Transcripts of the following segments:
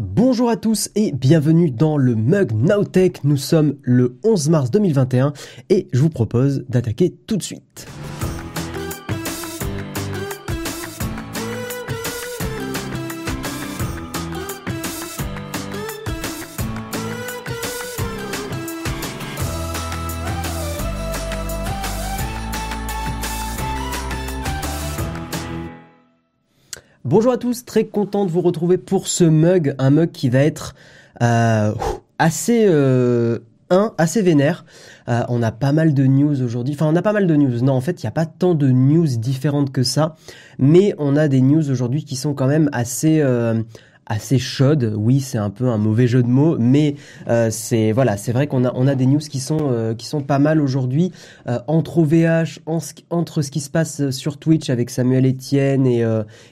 Bonjour à tous et bienvenue dans le Mug Nowtech. Nous sommes le 11 mars 2021 et je vous propose d'attaquer tout de suite. Bonjour à tous, très content de vous retrouver pour ce mug, un mug qui va être euh, assez euh, un, assez vénère. Euh, on a pas mal de news aujourd'hui. Enfin, on a pas mal de news. Non, en fait, il n'y a pas tant de news différentes que ça. Mais on a des news aujourd'hui qui sont quand même assez, assez chaude. Oui, c'est un peu un mauvais jeu de mots, mais euh, c'est voilà, c'est vrai qu'on a on a des news qui sont euh, qui sont pas mal aujourd'hui euh, entre OVH, entre ce qui se passe sur Twitch avec Samuel Etienne et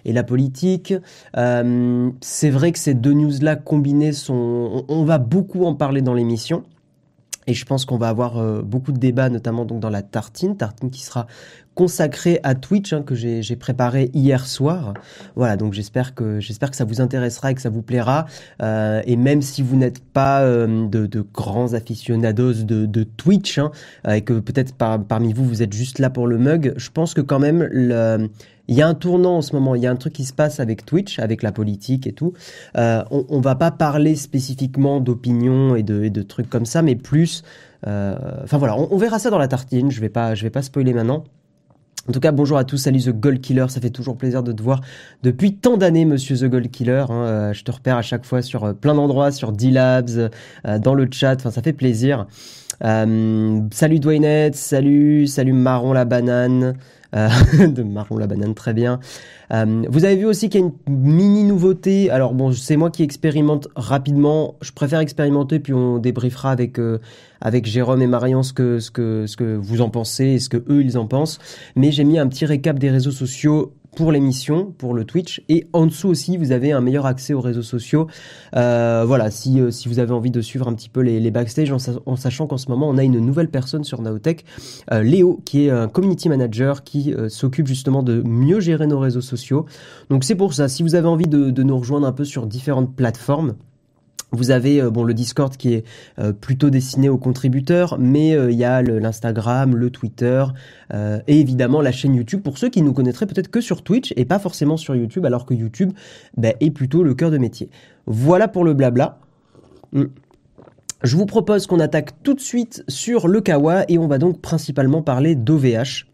et la politique. c'est vrai que ces deux news là combinées sont, on va beaucoup en parler dans l'émission. Et je pense qu'on va avoir beaucoup de débats, notamment donc dans la tartine, tartine qui sera consacrée à Twitch hein, que j'ai préparé hier soir. Voilà, donc j'espère que j'espère que ça vous intéressera et que ça vous plaira. Euh, et même si vous n'êtes pas euh, de, grands aficionados de, Twitch hein, et que peut-être par, parmi vous vous êtes juste là pour le mug, je pense que quand même il y a un tournant en ce moment, il y a un truc qui se passe avec Twitch, avec la politique et tout. Euh, on, on va pas parler spécifiquement d'opinion et de, trucs comme ça, mais plus. Enfin voilà, on, on, verra ça dans la tartine. Je vais vais pas spoiler maintenant. En tout cas, bonjour à tous, salut The Gold Killer, ça fait toujours plaisir de te voir depuis tant d'années, monsieur The Gold Killer. Hein, euh, je te repère à chaque fois sur euh, plein d'endroits, sur D-Labs, euh, dans le chat, enfin ça fait plaisir. salut Dwayne, salut, salut Marron la banane. Euh, de marron la banane, très bien. Euh, vous avez vu aussi qu'il y a une mini nouveauté. Alors bon, c'est moi qui expérimente rapidement. Je préfère expérimenter, puis on débriefera avec euh, avec Jérôme et Marion ce que ce que ce que vous en pensez et ce que eux ils en pensent. Mais j'ai mis un petit récap des réseaux sociaux pour l'émission, pour le Twitch. Et en dessous aussi, vous avez un meilleur accès aux réseaux sociaux. Euh, voilà, si, euh, si vous avez envie de suivre un petit peu les, backstage, en, sachant qu'en ce moment, on a une nouvelle personne sur Naotech, euh, Léo, qui est un community manager qui s'occupe justement de mieux gérer nos réseaux sociaux. Donc c'est pour ça, si vous avez envie de nous rejoindre un peu sur différentes plateformes, vous avez euh, bon le Discord qui est euh, plutôt destiné aux contributeurs, mais euh, il y a l'Instagram, le, Twitter et évidemment la chaîne YouTube pour ceux qui nous connaîtraient peut-être que sur Twitch et pas forcément sur YouTube, alors que YouTube ben, est plutôt le cœur de métier. Voilà pour le blabla. Hmm. Je vous propose qu'on attaque tout de suite sur le Kawa et on va donc principalement parler d'OVH.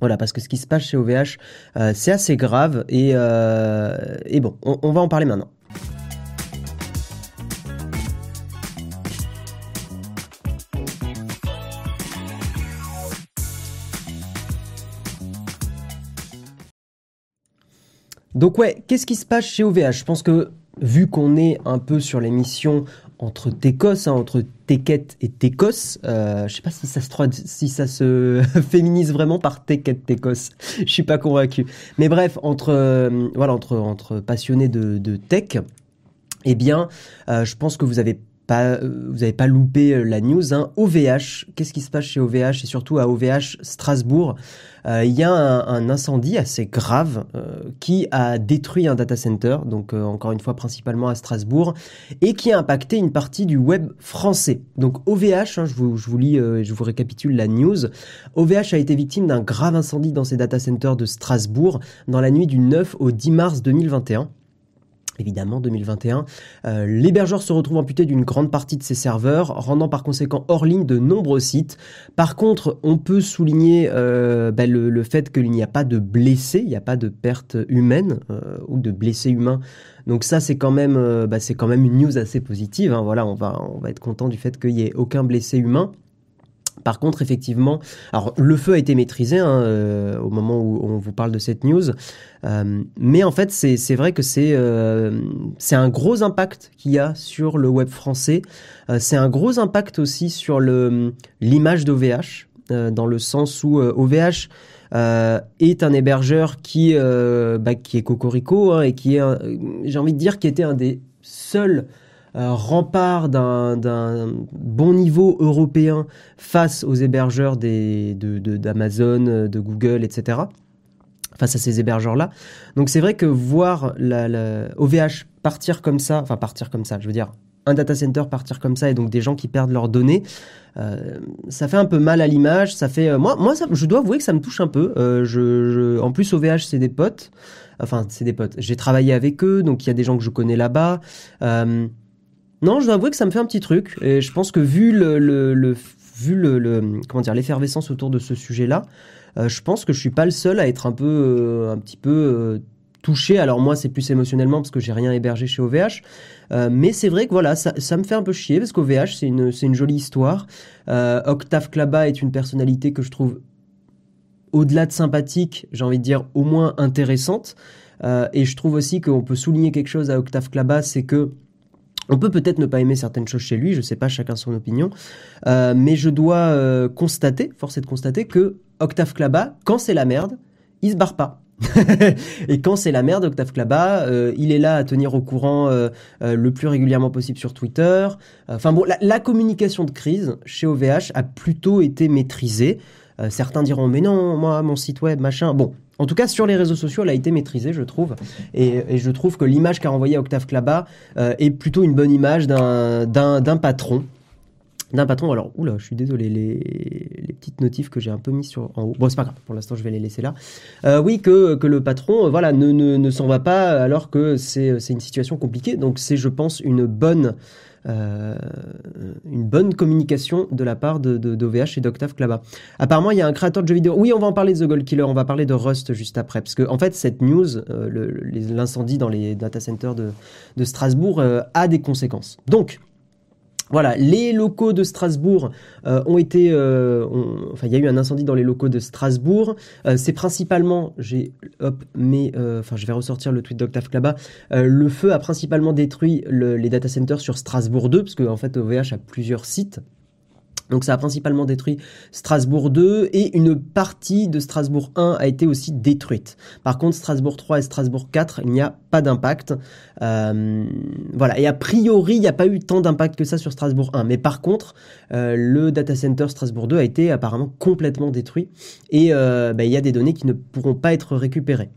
Voilà, parce que ce qui se passe chez OVH, c'est assez grave et bon, on va en parler maintenant. Donc ouais, qu'est-ce qui se passe chez OVH Je pense que vu qu'on est un peu sur l'émission entre Técos, hein, entre Teket et Técos, euh, je sais pas si ça se si ça se féminise vraiment par Teket Técos. Je suis pas convaincu. Mais bref, entre euh, voilà entre entre passionnés de, de tech, eh bien, euh, je pense que vous avez pas, vous n'avez pas loupé la news. Hein. OVH, qu'est-ce qui se passe chez OVH et surtout à OVH Strasbourg? Euh, Il y a un, incendie assez grave euh, qui a détruit un data center, donc euh, encore une fois principalement à Strasbourg, et qui a impacté une partie du web français. Donc OVH, hein, je, vous, je vous lis, je vous récapitule la news. OVH a été victime d'un grave incendie dans ses data centers de Strasbourg dans la nuit du 9 au 10 mars 2021 évidemment 2021. Euh, L'hébergeur se retrouve amputé d'une grande partie de ses serveurs, rendant par conséquent hors ligne de nombreux sites. Par contre, on peut souligner euh, bah, le, le, fait qu'il n'y a pas de blessés, il n'y a pas de pertes humaines euh, ou de blessés humains. Donc ça, c'est quand même, euh, bah, c'est quand même une news assez positive. Hein. Voilà, on va, on va être content du fait qu'il n'y ait aucun blessé humain. Par contre, effectivement, le feu a été maîtrisé hein, euh, au moment où on vous parle de cette news, euh, mais en fait, c'est vrai que c'est euh, c'est un gros impact qu'il y a sur le web français. C'est un gros impact aussi sur l'image d'OVH, dans le sens où OVH est un hébergeur qui bah, est cocorico hein, et qui est, j'ai envie de dire, qui était un des seuls rempart d'un bon niveau européen face aux hébergeurs d'Amazon, de, Google, etc. Face à ces hébergeurs-là. Donc c'est vrai que voir OVH partir comme ça, enfin partir comme ça, je veux dire un data center partir comme ça et donc des gens qui perdent leurs données, euh, ça fait un peu mal à l'image. Ça fait, euh, moi, moi, je dois avouer que ça me touche un peu. Euh, en plus, OVH, c'est des potes. Enfin, c'est des potes. J'ai travaillé avec eux, donc il y a des gens que je connais là-bas. Non, je dois avouer que ça me fait un petit truc. Et je pense que vu le, le, vu le, comment dire l'effervescence autour de ce sujet-là, je pense que je suis pas le seul à être un peu, un petit peu touché. Alors moi, c'est plus émotionnellement parce que j'ai rien hébergé chez OVH. Euh, mais c'est vrai que voilà, ça, me fait un peu chier parce qu'OVH, c'est une, c'est une jolie histoire. Euh, Octave Klaba est une personnalité que je trouve au-delà de sympathique, j'ai envie de dire au moins intéressante. Euh, et je trouve aussi qu'on peut souligner quelque chose à Octave Klaba, c'est que on peut peut-être ne pas aimer certaines choses chez lui, je sais pas, chacun son opinion, euh, mais je dois euh, constater, force est de constater que Octave Klaba, quand c'est la merde, il se barre pas. et quand c'est la merde, Octave Klaba, euh, il est là à tenir au courant euh, euh, le plus régulièrement possible sur Twitter. Enfin bon, la, communication de crise chez OVH a plutôt été maîtrisée. certains diront mais non, moi mon site web machin. Bon, en tout cas sur les réseaux sociaux, elle a été maîtrisée, je trouve. Et, je trouve que l'image qu'a envoyée Octave Klaba est plutôt une bonne image d'un patron d'un patron. Alors, oula, je suis désolé, les, petites notifs que j'ai un peu mis sur en haut. Bon, c'est pas grave, pour l'instant, je vais les laisser là. Euh, oui, que, que le patron, euh, voilà, ne, ne, ne s'en va pas alors que c'est une situation compliquée. Donc, c'est, je pense, une bonne. Euh, une bonne communication de la part de, d'OVH et d'Octave Klaba. Apparemment, il y a un créateur de jeux vidéo. Oui, on va en parler de The Gold Killer, on va parler de Rust juste après. Parce que, en fait, cette news, l'incendie dans les data centers de, de Strasbourg, a des conséquences. Donc, voilà, les locaux de Strasbourg euh, ont été, euh, enfin, il y a eu un incendie dans les locaux de Strasbourg. Euh, c'est principalement, j'ai, hop, mais, enfin, je vais ressortir le tweet d'Octave Klaba. le feu a principalement détruit les data centers sur Strasbourg 2, parce en fait, OVH a plusieurs sites. Donc ça a principalement détruit Strasbourg 2 et une partie de Strasbourg 1 a été aussi détruite. Par contre Strasbourg 3 et Strasbourg 4, il n'y a pas d'impact. Euh, voilà, et a priori il n'y a pas eu tant d'impact que ça sur Strasbourg 1. Mais par contre, euh, le data center Strasbourg 2 a été apparemment complètement détruit et euh, bah, il y a des données qui ne pourront pas être récupérées.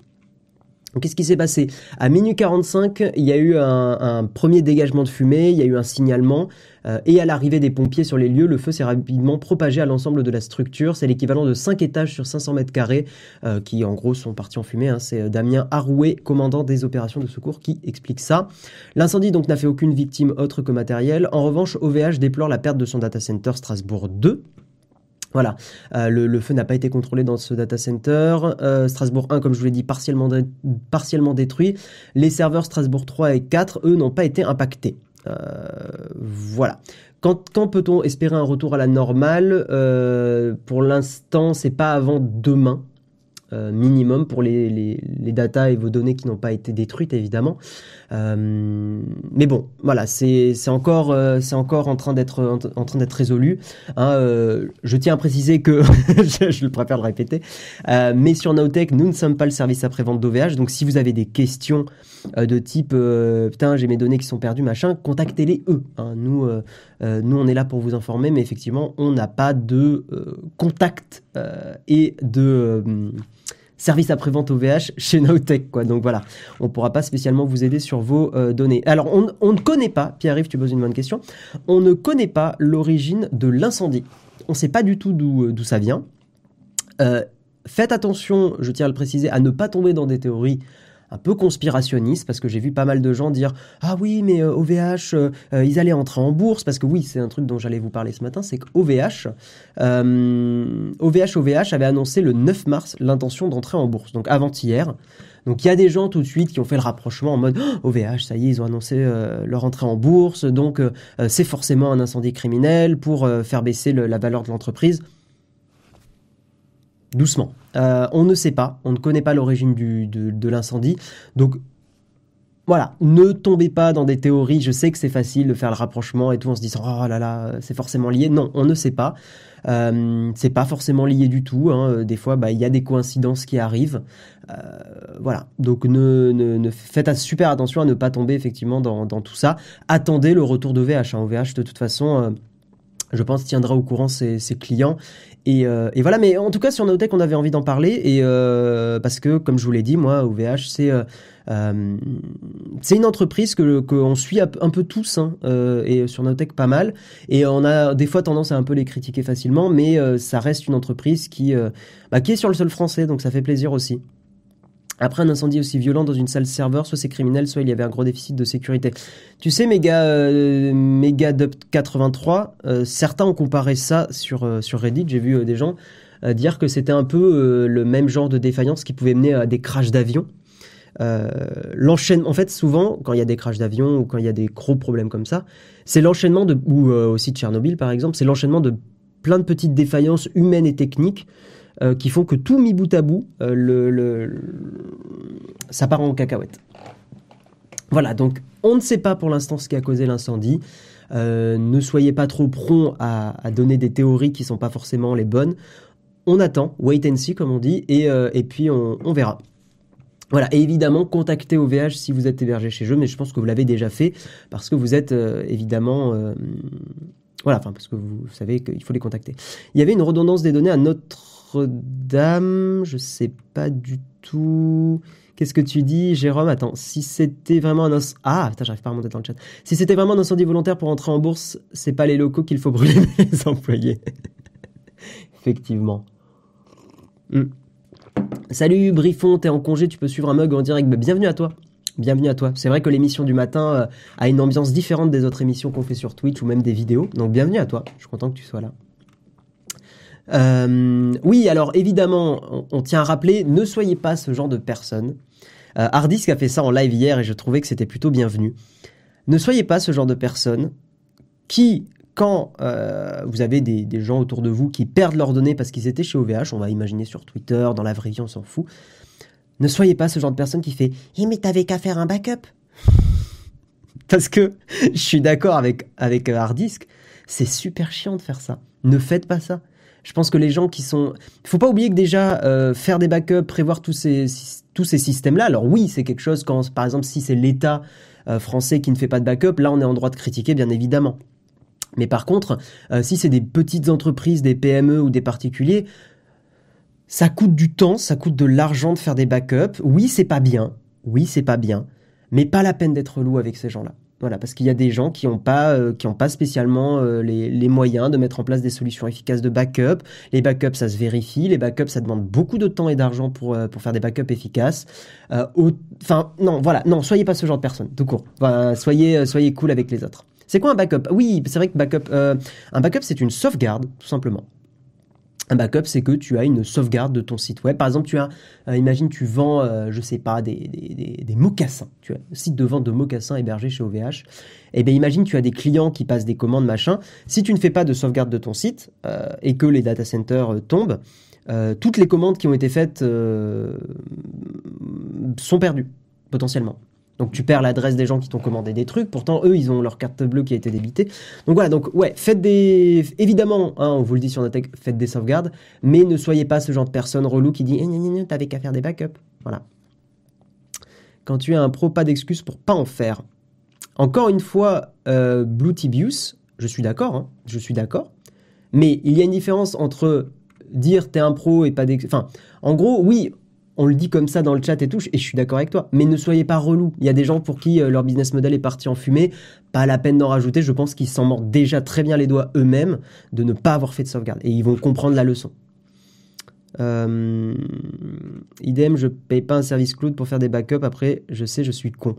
Qu'est-ce qui s'est passé? À minuit 45, il y a eu un, premier dégagement de fumée, il y a eu un signalement, euh, et à l'arrivée des pompiers sur les lieux, le feu s'est rapidement propagé à l'ensemble de la structure. C'est l'équivalent de 5 étages sur 500 mètres carrés, euh, qui en gros sont partis en fumée. Hein. C'est euh, Damien Harouet, commandant des opérations de secours, qui explique ça. L'incendie donc n'a fait aucune victime autre que matérielle. En revanche, OVH déplore la perte de son data center Strasbourg 2, voilà, euh, le, feu n'a pas été contrôlé dans ce data center. Euh, Strasbourg 1, comme je vous l'ai dit, partiellement, détruit. Les serveurs Strasbourg 3 et 4, eux, n'ont pas été impactés. Euh, voilà. Quand, peut-on espérer un retour à la normale? Pour l'instant, c'est pas avant demain. Minimum pour les, les, les datas et vos données qui n'ont pas été détruites évidemment. Euh, mais bon, voilà, c'est encore euh, c'est encore en train d'être résolu. Hein, euh, je tiens à préciser que je, je, préfère le répéter, mais sur Nowtech, nous ne sommes pas le service après vente d'OVH. Donc si vous avez des questions de type putain j'ai mes données qui sont perdues machin, contactez-les eux. Hein. Nous nous on est là pour vous informer, mais effectivement on n'a pas de contact et de service après-vente OVH chez Nowtech, quoi. Donc voilà, on pourra pas spécialement vous aider sur vos euh, données. Alors, on, ne connaît pas, Pierre-Yves, tu poses une bonne question, on ne connaît pas l'origine de l'incendie. On ne sait pas du tout d'où euh, ça vient. Euh, faites attention, je tiens à le préciser, à ne pas tomber dans des théories un peu conspirationniste parce que j'ai vu pas mal de gens dire ah oui mais OVH euh, euh, ils allaient entrer en bourse parce que oui c'est un truc dont j'allais vous parler ce matin c'est que OVH OVH avait annoncé le 9 mars l'intention d'entrer en bourse. Donc avant-hier donc il y a des gens tout de suite qui ont fait le rapprochement en mode OVH ça y est ils ont annoncé euh, leur entrée en bourse. Donc c'est forcément un incendie criminel pour faire baisser la valeur de l'entreprise doucement. Euh, on ne sait pas, on ne connaît pas l'origine de, l'incendie. Donc voilà, ne tombez pas dans des théories. Je sais que c'est facile de faire le rapprochement et tout en se disant oh là là, c'est forcément lié. Non, on ne sait pas. Euh, c'est pas forcément lié du tout. Hein. Des fois, bah, il y a des coïncidences qui arrivent. Euh, voilà, donc ne, faites super attention à ne pas tomber effectivement dans, tout ça. Attendez le retour de VH. Hein. OVH, de toute façon, euh, je pense, tiendra au courant ses, clients. Euh, et, voilà, mais en tout cas, sur Nowtech, on avait envie d'en parler. Et euh, parce que, comme je vous l'ai dit, moi, OVH, c'est Euh, c'est une entreprise que qu'on suit un peu tous hein, et sur Notech pas mal. Et on a des fois tendance à un peu les critiquer facilement, mais ça reste une entreprise qui bah, qui est sur le sol français, donc ça fait plaisir aussi. Après un incendie aussi violent dans une salle serveur, soit c'est criminel, soit il y avait un gros déficit de sécurité. Tu sais, Mega, euh, 83, certains ont comparé ça sur, sur Reddit. J'ai vu des gens dire que c'était un peu le même genre de défaillance qui pouvait mener à des crashs d'avions. Euh, l'enchaînement, en fait, souvent, quand il y a des crashs d'avion ou quand il y a des gros problèmes comme ça, c'est l'enchaînement de, ou euh, aussi de Tchernobyl par exemple, c'est l'enchaînement de plein de petites défaillances humaines et techniques euh, qui font que tout mis bout à bout, le, ça part en cacahuète. Voilà, donc on ne sait pas pour l'instant ce qui a causé l'incendie. ne soyez pas trop prompt à, donner des théories qui sont pas forcément les bonnes. On attend, wait and see comme on dit, et, et puis on, verra. Voilà, et évidemment, contactez OVH si vous êtes hébergé chez eux, mais je pense que vous l'avez déjà fait parce que vous êtes euh, évidemment. Euh, voilà, enfin, parce que vous savez qu'il faut les contacter. Il y avait une redondance des données à Notre-Dame, je sais pas du tout. Qu'est-ce que tu dis, Jérôme? Attends, si c'était vraiment un incendie. Ah, j'arrive pas à remonter dans le chat. Si c'était vraiment un incendie volontaire pour entrer en bourse, c'est pas les locaux qu'il faut brûler, mais les employés. Effectivement. Hmm. Salut Briffon, t'es en congé, tu peux suivre un mug en direct. Bah, bienvenue à toi. Bienvenue à toi. C'est vrai que l'émission du matin euh, a une ambiance différente des autres émissions qu'on fait sur Twitch ou même des vidéos. Donc bienvenue à toi. Je suis content que tu sois là. Euh, oui, alors évidemment, on, tient à rappeler, ne soyez pas ce genre de personne. Euh, Hardisk a fait ça en live hier et je trouvais que c'était plutôt bienvenu. Ne soyez pas ce genre de personne qui quand euh, vous avez des, gens autour de vous qui perdent leurs données parce qu'ils étaient chez OVH, on va imaginer sur Twitter, dans la vraie vie, on s'en fout, ne soyez pas ce genre de personne qui fait Eh, mais t'avais qu'à faire un backup Parce que je suis d'accord avec, avec Hardisk, c'est super chiant de faire ça. Ne faites pas ça. Je pense que les gens qui sont. Il faut pas oublier que déjà, euh, faire des backups, prévoir tous ces, tous ces systèmes-là, alors oui, c'est quelque chose quand, par exemple, si c'est l'État français qui ne fait pas de backup, là, on est en droit de critiquer, bien évidemment. Mais par contre, euh, si c'est des petites entreprises, des PME ou des particuliers, ça coûte du temps, ça coûte de l'argent de faire des backups. Oui, c'est pas bien. Oui, c'est pas bien. Mais pas la peine d'être loup avec ces gens-là. Voilà, parce qu'il y a des gens qui n'ont pas, euh, pas spécialement euh, les, moyens de mettre en place des solutions efficaces de backup. Les backups, ça se vérifie. Les backups, ça demande beaucoup de temps et d'argent pour, pour faire des backups efficaces. Enfin, non, voilà, non, soyez pas ce genre de personne, tout court. soyez, soyez cool avec les autres. C'est quoi un backup? Oui, c'est vrai que backup, euh, un backup, c'est une sauvegarde, tout simplement. Un backup, c'est que tu as une sauvegarde de ton site web. Par exemple, tu as, euh, imagine, tu vends, euh, je sais pas, des, des, mocassins. Tu as un site de vente de mocassins hébergé chez OVH. Eh bien, imagine, tu as des clients qui passent des commandes, machin. Si tu ne fais pas de sauvegarde de ton site et que les data centers tombent, toutes les commandes qui ont été faites sont perdues, potentiellement. Donc tu perds l'adresse des gens qui t'ont commandé des trucs. Pourtant, eux, ils ont leur carte bleue qui a été débitée. Donc voilà, donc ouais, faites des... Évidemment, hein, on vous le dit sur Notech, faites des sauvegardes, mais ne soyez pas ce genre de personne relou qui dit eh, « t'avais qu'à faire des backups ». Voilà. Quand tu es un pro, pas d'excuse pour pas en faire. Encore une fois, euh, Blue Tibius, je suis d'accord, hein, je suis d'accord. Mais il y a une différence entre dire t'es un pro et pas d'excuse. Enfin, en gros, oui, on le dit comme ça dans le chat et tout, et je suis d'accord avec toi. Mais ne soyez pas relou. Il y a des gens pour qui euh, leur business model est parti en fumée. Pas la peine d'en rajouter. Je pense qu'ils s'en mordent déjà très bien les doigts eux-mêmes de ne pas avoir fait de sauvegarde. Et ils vont comprendre la leçon. Euh, idem, je paye pas un service cloud pour faire des backups. Après, je sais, je suis con.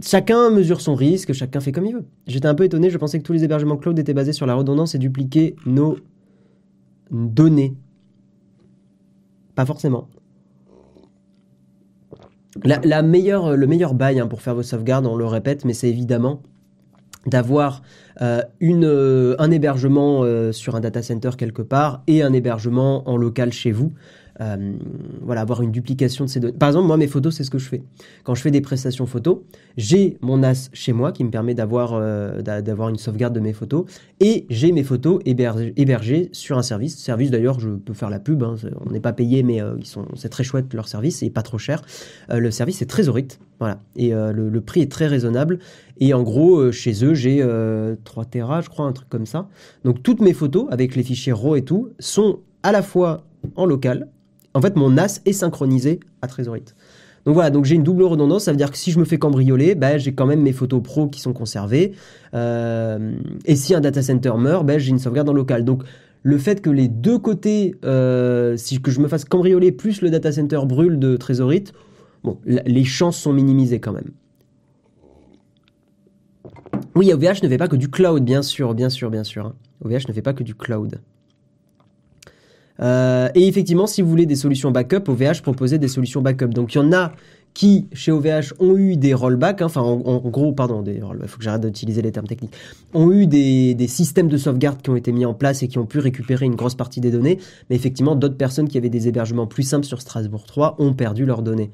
Chacun mesure son risque, chacun fait comme il veut. J'étais un peu étonné, je pensais que tous les hébergements cloud étaient basés sur la redondance et dupliquer nos données. Pas forcément. La, meilleure, le meilleur bail hein, pour faire vos sauvegardes, on le répète, mais c'est évidemment d'avoir euh, euh, un hébergement euh, sur un data center quelque part et un hébergement en local chez vous. Euh, voilà, avoir une duplication de ces données. Par exemple, moi, mes photos, c'est ce que je fais. Quand je fais des prestations photos, j'ai mon NAS chez moi qui me permet d'avoir euh, d'avoir une sauvegarde de mes photos et j'ai mes photos hébergées, sur un service. Service d'ailleurs, je peux faire la pub. Hein, on n'est pas payé, mais euh, ils c'est très chouette leur service et pas trop cher. le service est très horrible, voilà, et le, prix est très raisonnable. Et en gros, chez eux, j'ai 3 Tera, je crois, un truc comme ça. Donc toutes mes photos avec les fichiers RAW et tout sont à la fois en local en fait, mon NAS est synchronisé à Trezorite. Donc voilà, donc j'ai une double redondance, ça veut dire que si je me fais cambrioler, bah, j'ai quand même mes photos pro qui sont conservées. Euh, et si un data center meurt, bah, j'ai une sauvegarde en local. Donc le fait que les deux côtés, euh, si que je me fasse cambrioler plus le data center brûle de Trésorite, les chances sont minimisées quand même. Oui, OVH ne fait pas que du cloud, bien sûr, bien sûr, bien sûr. OVH hein. ne fait pas que du cloud. Euh, et effectivement, si vous voulez des solutions backup, OVH proposait des solutions backup. Donc il y en a qui, chez OVH, ont eu des rollbacks, hein, enfin en, gros, pardon, il faut que j'arrête d'utiliser les termes techniques, ont eu des, systèmes de sauvegarde qui ont été mis en place et qui ont pu récupérer une grosse partie des données, mais effectivement, d'autres personnes qui avaient des hébergements plus simples sur Strasbourg 3 ont perdu leurs données.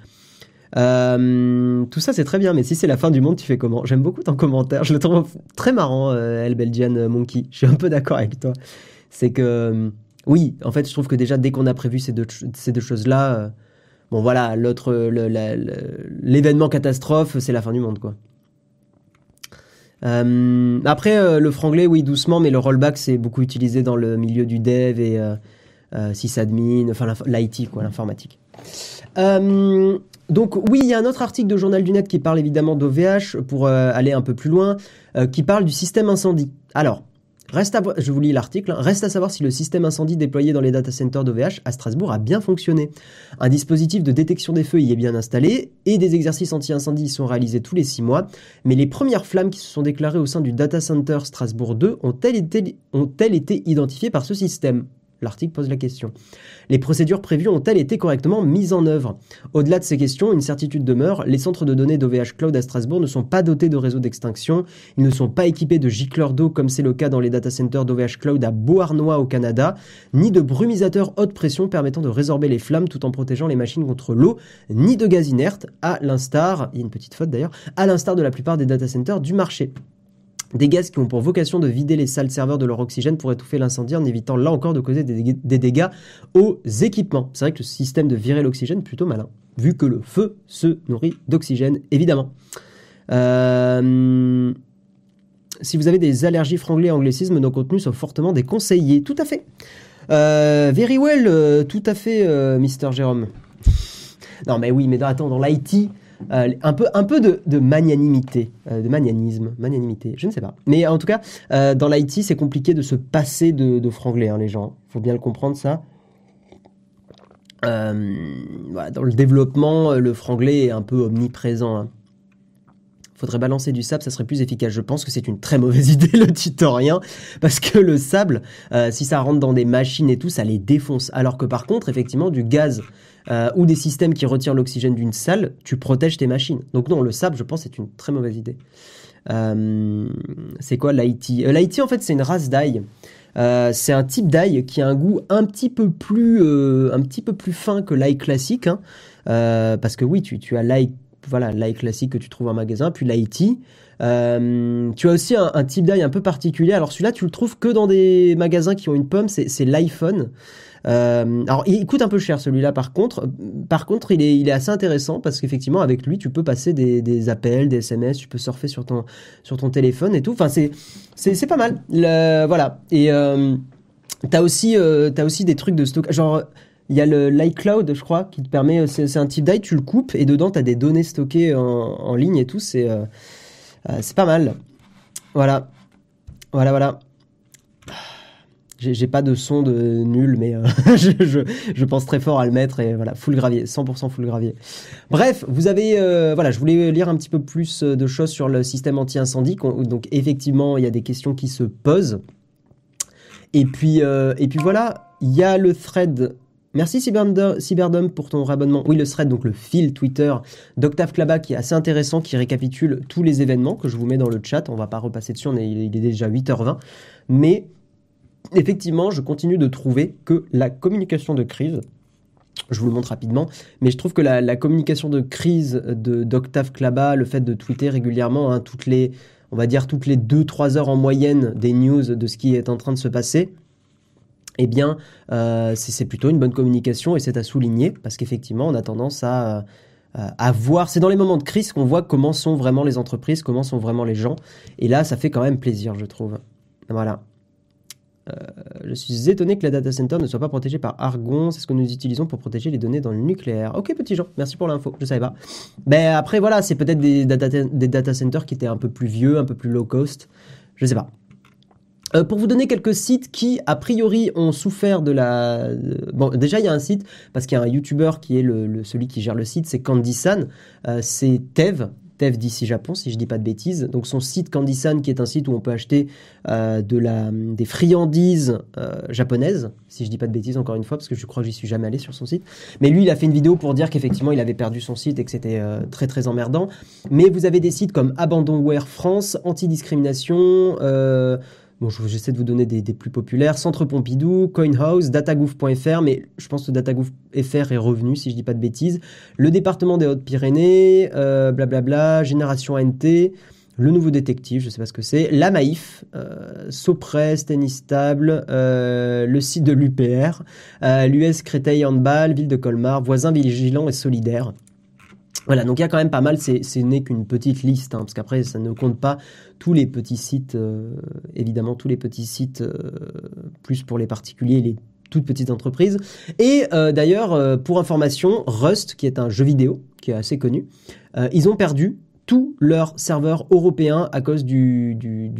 Euh, tout ça c'est très bien, mais si c'est la fin du monde, tu fais comment? J'aime beaucoup ton commentaire, je le trouve très marrant, euh, El Belgian Monkey. Je suis un peu d'accord avec toi. C'est que oui, en fait, je trouve que déjà, dès qu'on a prévu ces deux, choses-là, euh, bon voilà, l'autre, l'événement catastrophe, c'est la fin du monde, quoi. Euh, après, euh, le franglais, oui, doucement, mais le rollback, c'est beaucoup utilisé dans le milieu du dev et sysadmin, enfin l'IT, quoi, l'informatique. donc oui, il y a un autre article de Journal du Net qui parle évidemment d'OVH, pour aller un peu plus loin, qui parle du système incendie. Alors, Reste à, je vous lis l'article. Hein. Reste à savoir si le système incendie déployé dans les data centers d'OVH à Strasbourg a bien fonctionné. Un dispositif de détection des feux y est bien installé et des exercices anti-incendie y sont réalisés tous les six mois. Mais les premières flammes qui se sont déclarées au sein du data center Strasbourg 2 ont-elles été, ont-elles été identifiées par ce système? L'article pose la question. Les procédures prévues ont-elles été correctement mises en œuvre? Au-delà de ces questions, une certitude demeure, les centres de données d'OVH Cloud à Strasbourg ne sont pas dotés de réseaux d'extinction, ils ne sont pas équipés de gicleurs d'eau comme c'est le cas dans les data centers d'OVH Cloud à Beauharnois au Canada, ni de brumisateurs haute pression permettant de résorber les flammes tout en protégeant les machines contre l'eau, ni de gaz inerte, à l'instar, il y a une petite faute d'ailleurs, à l'instar de la plupart des data centers du marché. Des gaz qui ont pour vocation de vider les salles serveurs de leur oxygène pour étouffer l'incendie en évitant là encore de causer des, dégâts aux équipements. C'est vrai que le système de virer l'oxygène est plutôt malin, vu que le feu se nourrit d'oxygène, évidemment. Euh, si vous avez des allergies franglais anglicisme, nos contenus sont fortement déconseillés. Tout à fait. Euh, very well, euh, tout à fait, Mister Jérôme. Non, mais oui, mais attends, dans l'IT, euh, un peu, un peu de, magnanimité, euh, de magnanisme, magnanimité, je ne sais pas. Mais en tout cas, euh, dans l'IT, c'est compliqué de se passer de, franglais, hein, les gens. Il faut bien le comprendre, ça. dans le développement, le franglais est un peu omniprésent. Hein. Faudrait balancer du sable, ça serait plus efficace. Je pense que c'est une très mauvaise idée le tutorien, parce que le sable, si ça rentre dans des machines et tout, ça les défonce. Alors que par contre, effectivement, du gaz euh, ou des systèmes qui retirent l'oxygène d'une salle, tu protèges tes machines. Donc non, le sable, je pense, c'est une très mauvaise idée. Euh, c'est quoi l'IT euh, L'IT, en fait, c'est une race d'ail. c'est un type d'ail qui a un goût un petit peu plus, un petit peu plus fin que l'ail classique. Hein. parce que oui, tu, as l'ail voilà, classique que tu trouves en magasin, puis l'IT. Euh, tu as aussi un, un type d'ail un peu particulier. Alors celui-là, tu le trouves que dans des magasins qui ont une pomme, c'est l'iPhone. Euh, alors, il coûte un peu cher celui-là, par contre. Par contre, il est, assez intéressant parce qu'effectivement, avec lui, tu peux passer des, appels, des SMS, tu peux surfer sur ton, téléphone et tout. Enfin, c'est, c'est, pas mal. Voilà. Et euh, t'as aussi, euh, as aussi des trucs de stockage. Genre, il y a le l'iCloud, je crois, qui te permet. C'est, un type d'i, tu le coupes et dedans, tu as des données stockées en, en ligne et tout. C'est, c'est pas mal. Voilà. Voilà, voilà. J'ai pas de son de nul, mais euh, je, pense très fort à le mettre et voilà, full gravier, 100% full gravier. Bref, vous avez, euh, voilà, je voulais lire un petit peu plus de choses sur le système anti-incendie. Donc effectivement, il y a des questions qui se posent. Et puis, euh, et puis voilà, il y a le thread. Merci Cyberdom pour ton rabonnement. Oui, le thread, donc le fil Twitter d'Octave Klaba qui est assez intéressant, qui récapitule tous les événements que je vous mets dans le chat. On va pas repasser dessus, on est, il est déjà 8h20. Mais effectivement, je continue de trouver que la communication de crise, je vous le montre rapidement, mais je trouve que la, communication de crise de d'Octave Klaba, le fait de tweeter régulièrement, hein, toutes les, on va dire toutes les 2-3 heures en moyenne des news de ce qui est en train de se passer, eh bien, euh, c'est plutôt une bonne communication et c'est à souligner parce qu'effectivement, on a tendance à, à voir, c'est dans les moments de crise qu'on voit comment sont vraiment les entreprises, comment sont vraiment les gens, et là, ça fait quand même plaisir, je trouve. Voilà. Je suis étonné que la data center ne soit pas protégée par Argon. C'est ce que nous utilisons pour protéger les données dans le nucléaire. Ok, petit Jean, merci pour l'info. Je savais pas. Ben après, voilà, c'est peut-être des data, centers qui étaient un peu plus vieux, un peu plus low cost. Je sais pas. Euh, pour vous donner quelques sites qui, a priori, ont souffert de la... Bon, déjà, il y a un site, parce qu'il y a un YouTuber qui est le, celui qui gère le site, c'est Candy-san. Euh, c'est Tev, Tev d'ici Japon, si je dis pas de bêtises. Donc son site Candy-san, qui est un site où on peut acheter euh, de la, des friandises japonaises, si je dis pas de bêtises encore une fois, parce que je crois que j'y suis jamais allé sur son site. Mais lui, il a fait une vidéo pour dire qu'effectivement, il avait perdu son site et que c'était très très emmerdant. Mais vous avez des sites comme Abandonware France, Antidiscrimination... J'essaie de vous donner des, plus populaires. Centre Pompidou, CoinHouse, datagouv.fr, mais je pense que datagouv.fr est revenu, si je dis pas de bêtises. Le département des Hautes-Pyrénées, euh, blablabla, Génération ANT, le nouveau détective, je sais pas ce que c'est, la Maïf, euh, Sopress, Tennis Stable, euh, le site de l'UPR, euh, l'US Créteil Handball, Ville de Colmar, Voisins Vigilants et Solidaires. Voilà, donc il y a quand même pas mal, ce n'est qu'une petite liste, hein, parce qu'après ça ne compte pas tous les petits sites, euh, évidemment tous les petits sites, euh, plus pour les particuliers, les toutes petites entreprises. Et euh, d'ailleurs, pour information, Rust, qui est un jeu vidéo, qui est assez connu, ils ont perdu tous leurs serveurs européens à cause du,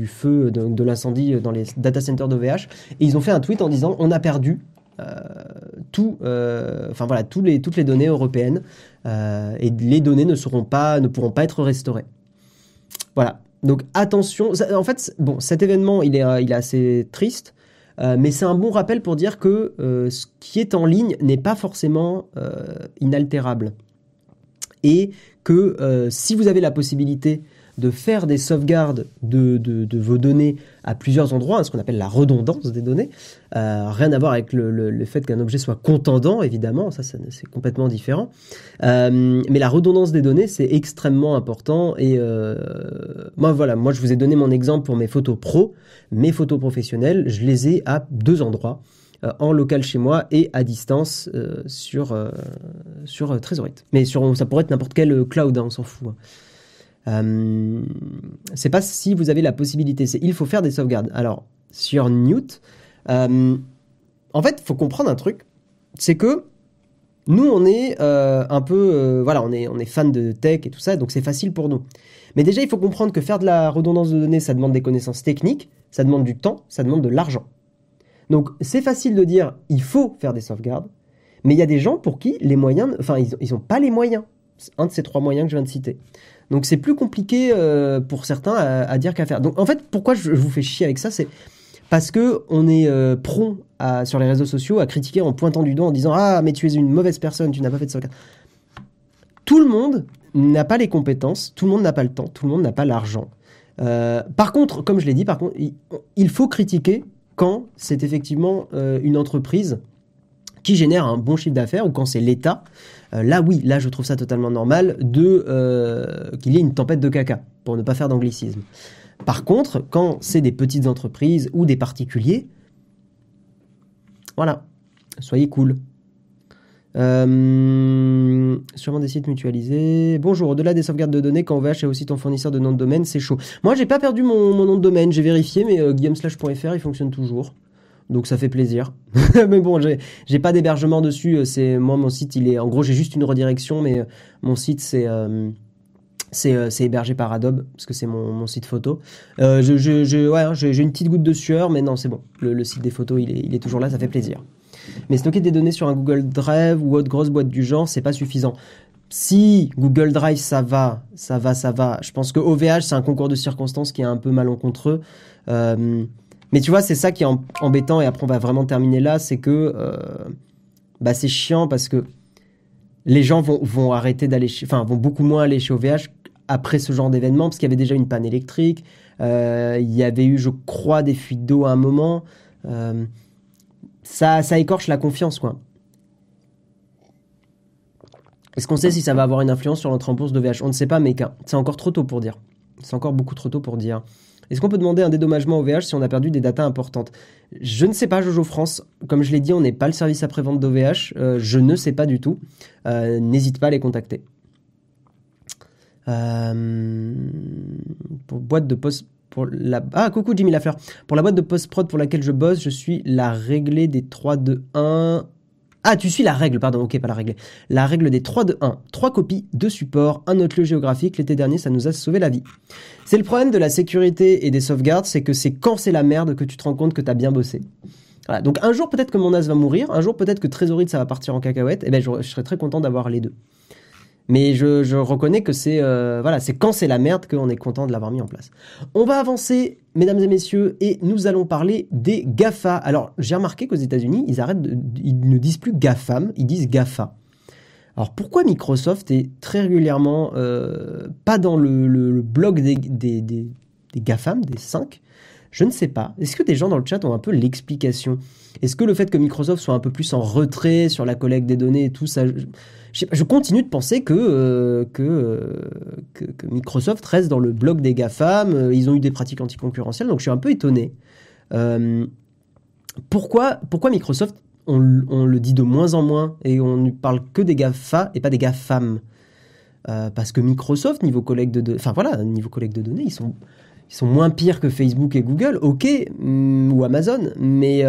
feu, de, de l'incendie dans les data centers d'OVH. Et ils ont fait un tweet en disant on a perdu tout, enfin voilà, toutes les données européennes. Euh, et les données ne seront pas, ne pourront pas être restaurées. Voilà. Donc attention. En fait, bon, cet événement, il est, euh, il est assez triste. Euh, mais c'est un bon rappel pour dire que ce qui est en ligne n'est pas forcément inaltérable. Et que si vous avez la possibilité de faire des sauvegardes de, de, vos données à plusieurs endroits, hein, ce qu'on appelle la redondance des données. Euh, rien à voir avec le, le, fait qu'un objet soit contendant, évidemment, ça, c'est complètement différent. Euh, mais la redondance des données, c'est extrêmement important. Et euh, moi, voilà, moi, je vous ai donné mon exemple pour mes photos pro, mes photos professionnelles, je les ai à deux endroits en local chez moi et à distance sur, sur Trezorite. Mais sur, ça pourrait être n'importe quel cloud, hein, on s'en fout. Hein. Euh, c'est pas si vous avez la possibilité, c'est il faut faire des sauvegardes. Alors, sur Newt, euh, en fait, il faut comprendre un truc, c'est que nous, on est euh, un peu, voilà, on est, on est fan de tech et tout ça, donc c'est facile pour nous. Mais déjà, il faut comprendre que faire de la redondance de données, ça demande des connaissances techniques, ça demande du temps, ça demande de l'argent. Donc, c'est facile de dire, il faut faire des sauvegardes, mais il y a des gens pour qui les moyens, enfin, ils n'ont pas les moyens. Un de ces trois moyens que je viens de citer. Donc c'est plus compliqué euh, pour certains à, dire qu'à faire. Donc en fait, pourquoi je, vous fais chier avec ça, c'est parce que on est euh, prompt sur les réseaux sociaux à critiquer en pointant du doigt en disant ah mais tu es une mauvaise personne, tu n'as pas fait de sauvegarde. Tout le monde n'a pas les compétences, tout le monde n'a pas le temps, tout le monde n'a pas l'argent. Euh, par contre, comme je l'ai dit, par contre, il, faut critiquer quand c'est effectivement une entreprise qui génère un bon chiffre d'affaires ou quand c'est l'État, euh, là oui, là je trouve ça totalement normal de euh, qu'il y ait une tempête de caca, pour ne pas faire d'anglicisme. Par contre, quand c'est des petites entreprises ou des particuliers, voilà, soyez cool. Euh, sûrement des sites mutualisés. Bonjour, au-delà des sauvegardes de données, quand OVH est aussi ton fournisseur de nom de domaine, c'est chaud. Moi, j'ai pas perdu mon, nom de domaine, j'ai vérifié, mais euh, il fonctionne toujours donc ça fait plaisir. mais bon, j'ai pas d'hébergement dessus. Euh, c'est moi mon site, il est en gros j'ai juste une redirection, mais euh, mon site c'est euh, c'est hébergé par Adobe parce que c'est mon, mon, site photo. Je, ouais, hein, j'ai une petite goutte de sueur, mais non c'est bon. Le, site des photos il est, il est toujours là, ça fait plaisir. Mais stocker des données sur un Google Drive ou autre grosse boîte du genre, c'est pas suffisant. Si Google Drive ça va, ça va, ça va. Je pense que OVH c'est un concours de circonstances qui est un peu malencontreux. Euh, mais tu vois, c'est ça qui est embêtant, et après on va vraiment terminer là, c'est que euh, bah, c'est chiant parce que les gens vont, vont arrêter d'aller enfin, vont beaucoup moins aller chez OVH après ce genre d'événement, parce qu'il y avait déjà une panne électrique, euh, il y avait eu, je crois, des fuites d'eau à un moment. Euh, ça, écorche la confiance, quoi. Est-ce qu'on sait si ça va avoir une influence sur l'entrée en bourse d'OVH On ne sait pas, mais c'est encore trop tôt pour dire. C'est encore beaucoup trop tôt pour dire. Est-ce qu'on peut demander un dédommagement au VH si on a perdu des datas importantes? Je ne sais pas, Jojo France. Comme je l'ai dit, on n'est pas le service après-vente d'OVH. Euh, je ne sais pas du tout. Euh, n'hésite pas à les contacter. Euh, pour boîte de post pour la... Ah, coucou Jimmy Lafleur. Pour la boîte de post-prod pour laquelle je bosse, je suis la réglée des 3, 2, 1. Ah, tu suis la règle, pardon, ok, pas la règle. La règle des 3, 2, 1. 3 copies, 2 supports, un autre lieu géographique. L'été dernier, ça nous a sauvé la vie. C'est le problème de la sécurité et des sauvegardes, c'est que c'est quand c'est la merde que tu te rends compte que t'as bien bossé. Voilà, donc un jour peut-être que mon as va mourir, un jour peut-être que Trésorite ça va partir en cacahuète, et ben je, je serais très content d'avoir les deux. Mais je, reconnais que c'est euh, voilà, c'est quand c'est la merde qu'on est content de l'avoir mis en place. On va avancer, mesdames et messieurs, et nous allons parler des GAFA. Alors j'ai remarqué qu'aux États-Unis, ils arrêtent, de, ils ne disent plus GAFAM, ils disent GAFA. Alors pourquoi Microsoft est très régulièrement euh, pas dans le blog des, des, des, des GAFAM, des 5 Je ne sais pas. Est-ce que des gens dans le chat ont un peu l'explication? Est-ce que le fait que Microsoft soit un peu plus en retrait sur la collecte des données et tout ça je, continue de penser que, euh, euh, que, Microsoft reste dans le bloc des GAFAM. Euh, ils ont eu des pratiques anticoncurrentielles, donc je suis un peu étonné. Pourquoi, Microsoft, on, le dit de moins en moins et on ne parle que des GAFA et pas des GAFAM? Parce que Microsoft, niveau collecte de, enfin voilà, niveau collecte de données, ils sont, ils sont moins pires que Facebook et Google, ok, mm, ou Amazon, mais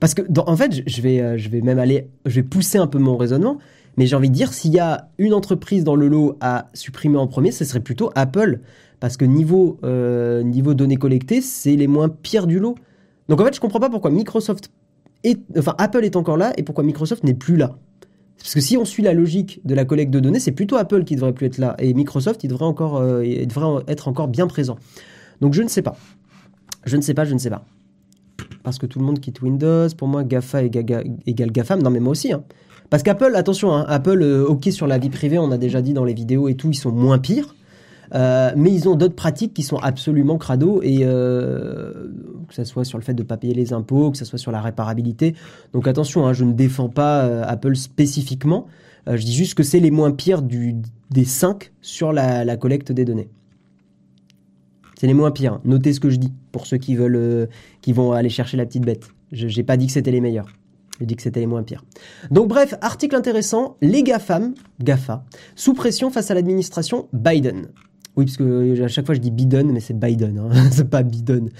parce que en fait, je vais, je vais même aller, je vais pousser un peu mon raisonnement. Mais j'ai envie de dire, s'il y a une entreprise dans le lot à supprimer en premier, ce serait plutôt Apple. Parce que niveau, euh, niveau données collectées, c'est les moins pires du lot. Donc en fait, je comprends pas pourquoi Microsoft est, enfin Apple est encore là et pourquoi Microsoft n'est plus là. Parce que si on suit la logique de la collecte de données, c'est plutôt Apple qui devrait plus être là et Microsoft, il devrait encore, euh, il devrait être encore bien présent. Donc je ne sais pas. Je ne sais pas, je ne sais pas. Parce que tout le monde quitte Windows. Pour moi, GAFA égale GAFAM. Non, mais moi aussi. Hein. Parce qu'Apple, attention, hein, Apple, euh, ok sur la vie privée, on a déjà dit dans les vidéos et tout, ils sont moins pires. Euh, mais ils ont d'autres pratiques qui sont absolument crado et euh, que ce soit sur le fait de ne pas payer les impôts, que ce soit sur la réparabilité. Donc attention, hein, je ne défends pas Apple spécifiquement. Je dis juste que c'est les moins pires des 5 sur la, la, collecte des données. C'est les moins pires. Notez ce que je dis pour ceux qui veulent, qui vont aller chercher la petite bête. Je n'ai pas dit que c'était les meilleurs. J'ai dit que c'était les moins pires. Donc bref, article intéressant, les GAFAM, GAFA, sous pression face à l'administration Biden. Oui, parce que à chaque fois je dis Biden, mais c'est Biden, hein. c'est pas Biden.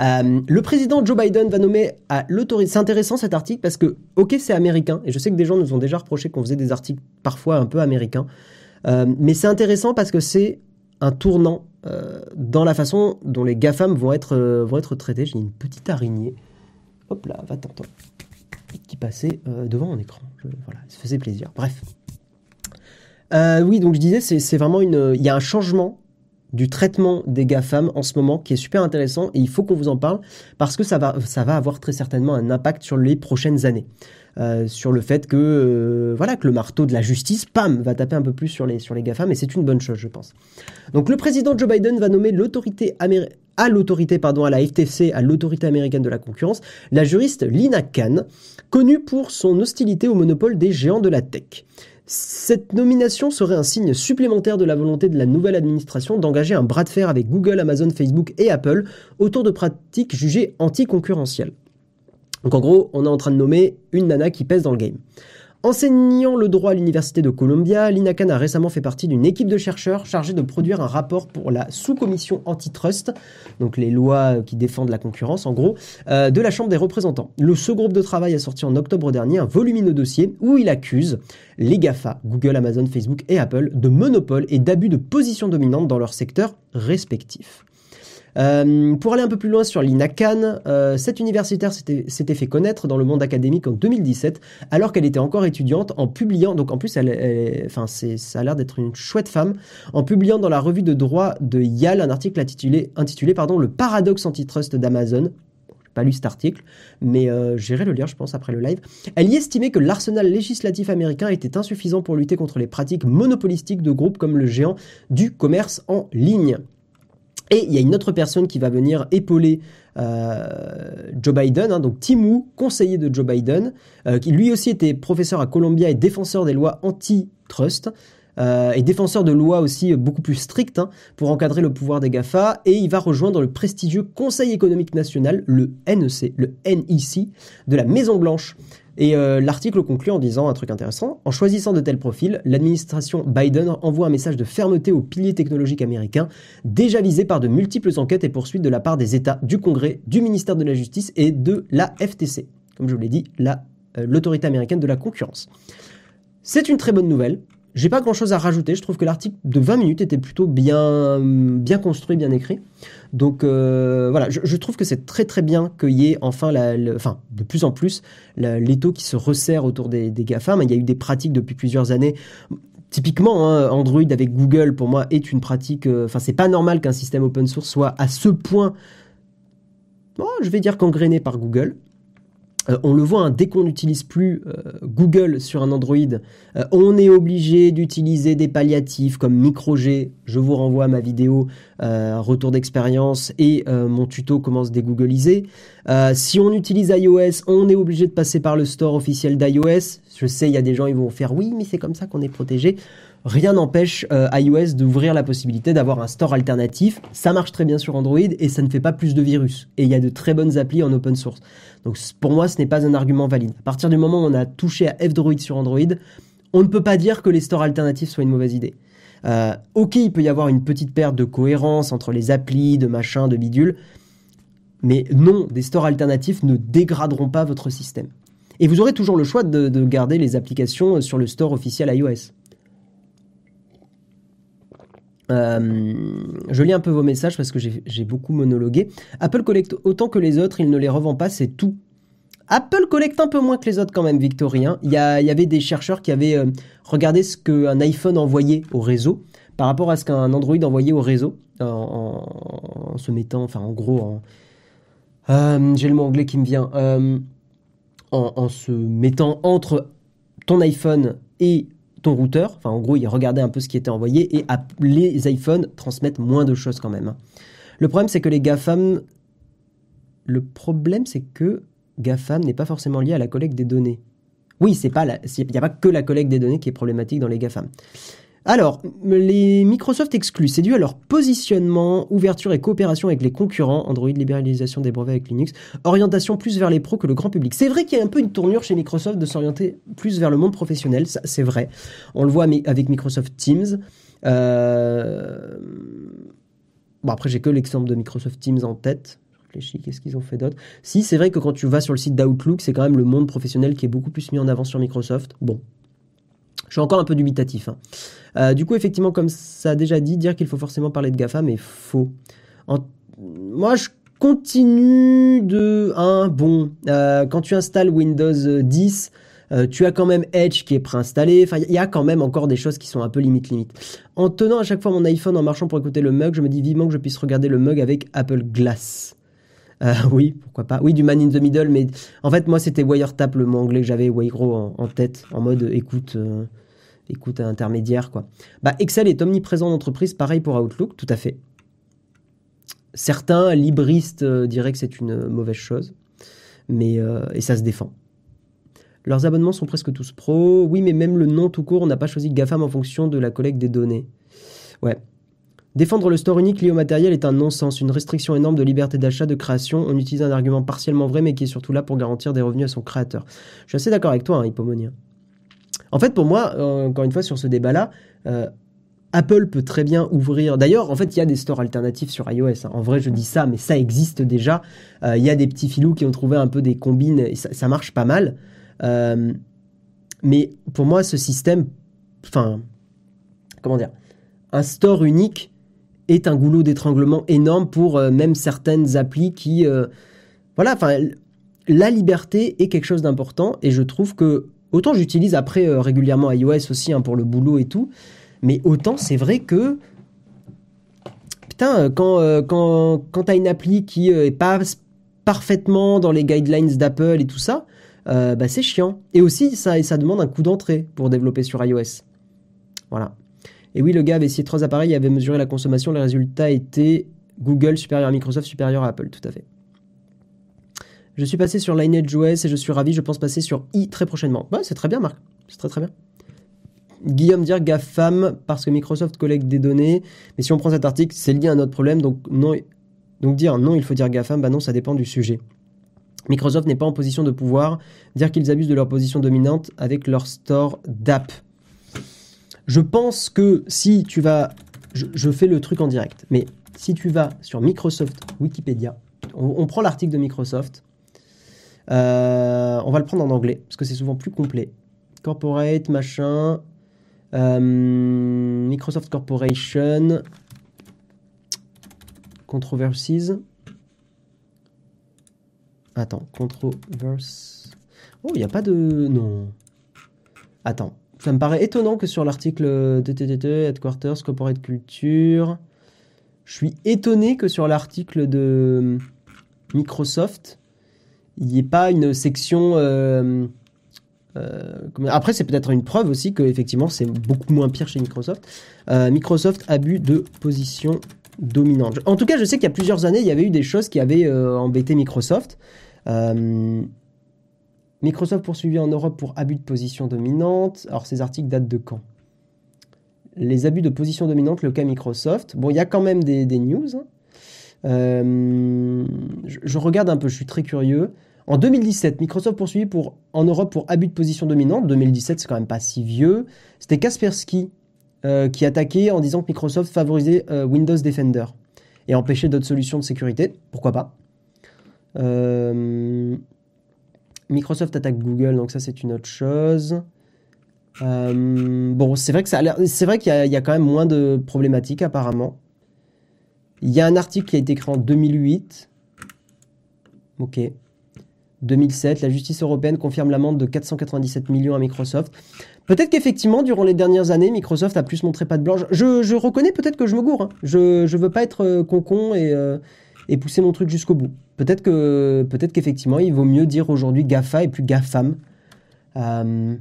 Euh, le président Joe Biden va nommer à l'autorité. C'est intéressant cet article parce que, ok, c'est américain, et je sais que des gens nous ont déjà reproché qu'on faisait des articles parfois un peu américains, euh, mais c'est intéressant parce que c'est un tournant euh, dans la façon dont les GAFAM vont être, euh, vont être traités. J'ai une petite araignée. Hop là, va t'entendre qui passait euh, devant mon écran. Voilà, ça faisait plaisir. Bref. Euh, oui, donc je disais, c'est vraiment une. Il y a un changement du traitement des GAFAM en ce moment qui est super intéressant et il faut qu'on vous en parle parce que ça va, ça va avoir très certainement un impact sur les prochaines années. Euh, sur le fait que voilà que le marteau de la justice, pam, va taper un peu plus sur les sur les GAFAM et c'est une bonne chose, je pense. Donc le président Joe Biden va nommer l'autorité américaine à l'autorité, pardon, à la FTC, à l'autorité américaine de la concurrence, la juriste Lina Khan, connue pour son hostilité au monopole des géants de la tech. Cette nomination serait un signe supplémentaire de la volonté de la nouvelle administration d'engager un bras de fer avec Google, Amazon, Facebook et Apple autour de pratiques jugées anticoncurrentielles. Donc en gros, on est en train de nommer une nana qui pèse dans le game. Enseignant le droit à l'université de Columbia, Lina Khan a récemment fait partie d'une équipe de chercheurs chargée de produire un rapport pour la sous-commission antitrust, donc les lois qui défendent la concurrence en gros, euh, de la Chambre des représentants. Le, ce groupe de travail a sorti en octobre dernier un volumineux dossier où il accuse les GAFA, Google, Amazon, Facebook et Apple, de monopole et d'abus de position dominante dans leurs secteurs respectifs. Euh, pour aller un peu plus loin sur l'INACAN, euh, cette universitaire s'était fait connaître dans le monde académique en 2017, alors qu'elle était encore étudiante, en publiant, donc en plus, elle, enfin, ça a l'air d'être une chouette femme, en publiant dans la revue de droit de Yale un article intitulé, Le paradoxe antitrust d'Amazon, pas lu cet article, mais euh, j'irai le lire, je pense, après le live. Elle y estimait que l'arsenal législatif américain était insuffisant pour lutter contre les pratiques monopolistiques de groupes comme le géant du commerce en ligne. Et il y a une autre personne qui va venir épauler euh, Joe Biden, hein, donc Tim Wu, conseiller de Joe Biden, euh, qui lui aussi était professeur à Columbia et défenseur des lois antitrust. euh, et défenseur de lois aussi beaucoup plus strictes hein, pour encadrer le pouvoir des GAFA, et il va rejoindre le prestigieux Conseil économique national, le NEC, le NEC, de la Maison Blanche. Et euh, l'article conclut en disant un truc intéressant. En choisissant de tels profils, l'administration Biden envoie un message de fermeté aux piliers technologiques américains, déjà visés par de multiples enquêtes et poursuites de la part des États, du Congrès, du ministère de la Justice et de la FTC. Comme je vous l'ai dit, euh, l'autorité américaine de la concurrence. C'est une très bonne nouvelle. J'ai pas grand chose à rajouter. Je trouve que l'article de 20 minutes était plutôt bien, bien construit, bien écrit. Donc euh, voilà, je, trouve que c'est très très bien qu'il y ait enfin, la, enfin de plus en plus, l'étau qui se resserre autour des, des GAFAM. Il y a eu des pratiques depuis plusieurs années. Typiquement, hein, Android avec Google, pour moi, est une pratique. Euh, enfin, c'est pas normal qu'un système open source soit à ce point, je vais dire qu'engrainé par Google. Euh, on le voit, hein, dès qu'on n'utilise plus euh, Google sur un Android, euh, on est obligé d'utiliser des palliatifs comme MicroG. Je vous renvoie à ma vidéo retour d'expérience et mon tuto comment se dégoogliser. si on utilise iOS, on est obligé de passer par le store officiel d'iOS. Je sais, il y a des gens qui vont faire oui, mais c'est comme ça qu'on est protégé rien n'empêche euh, iOS d'ouvrir la possibilité d'avoir un store alternatif. Ça marche très bien sur Android et ça ne fait pas plus de virus. Et il y a de très bonnes applis en open source. Donc pour moi, ce n'est pas un argument valide. À partir du moment où on a touché à F-Droid sur Android, on ne peut pas dire que les stores alternatifs soient une mauvaise idée. Euh, ok, il peut y avoir une petite perte de cohérence entre les applis, de machin, de bidule, mais non, des stores alternatifs ne dégraderont pas votre système. Et vous aurez toujours le choix de garder les applications sur le store officiel iOS. Euh, je lis un peu vos messages parce que j'ai beaucoup monologué. Apple collecte autant que les autres, il ne les revend pas, c'est tout. Apple collecte un peu moins que les autres quand même, Victorien. Il y, avait des chercheurs qui avaient euh, regardé ce qu'un iPhone envoyait au réseau par rapport à ce qu'un Android envoyait au réseau en, se mettant, enfin en gros, euh, j'ai le mot anglais qui me vient, en se mettant entre ton iPhone et ton routeur. Enfin, en gros, il regardait un peu ce qui était envoyé et les iPhones transmettent moins de choses quand même. Hein. Le problème, c'est que les GAFAM. Le problème, c'est que GAFAM n'est pas forcément lié à la collecte des données. Oui, c'est pas il n'y a pas que la collecte des données qui est problématique dans les GAFAM. Alors, les Microsoft exclus, c'est dû à leur positionnement, ouverture et coopération avec les concurrents, Android, libéralisation des brevets avec Linux, orientation plus vers les pros que le grand public. C'est vrai qu'il y a un peu une tournure chez Microsoft de s'orienter plus vers le monde professionnel, ça c'est vrai. On le voit avec Microsoft Teams. Euh, bon, après, j'ai que l'exemple de Microsoft Teams en tête. Je réfléchis, qu'est-ce qu'ils ont fait d'autre? Si, c'est vrai que quand tu vas sur le site d'Outlook, c'est quand même le monde professionnel qui est beaucoup plus mis en avant sur Microsoft. Bon, je suis encore un peu dubitatif. Hein. Euh, du coup, effectivement, comme ça a déjà dit, dire qu'il faut forcément parler de GAFA, mais faux. Moi, je continue de... Hein, bon, euh, quand tu installes Windows 10, euh, tu as quand même Edge qui est préinstallé. Enfin, il y a quand même encore des choses qui sont un peu limite limite. En tenant à chaque fois mon iPhone en marchant pour écouter le mug, je me dis vivement que je puisse regarder le mug avec Apple Glass. Euh, oui, pourquoi pas. Oui, du man in the middle, mais en fait, moi, c'était Wiretap, le mot anglais que j'avais, Wayro en, tête, en mode écoute, euh, écoute intermédiaire, quoi. Bah, Excel est omniprésent en entreprise, pareil pour Outlook, tout à fait. Certains libristes euh, diraient que c'est une mauvaise chose, mais et ça se défend. Leurs abonnements sont presque tous pro. Oui, mais même le nom tout court, on n'a pas choisi GAFAM en fonction de la collecte des données. Ouais, Défendre le store unique lié au matériel est un non-sens, une restriction énorme de liberté d'achat, de création. On utilise un argument partiellement vrai, mais qui est surtout là pour garantir des revenus à son créateur. Je suis assez d'accord avec toi, hein, En fait, pour moi, euh, encore une fois, sur ce débat-là, euh, Apple peut très bien ouvrir. D'ailleurs, en fait, il y a des stores alternatifs sur iOS. Hein. En vrai, je dis ça, mais ça existe déjà. Euh, il y a des petits filous qui ont trouvé un peu des combines et ça, ça marche pas mal. mais pour moi, ce système, enfin, comment dire, un store unique est un goulot d'étranglement énorme pour euh, même certaines applis qui... Euh, voilà, enfin, la liberté est quelque chose d'important et je trouve que autant j'utilise après euh, régulièrement iOS aussi hein, pour le boulot et tout, mais autant c'est vrai que putain quand quand quand t'as une appli qui est pas parfaitement dans les guidelines d'Apple et tout ça, bah c'est chiant. Et aussi ça ça demande un coup d'entrée pour développer sur iOS. Voilà. Et oui, le gars avait essayé trois appareils et avait mesuré la consommation. Les résultats étaient Google supérieur à Microsoft, supérieur à Apple, tout à fait. Je suis passé sur Lineage OS et je suis ravi. Je pense passer sur i très prochainement. Ouais, c'est très bien, Marc. C'est très très bien. Guillaume dire GAFAM parce que Microsoft collecte des données. Mais si on prend cet article, c'est lié à un autre problème. Donc, donc dire non, il faut dire GAFAM, bah non, ça dépend du sujet. Microsoft n'est pas en position de pouvoir dire qu'ils abusent de leur position dominante avec leur store d'app. Je pense que si tu vas... Je, fais le truc en direct, mais si tu vas sur Microsoft Wikipédia, on, prend l'article de Microsoft, euh, on va le prendre en anglais, parce que c'est souvent plus complet. Corporate, machin, euh, Microsoft Corporation, Controversies. Attends, Controverse. Oh, il n'y a pas de. Non. Attends. Ça me paraît étonnant que sur l'article TTT, Headquarters, Corporate Culture. Je suis étonné que sur l'article de Microsoft, il n'y ait pas une section. Euh, euh, après, c'est peut-être une preuve aussi que effectivement c'est beaucoup moins pire chez Microsoft. Euh, Microsoft abus de position dominante. En tout cas, je sais qu'il y a plusieurs années, il y avait eu des choses qui avaient embêté Microsoft. Microsoft poursuivi en Europe pour abus de position dominante. Alors, ces articles datent de quand? Les abus de position dominante, le cas Microsoft. Bon, il y a quand même des, news. Hein. je, je, regarde un peu, je suis très curieux. En 2017, Microsoft poursuivi pour, en Europe pour abus de position dominante. 2017, c'est quand même pas si vieux. C'était Kaspersky euh, qui attaquait en disant que Microsoft favorisait euh, Windows Defender et empêchait d'autres solutions de sécurité. Pourquoi pas? Euh, Microsoft attaque Google, donc ça c'est une autre chose. bon, c'est vrai qu'il y, y, a quand même moins de problématiques apparemment. Il y a un article qui a été écrit en 2008. Ok. 2007, la justice européenne confirme l'amende de 497 millions à Microsoft. Peut-être qu'effectivement, durant les dernières années, Microsoft a plus montré pas de blanche. Je, reconnais peut-être que je me gourre. Hein. Je ne veux pas être euh, concon et, euh, et pousser mon truc jusqu'au bout. Peut-être que peut-être qu'effectivement, il vaut mieux dire aujourd'hui GAFA et plus GAFAM. Euh,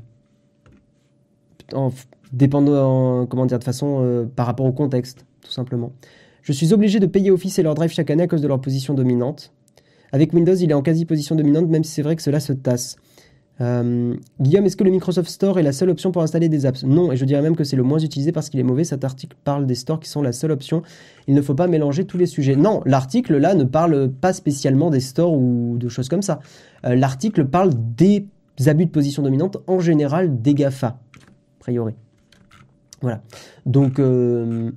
en, dépendant, comment dire, de façon euh, par rapport au contexte, tout simplement. Je suis obligé de payer Office et leur Drive chaque année à cause de leur position dominante. Avec Windows, il est en quasi position dominante, même si c'est vrai que cela se tasse. Euh, Guillaume, est-ce que le Microsoft Store est la seule option pour installer des apps? Non, et je dirais même que c'est le moins utilisé parce qu'il est mauvais. Cet article parle des stores qui sont la seule option. Il ne faut pas mélanger tous les sujets. Non, l'article là ne parle pas spécialement des stores ou de choses comme ça. Euh, l'article parle des abus de position dominante en général des GAFA, a priori. Voilà. Donc, euh,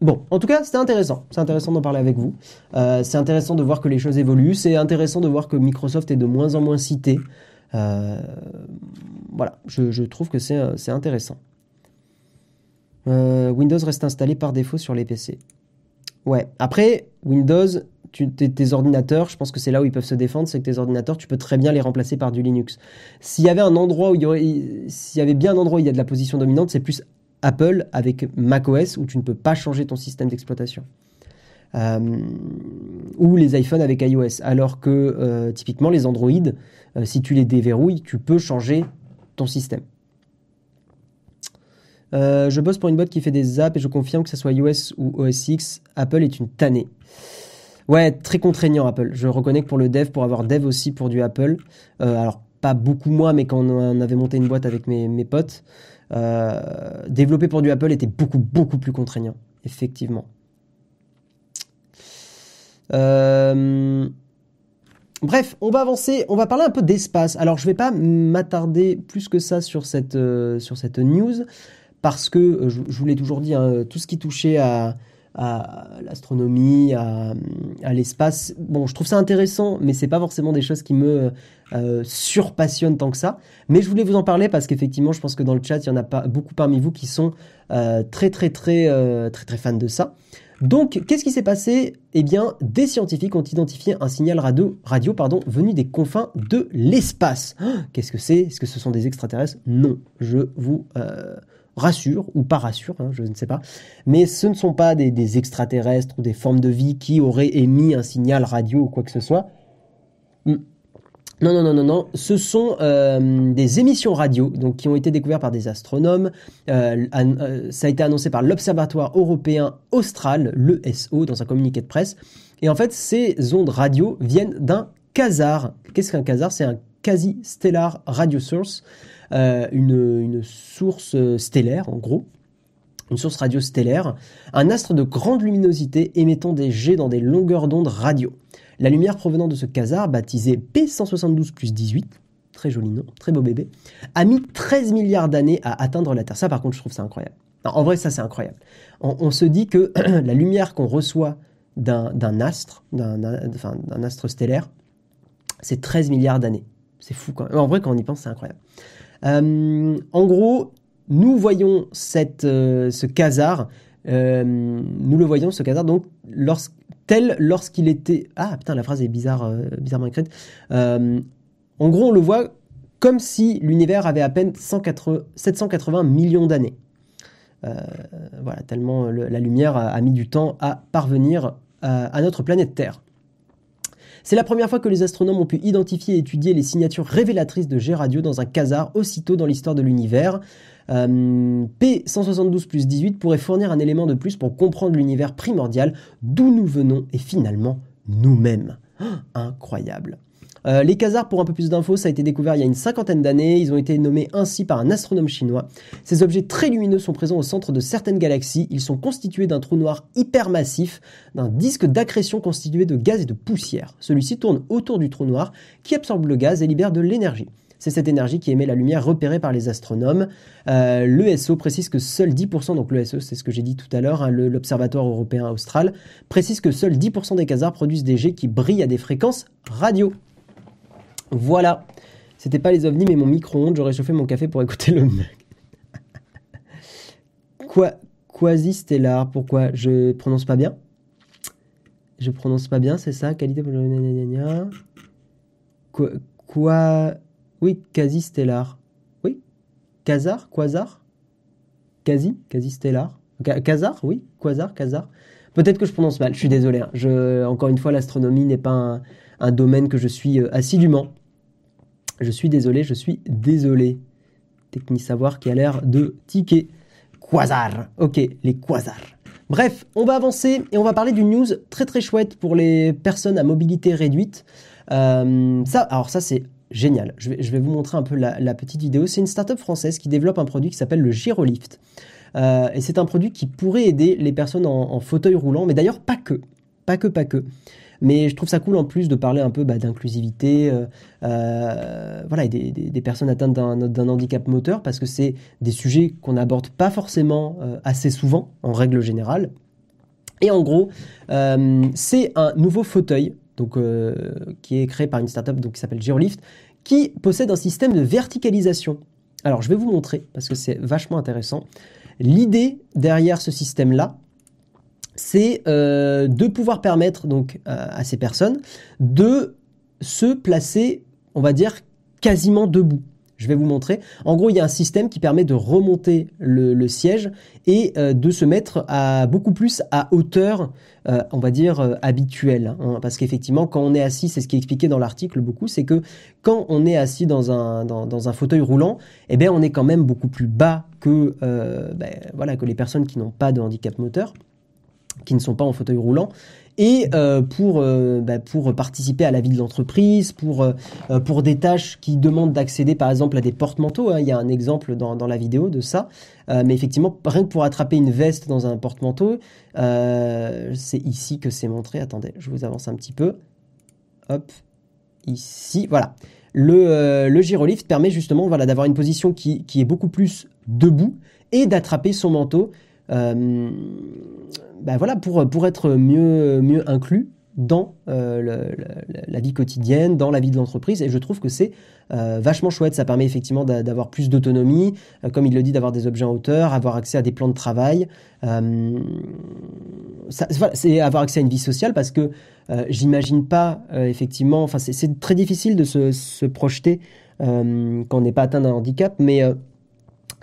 Bon, en tout cas, c'était intéressant. C'est intéressant d'en parler avec vous. C'est intéressant de voir que les choses évoluent. C'est intéressant de voir que Microsoft est de moins en moins cité. Euh, voilà, je, trouve que c'est euh, intéressant. Windows reste installé par défaut sur les PC. Ouais, après, Windows, tes, ordinateurs, je pense que c'est là où ils peuvent se défendre, c'est que tes ordinateurs, tu peux très bien les remplacer par du Linux. S'il y avait un endroit s'il y avait bien un endroit où il y a de la position dominante, c'est plus Apple avec macOS où tu ne peux pas changer ton système d'exploitation. Euh, ou les iPhones avec iOS. Alors que euh, typiquement les Android, euh, si tu les déverrouilles, tu peux changer ton système. je bosse pour une boîte qui fait des apps et je confirme que ce soit iOS ou OS X, Apple est une tannée. Ouais, très contraignant Apple. Je reconnais que pour le dev, pour avoir dev aussi pour du Apple, alors pas beaucoup moi, mais quand on avait monté une boîte avec mes, potes, développer pour du Apple était beaucoup, beaucoup plus contraignant, effectivement. Euh, bref, on va avancer, on va parler un peu d'espace. Alors, je ne vais pas m'attarder plus que ça sur cette, euh, news, parce que, je, vous l'ai toujours dit, hein, tout ce qui touchait à, l'astronomie, à, l'espace. Bon, je trouve ça intéressant, mais c'est pas forcément des choses qui me euh, surpassionnent tant que ça. Mais je voulais vous en parler parce qu'effectivement, je pense que dans le chat, il y en a pas beaucoup parmi vous qui sont euh, très très très euh, très très fans de ça. Donc, qu'est-ce qui s'est passé? Eh bien, des scientifiques ont identifié un signal radio, radio pardon, venu des confins de l'espace. Qu'est-ce que c'est? Est-ce que ce sont des extraterrestres? Non, je vous rassure ou pas rassure, hein, je ne sais pas. Mais ce ne sont pas des, extraterrestres ou des formes de vie qui auraient émis un signal radio ou quoi que ce soit. Non, non, non, non, non. Ce sont euh, des émissions radio donc, qui ont été découvertes par des astronomes. Euh, euh, ça a été annoncé par l'Observatoire européen austral, l'ESO, dans un communiqué de presse. Et en fait, ces ondes radio viennent d'un quasar. Qu'est-ce qu'un quasar C'est un quasi-stellar radio source. une, une source stellaire, en gros, une source radio stellaire, un astre de grande luminosité émettant des jets dans des longueurs d'onde radio. La lumière provenant de ce quasar, baptisé P172 plus 18, très joli nom, très beau bébé, a mis 13 milliards d'années à atteindre la Terre. Ça, par contre, je trouve ça incroyable. en vrai, ça, c'est incroyable. On, se dit que la lumière qu'on reçoit d'un astre, d'un astre stellaire, c'est 13 milliards d'années. C'est fou quand. En vrai, quand on y pense, c'est incroyable. Euh, en gros, nous voyons euh, ce quasar, euh, nous le voyons, ce quasar, donc, tel lorsqu'il était... Ah, putain, la phrase est bizarre, euh, bizarrement écrite. en gros, on le voit comme si l'univers avait à peine 780 millions d'années. voilà, tellement la lumière a, mis du temps à parvenir à notre planète Terre. C'est la première fois que les astronomes ont pu identifier et étudier les signatures révélatrices de G radio dans un quasar aussitôt dans l'histoire de l'univers. Euh, P172 plus 18 pourrait fournir un élément de plus pour comprendre l'univers primordial, d'où nous venons et finalement nous-mêmes. incroyable. Euh, les quasars, pour un peu plus d'infos, ça a été découvert il y a une cinquantaine d'années. Ils ont été nommés ainsi par un astronome chinois. Ces objets très lumineux sont présents au centre de certaines galaxies. Ils sont constitués d'un trou noir hypermassif, d'un disque d'accrétion constitué de gaz et de poussière. Celui-ci tourne autour du trou noir qui absorbe le gaz et libère de l'énergie. C'est cette énergie qui émet la lumière repérée par les astronomes. Euh, L'ESO précise que seuls 10%, donc l'ESO c'est ce que j'ai dit tout à l'heure, hein, l'Observatoire européen austral, précise que seuls 10% des quasars produisent des jets qui brillent à des fréquences radio. Voilà. C'était pas les ovnis, mais mon micro-ondes. J'aurais chauffé mon café pour écouter le Quoi Quasi stellar. Pourquoi Je prononce pas bien? Je prononce pas bien, c'est ça? Qualité pour le. Quoi Oui, quasi stellar. Oui Quasar Quasar Quasi Quasi stellar Quasar Oui Quasar Quasar Peut-être que je prononce mal, je suis désolé. Hein. Encore une fois, l'astronomie n'est pas un, domaine que je suis euh, assidûment. Je suis désolé, je suis désolé. Technique savoir qui a l'air de ticker. Quasar. Ok, les quasars. Bref, on va avancer et on va parler d'une news très très chouette pour les personnes à mobilité réduite. Euh, ça, alors ça c'est génial. Je vais, vous montrer un peu la, petite vidéo. C'est une startup française qui développe un produit qui s'appelle le Gyrolift. Euh, et c'est un produit qui pourrait aider les personnes en, fauteuil roulant, mais d'ailleurs pas que. Pas que, pas que. Mais je trouve ça cool en plus de parler un peu bah, d'inclusivité, euh, euh, voilà, des, des, personnes atteintes d'un handicap moteur, parce que c'est des sujets qu'on n'aborde pas forcément assez souvent, en règle générale. Et en gros, c'est un nouveau fauteuil donc, qui est créé par une startup donc, qui s'appelle Geolift, qui possède un système de verticalisation. Alors, je vais vous montrer parce que c'est vachement intéressant. L'idée derrière ce système-là, c'est euh, de pouvoir permettre donc euh, à ces personnes de se placer, on va dire, quasiment debout. Je vais vous montrer. En gros, il y a un système qui permet de remonter le, siège et euh, de se mettre à beaucoup plus à hauteur, on va dire, habituelle. Hein. parce qu'effectivement, quand on est assis, c'est ce qui est expliqué dans l'article beaucoup, c'est que quand on est assis dans un, dans, un fauteuil roulant, eh bien, on est quand même beaucoup plus bas que, ben, voilà, que les personnes qui n'ont pas de handicap moteur qui ne sont pas en fauteuil roulant et euh, pour euh, bah, pour participer à la vie de l'entreprise, pour euh, pour des tâches qui demandent d'accéder par exemple à des porte-manteaux. Hein. il y a un exemple dans, dans la vidéo de ça, mais effectivement rien que pour attraper une veste dans un porte-manteau, c'est ici que c'est montré. Attendez, je vous avance un petit peu. Hop, ici, voilà. Le, gyrolift permet justement d'avoir une position qui, qui est beaucoup plus debout et d'attraper son manteau bah voilà, pour, pour être mieux, mieux inclus dans euh, la vie quotidienne, dans la vie de l'entreprise. Et je trouve que c'est euh, vachement chouette. Ça permet effectivement d'avoir plus d'autonomie, euh, comme il le dit, d'avoir des objets en hauteur, avoir accès à des plans de travail. c'est avoir accès à une vie sociale parce que j'imagine pas effectivement. Enfin, c'est très difficile de se, se projeter quand on n'est pas atteint d'un handicap, mais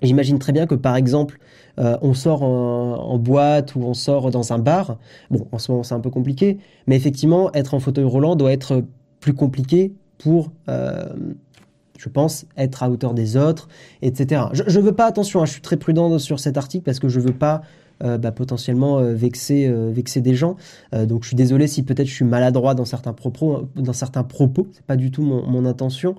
J'imagine très bien que par exemple, euh, on sort en, boîte ou on sort dans un bar. Bon, en ce moment c'est un peu compliqué, mais effectivement, être en fauteuil roulant doit être plus compliqué pour, euh, je pense, être à hauteur des autres, etc. Je ne veux pas, attention, hein, je suis très prudent sur cet article parce que je veux pas euh, bah, potentiellement vexer, vexer des gens. donc je suis désolé si peut-être je suis maladroit dans certains propos, dans certains propos. C'est pas du tout mon, mon intention.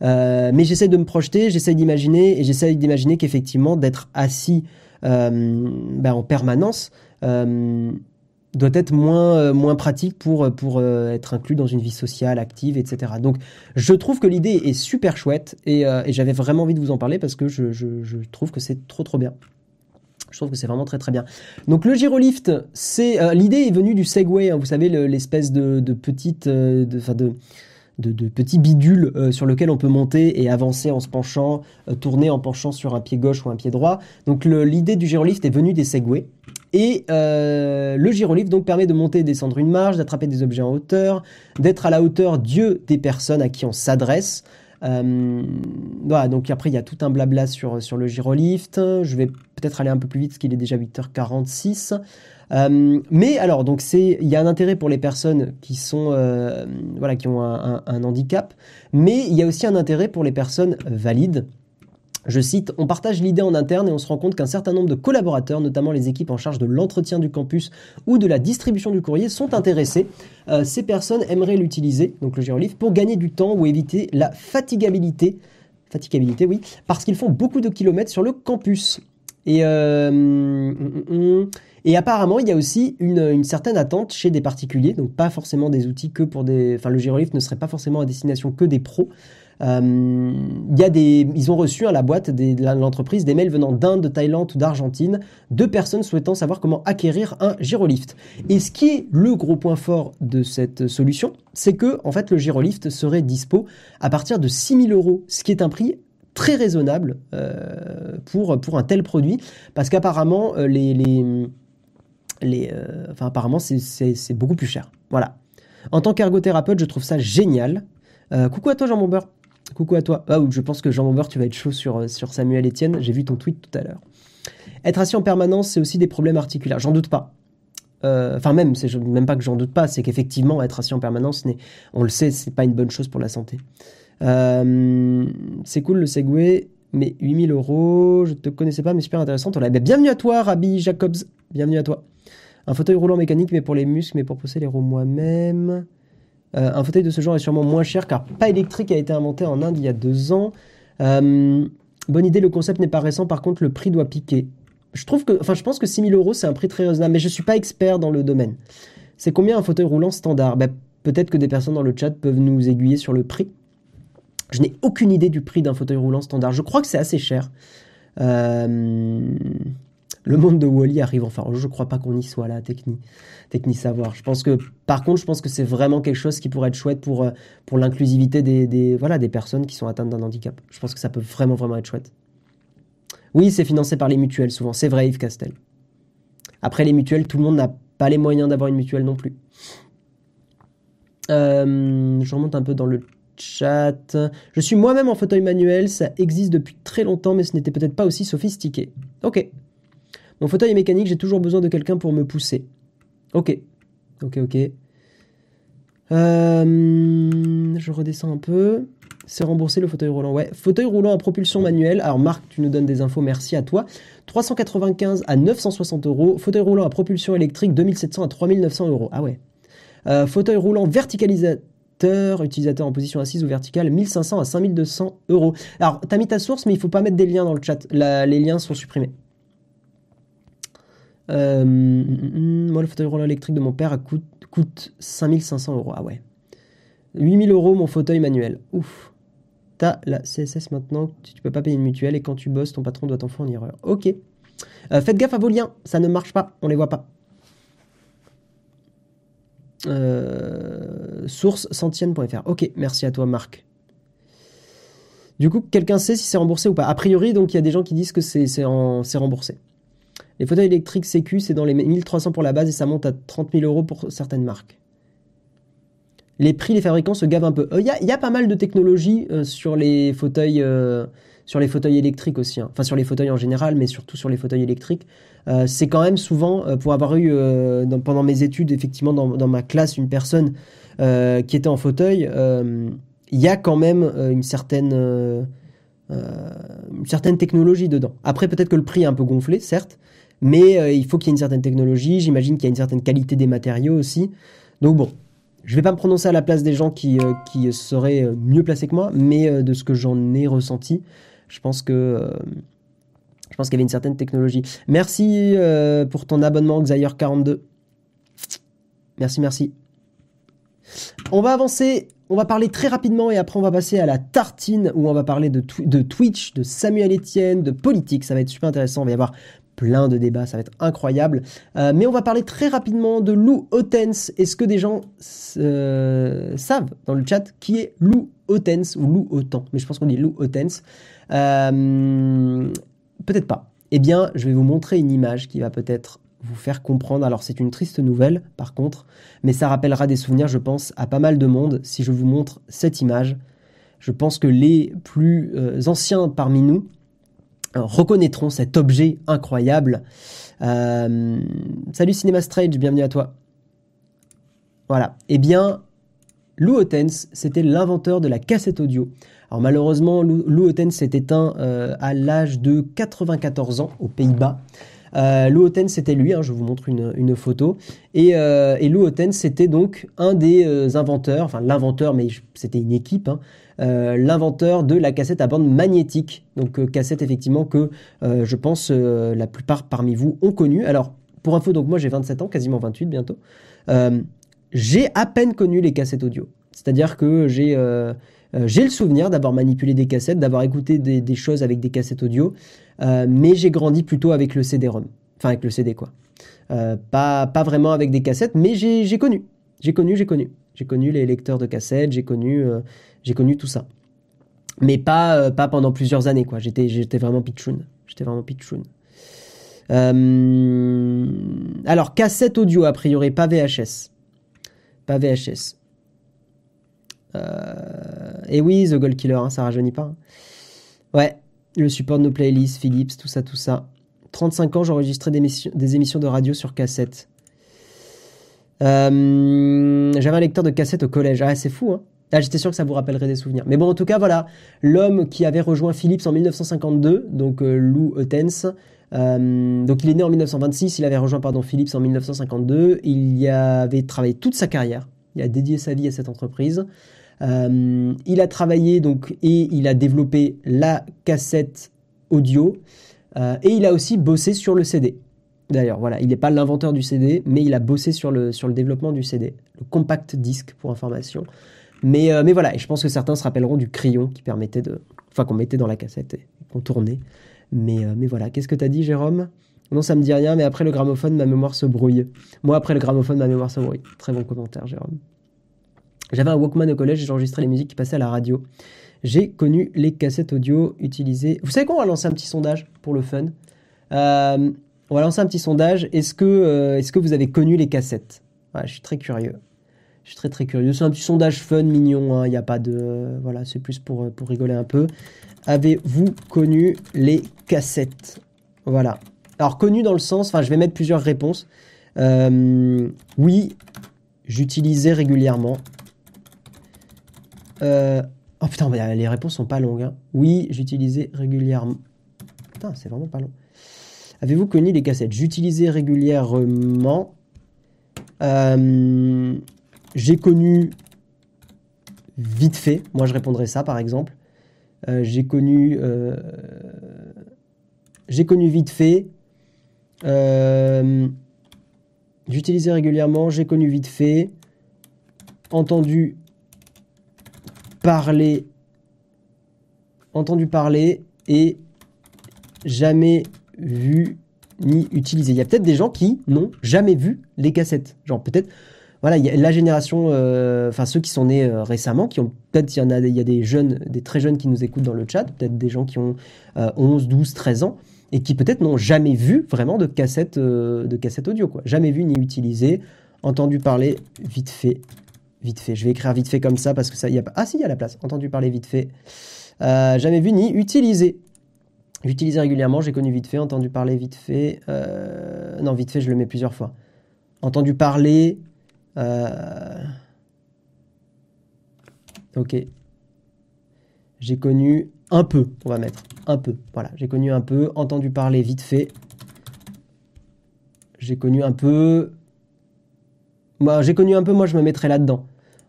mais j'essaie de me projeter, j'essaie d'imaginer, et j'essaie d'imaginer qu'effectivement, d'être assis ben, en permanence doit être moins, moins pratique pour, pour être inclus dans une vie sociale, active, etc. Donc je trouve que l'idée est super chouette et, j'avais vraiment envie de vous en parler parce que je, je, trouve que c'est trop trop bien. Je trouve que c'est vraiment très très bien. Donc le gyrolift, c'est euh, l'idée est venue du Segway, hein, vous savez l'espèce de, de, petite, euh, de, de, petits bidules euh, sur lequel on peut monter et avancer en se penchant, tourner en penchant sur un pied gauche ou un pied droit. Donc l'idée du gyrolift est venue des Segway. Et le gyrolift donc permet de monter et descendre une marche, d'attraper des objets en hauteur, d'être à la hauteur Dieu des personnes à qui on s'adresse. Euh, voilà, donc après, il y a tout un blabla sur, sur le gyrolift. Je vais peut-être aller un peu plus vite parce qu'il est déjà 8h46. Euh, mais alors, donc c'est, il y a un intérêt pour les personnes qui sont, euh, voilà, qui ont un, un, handicap, mais il y a aussi un intérêt pour les personnes valides. Je cite, on partage l'idée en interne et on se rend compte qu'un certain nombre de collaborateurs, notamment les équipes en charge de l'entretien du campus ou de la distribution du courrier, sont intéressés. Euh, ces personnes aimeraient l'utiliser, donc le gyrolif, pour gagner du temps ou éviter la fatigabilité. Fatigabilité, oui, parce qu'ils font beaucoup de kilomètres sur le campus. Et, euh, mm, mm, mm. apparemment, il y a aussi une, certaine attente chez des particuliers, donc pas forcément des outils que pour des... Enfin, le gyrolif ne serait pas forcément à destination que des pros. Euh, y a des, ils ont reçu à la boîte de l'entreprise des mails venant d'Inde, de Thaïlande ou d'Argentine, de personnes souhaitant savoir comment acquérir un gyrolift. Et ce qui est le gros point fort de cette solution, c'est que en fait le gyrolift serait dispo à partir de 6000 euros, ce qui est un prix très raisonnable euh, pour, pour un tel produit, parce qu'apparemment euh, les, les, les euh, enfin apparemment c'est beaucoup plus cher. Voilà. En tant qu'ergothérapeute, je trouve ça génial. Coucou à toi Jean Bombeur. Coucou à toi. Ah, je pense que Jean Bomber, tu vas être chaud sur, euh, sur Samuel Etienne. J'ai vu ton tweet tout à l'heure. Être assis en permanence, c'est aussi des problèmes articulaires. J'en doute pas. Euh, enfin, même, même pas que j'en doute pas, c'est qu'effectivement, être assis en permanence, on le sait, c'est pas une bonne chose pour la santé. Euh, c'est cool le Segway, mais 8000 euros, je te connaissais pas, mais super intéressant. bienvenue à toi, Rabbi Jacobs. Bienvenue à toi. Un fauteuil roulant mécanique, mais pour les muscles, mais pour pousser les roues moi-même. Euh, un fauteuil de ce genre est sûrement moins cher car pas électrique a été inventé en Inde il y a deux ans. Euh, bonne idée, le concept n'est pas récent, par contre le prix doit piquer. Je trouve que, enfin, je pense que 6000 euros c'est un prix très raisonnable, mais je suis pas expert dans le domaine. C'est combien un fauteuil roulant standard? Ben, Peut-être que des personnes dans le chat peuvent nous aiguiller sur le prix. Je n'ai aucune idée du prix d'un fauteuil roulant standard. Je crois que c'est assez cher. Euh, le monde de Wally arrive enfin. Je ne crois pas qu'on y soit là, Techni, Techni Savoir. Je pense que, par contre, je pense que c'est vraiment quelque chose qui pourrait être chouette pour, euh, pour l'inclusivité des, voilà, des personnes qui sont atteintes d'un handicap. Je pense que ça peut vraiment, vraiment être chouette. Oui, c'est financé par les mutuelles souvent. C'est vrai, Yves Castel. Après, les mutuelles, tout le monde n'a pas les moyens d'avoir une mutuelle non plus. Euh, je remonte un peu dans le chat. Je suis moi-même en fauteuil manuel, ça existe depuis très longtemps, mais ce n'était peut-être pas aussi sophistiqué. Ok. Mon fauteuil est mécanique, j'ai toujours besoin de quelqu'un pour me pousser. Ok. Ok, ok. Euh, je redescends un peu. C'est remboursé le fauteuil roulant. Ouais, fauteuil roulant à propulsion manuelle. Alors Marc, tu nous donnes des infos, merci à toi. 395 à 960 euros. Fauteuil roulant à propulsion électrique, 2700 à 3900 euros. Ah ouais. Euh, fauteuil roulant verticalisateur, utilisateur en position assise ou verticale, 1500 à 5200 euros. Alors, tu as mis ta source, mais il faut pas mettre des liens dans le chat. les liens sont supprimés. Euh, moi, le fauteuil roulant électrique de mon père coûte, coûte 5500 euros. Ah ouais. 8000 euros mon fauteuil manuel. Ouf. T'as la CSS maintenant, tu peux pas payer une mutuelle et quand tu bosses, ton patron doit t'en erreur. Ok. Euh, faites gaffe à vos liens, ça ne marche pas, on les voit pas. Euh, source sentienne.fr. Ok, merci à toi Marc. Du coup, quelqu'un sait si c'est remboursé ou pas A priori, donc il y a des gens qui disent que c'est remboursé. Les fauteuils électriques CQ, c'est dans les 1300 pour la base et ça monte à 30 000 euros pour certaines marques. Les prix, les fabricants se gavent un peu. Il y, a pas mal de technologies euh, sur les fauteuils, euh, sur les fauteuils électriques aussi. Hein. Enfin, sur les fauteuils en général, mais surtout sur les fauteuils électriques. Euh, c'est quand même souvent, pour avoir eu pendant mes études, effectivement, dans, ma classe, une personne qui était en fauteuil, il y a quand même une certaine technologie dedans. Après, peut-être que le prix est un peu gonflé, certes, mais euh, il faut qu'il y ait une certaine technologie. J'imagine qu'il y a une certaine qualité des matériaux aussi. Donc bon, je vais pas me prononcer à la place des gens qui, qui seraient mieux placés que moi, mais de ce que j'en ai ressenti, je pense que je pense qu'il y avait une certaine technologie. Merci pour ton abonnement Xayer42. Merci, merci. On va avancer, on va parler très rapidement et après on va passer à la tartine où on va parler de, de Twitch, de Samuel Etienne, de politique. Ça va être super intéressant. Il va y avoir plein de débats, ça va être incroyable. Euh, mais on va parler très rapidement de Lou Otens. Est-ce que des gens euh, savent dans le chat qui est Lou Otens ou Lou Otan Mais je pense qu'on dit Lou Otens. Euh, peut-être pas. Eh bien, je vais vous montrer une image qui va peut-être vous faire comprendre. Alors c'est une triste nouvelle par contre, mais ça rappellera des souvenirs, je pense, à pas mal de monde si je vous montre cette image. Je pense que les plus anciens parmi nous reconnaîtront cet objet incroyable. Euh, salut Cinema Strange, bienvenue à toi. Voilà. Eh bien, Lou Otens, c'était l'inventeur de la cassette audio. Alors malheureusement, Lou Otens s'est éteint à l'âge de 94 ans aux Pays-Bas. Euh, Lou Oten, c'était lui, hein, je vous montre une, photo. Et, euh, Lou Oten, c'était donc un des euh, inventeurs, enfin l'inventeur, mais c'était une équipe, hein, euh, l'inventeur de la cassette à bande magnétique. Donc cassette effectivement que je pense la plupart parmi vous ont connu. Alors pour info, donc moi j'ai 27 ans, quasiment 28 bientôt. j'ai à peine connu les cassettes audio. C'est-à-dire que j'ai j'ai le souvenir d'avoir manipulé des cassettes, d'avoir écouté des, choses avec des cassettes audio, euh, mais j'ai grandi plutôt avec le CD-ROM. Enfin, avec le CD, quoi. Euh, pas, pas vraiment avec des cassettes, mais j'ai connu. J'ai connu, j'ai connu. J'ai connu les lecteurs de cassettes, j'ai connu, euh, j'ai connu tout ça. Mais pas, pas pendant plusieurs années, quoi. J'étais, j'étais vraiment pitchoun. J'étais vraiment pitchoun. alors, cassette audio, a priori, pas VHS. Pas VHS. et oui, The Gold Killer, hein, ça rajeunit pas. Hein. Ouais, le support de nos playlists, Philips, tout ça, tout ça. 35 ans, j'enregistrais des, des, émissions de radio sur cassette. Euh, j'avais un lecteur de cassette au collège. Ah, c'est fou, hein ah, j'étais sûr que ça vous rappellerait des souvenirs. Mais bon, en tout cas, voilà. L'homme qui avait rejoint Philips en 1952, donc euh, Lou Otens. Euh, donc il est né en 1926, il avait rejoint pardon, Philips en 1952. Il y avait travaillé toute sa carrière. Il a dédié sa vie à cette entreprise. Euh, il a travaillé donc et il a développé la cassette audio et il a aussi bossé sur le CD. D'ailleurs, voilà, il n'est pas l'inventeur du CD, mais il a bossé sur le, sur le développement du CD, le compact disc pour information. Mais, euh, mais voilà, et je pense que certains se rappelleront du crayon qui permettait de. Enfin, qu'on mettait dans la cassette et qu'on tournait. Mais, mais voilà, qu'est-ce que tu as dit, Jérôme? Non, ça me dit rien, mais après le gramophone, ma mémoire se brouille. Moi, après le gramophone, ma mémoire se brouille. Très bon commentaire, Jérôme. J'avais un Walkman au collège et j'enregistrais les musiques qui passaient à la radio. J'ai connu les cassettes audio utilisées. Vous savez quoi On va lancer un petit sondage pour le fun. Euh, on va lancer un petit sondage. Euh, est-ce que vous avez connu les cassettes? Je suis très curieux. Je suis très très curieux. C'est un petit sondage fun, mignon. Hein. Il n'y a pas de. voilà, c'est plus pour, rigoler un peu. Avez-vous connu les cassettes? Voilà. Alors, connu dans le sens. Enfin, je vais mettre plusieurs réponses. Euh, oui, j'utilisais régulièrement. Euh, oh putain, les réponses sont pas longues. Hein. Oui, j'utilisais régulièrement. Putain, c'est vraiment pas long. Avez-vous connu les cassettes? J'utilisais régulièrement. Euh, j'ai connu vite fait. Moi, je répondrais ça, par exemple. Euh, j'ai connu. j'ai connu vite fait. J'utilisais régulièrement. J'ai connu vite fait. Entendu parler, entendu parler et jamais vu ni utilisé. Il y a peut-être des gens qui n'ont jamais vu les cassettes. Genre peut-être, voilà, il y a la génération, euh, enfin ceux qui sont nés euh, récemment, qui ont peut-être, il y en a, il y a des jeunes, des très jeunes qui nous écoutent dans le chat, peut-être des gens qui ont 11, 12, 13 ans et qui peut-être n'ont jamais vu vraiment de cassette, euh, de audio, quoi. Jamais vu ni utilisé, entendu parler vite fait Vite fait. Je vais écrire vite fait comme ça parce que ça, y a pas. Ah si, il y a la place. Entendu parler vite fait. Jamais vu ni utilisé. J'utilisais régulièrement, j'ai connu vite fait, entendu parler vite fait. Non, vite fait, je le mets plusieurs fois. Entendu parler. Euh, ok. J'ai connu un peu, on va mettre. Un peu. Voilà, j'ai connu un peu. Entendu parler vite fait. J'ai connu un peu. J'ai connu un peu, moi, je me mettrais là-dedans.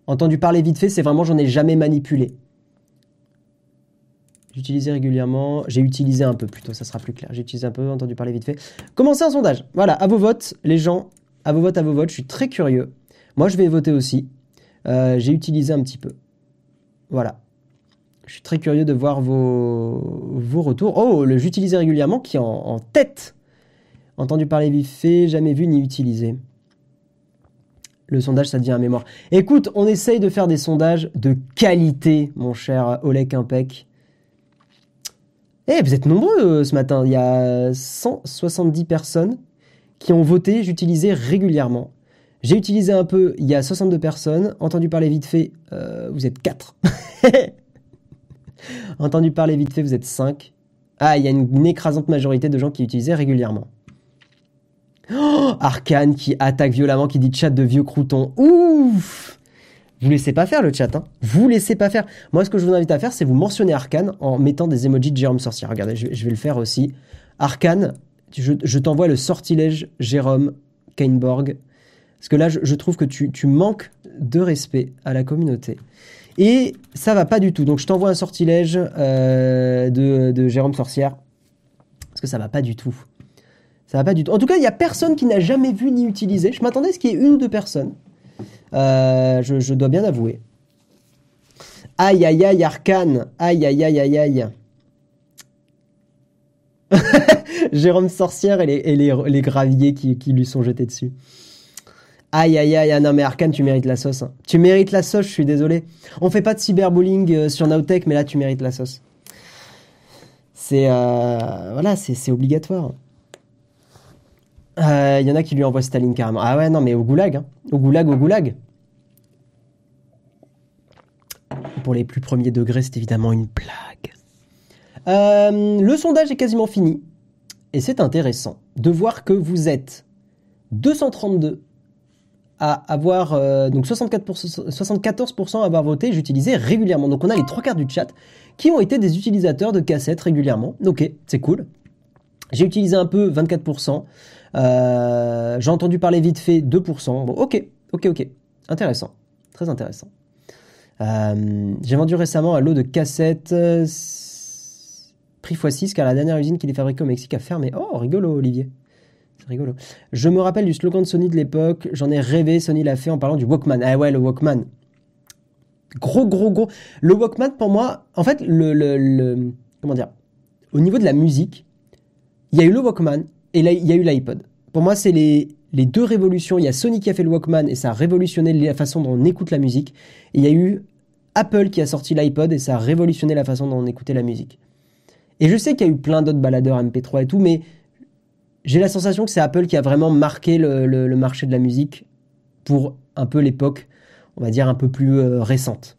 Entendu parler vite fait, c'est vraiment, j'en ai jamais manipulé. J'utilisais régulièrement. J'ai utilisé un peu plutôt, ça sera plus clair. J'ai utilisé un peu, entendu parler vite fait. Commencez un sondage. Voilà, à vos votes, les gens. À vos votes, à vos votes. Je suis très curieux. Moi, je vais voter aussi. Euh, j'ai utilisé un petit peu. Voilà. Je suis très curieux de voir vos, vos retours. Oh, le j'utilisais régulièrement qui est en, tête. Entendu parler vite fait, jamais vu ni utilisé. Le sondage, ça devient un mémoire. Écoute, on essaye de faire des sondages de qualité, mon cher Olek Impec. Eh, vous êtes nombreux euh, ce matin. Il y a 170 personnes qui ont voté, j'utilisais régulièrement. J'ai utilisé un peu, il y a 62 personnes. Entendu parler vite fait, euh, vous êtes 4. Entendu parler vite fait, vous êtes 5. Ah, il y a une, écrasante majorité de gens qui utilisaient régulièrement. Oh, Arcane qui attaque violemment, qui dit chat de vieux croutons. Ouf vous laissez pas faire le chat, hein. Vous laissez pas faire. Moi, ce que je vous invite à faire, c'est vous mentionner Arkane en mettant des emojis de Jérôme Sorcier. Regardez, je, vais le faire aussi. Arkane, je, t'envoie le sortilège Jérôme Kainborg. Parce que là, je, trouve que tu, manques de respect à la communauté. Et ça va pas du tout. Donc, je t'envoie un sortilège euh, de, Jérôme Sorcière. Parce que ça va pas du tout. Ça va pas du tout. En tout cas, il y a personne qui n'a jamais vu ni utilisé. Je m'attendais à ce qu'il y ait une ou deux personnes. Euh, je, dois bien avouer. Aïe, aïe, aïe, Arcane. Aïe, aïe, aïe, aïe, aïe. Jérôme Sorcière et les, graviers qui, lui sont jetés dessus. Aïe, aïe, aïe, ah non, mais Arcane, tu mérites la sauce. Hein. Tu mérites la sauce, je suis désolé. On fait pas de cyberbullying euh, sur Nowtech, mais là, tu mérites la sauce. C'est, euh, voilà, c'est obligatoire. Il euh, y en a qui lui envoient Staline carrément. Ah ouais, non, mais au goulag. Hein. Au goulag, au goulag. Pour les plus premiers degrés, c'est évidemment une blague. Le sondage est quasiment fini. Et c'est intéressant de voir que vous êtes 232 à avoir, euh, donc 64%, 74% à avoir voté, j'utilisais régulièrement. Donc on a les trois quarts du chat qui ont été des utilisateurs de cassettes régulièrement. Ok, c'est cool. J'ai utilisé un peu 24%. Euh, j'ai entendu parler vite fait 2%. Bon, ok, ok, ok. Intéressant. Très intéressant. Euh, j'ai vendu récemment un lot de cassettes prix x6 car la dernière usine qui les fabriquait au Mexique a fermé. Oh, rigolo, Olivier. Rigolo. Je me rappelle du slogan de Sony de l'époque. J'en ai rêvé. Sony l'a fait en parlant du Walkman. Ah ouais, le Walkman. Gros, gros, gros. Le Walkman, pour moi, en fait, le, comment dire, au niveau de la musique, il y a eu le Walkman et il y a eu l'iPod. Pour moi, c'est les, les deux révolutions. Il y a Sony qui a fait le Walkman et ça a révolutionné la façon dont on écoute la musique. Et il y a eu Apple qui a sorti l'iPod et ça a révolutionné la façon dont on écoutait la musique. Et je sais qu'il y a eu plein d'autres baladeurs MP3 et tout, mais j'ai la sensation que c'est Apple qui a vraiment marqué le, marché de la musique pour un peu l'époque, on va dire, un peu plus euh, récente.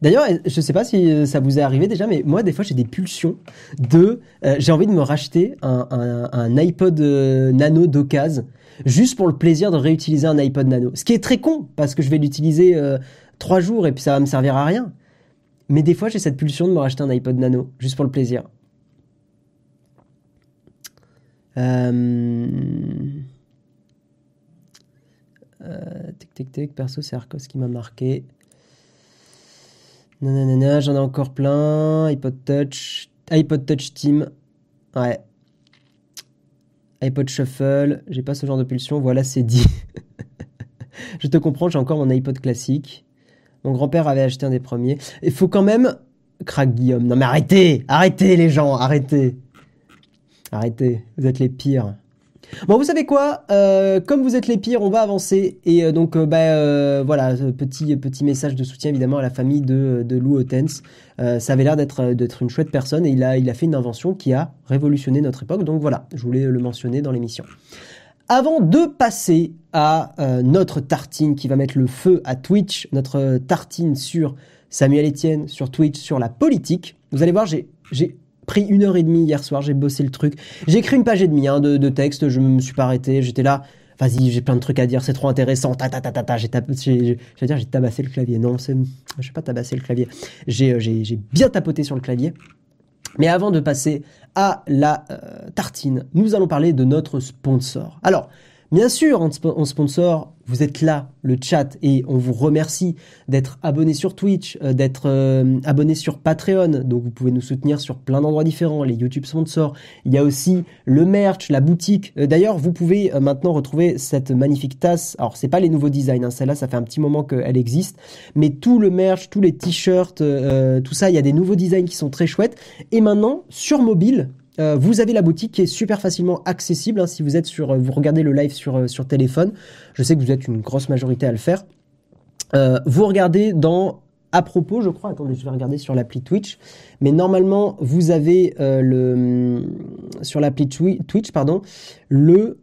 D'ailleurs, je sais pas si euh, ça vous est arrivé déjà, mais moi, des fois, j'ai des pulsions de. Euh, j'ai envie de me racheter un, iPod Nano d'occasion, juste pour le plaisir de réutiliser un iPod Nano. Ce qui est très con, parce que je vais l'utiliser trois jours et puis ça va me servir à rien. Mais des fois, j'ai cette pulsion de me racheter un iPod Nano, juste pour le plaisir. Euh... tic tic tic, perso, c'est Arcos qui m'a marqué. Nanana, j'en ai encore plein. iPod Touch, iPod Touch Team. Ouais. iPod Shuffle. J'ai pas ce genre de pulsion. Voilà, c'est dit. je te comprends, j'ai encore mon iPod classique. Mon grand-père avait acheté un des premiers. Il faut quand même. Crac Guillaume. Non mais arrêtez Arrêtez les gens Arrêtez Arrêtez. Vous êtes les pires. Bon, vous savez quoi euh, Comme vous êtes les pires, on va avancer. Et euh, donc, euh, bah, voilà, petit, petit message de soutien évidemment à la famille de, de Lou Otens. ça avait l'air d'être, une chouette personne et il a, il a fait une invention qui a révolutionné notre époque. Donc voilà, je voulais le mentionner dans l'émission. Avant de passer à notre tartine qui va mettre le feu à Twitch, notre tartine sur Samuel Etienne, sur Twitch, sur la politique, vous allez voir, j'ai pris une heure et demie hier soir, j'ai bossé le truc. J'ai écrit une page et demie hein, de, texte, je me suis pas arrêté, j'étais là. Vas-y, j'ai plein de trucs à dire, c'est trop intéressant. Ta ta ta ta ta, j'ai j'ai dire j'ai tabassé le clavier. Non, c'est je sais pas tabasser le clavier. J'ai j'ai bien tapoté sur le clavier. Mais avant de passer à la euh, tartine, nous allons parler de notre sponsor. Alors, Bien sûr, en, sponsor, vous êtes là, le chat, et on vous remercie d'être abonné sur Twitch, euh, d'être euh, abonné sur Patreon. Donc vous pouvez nous soutenir sur plein d'endroits différents, les YouTube sponsors. Il y a aussi le merch, la boutique. Euh, d'ailleurs, vous pouvez maintenant retrouver cette magnifique tasse. Alors c'est pas les nouveaux designs, hein. celle-là, ça fait un petit moment qu'elle existe, mais tout le merch, tous les t-shirts, tout ça, il y a des nouveaux designs qui sont très chouettes. Et maintenant, sur mobile, euh, vous avez la boutique qui est super facilement accessible hein, si vous êtes sur, euh, vous regardez le live sur, euh, sur téléphone. Je sais que vous êtes une grosse majorité à le faire. vous regardez dans à propos, je crois. Attendez, je vais regarder sur l'appli Twitch. Mais normalement, vous avez le sur l'appli Twitch, pardon, le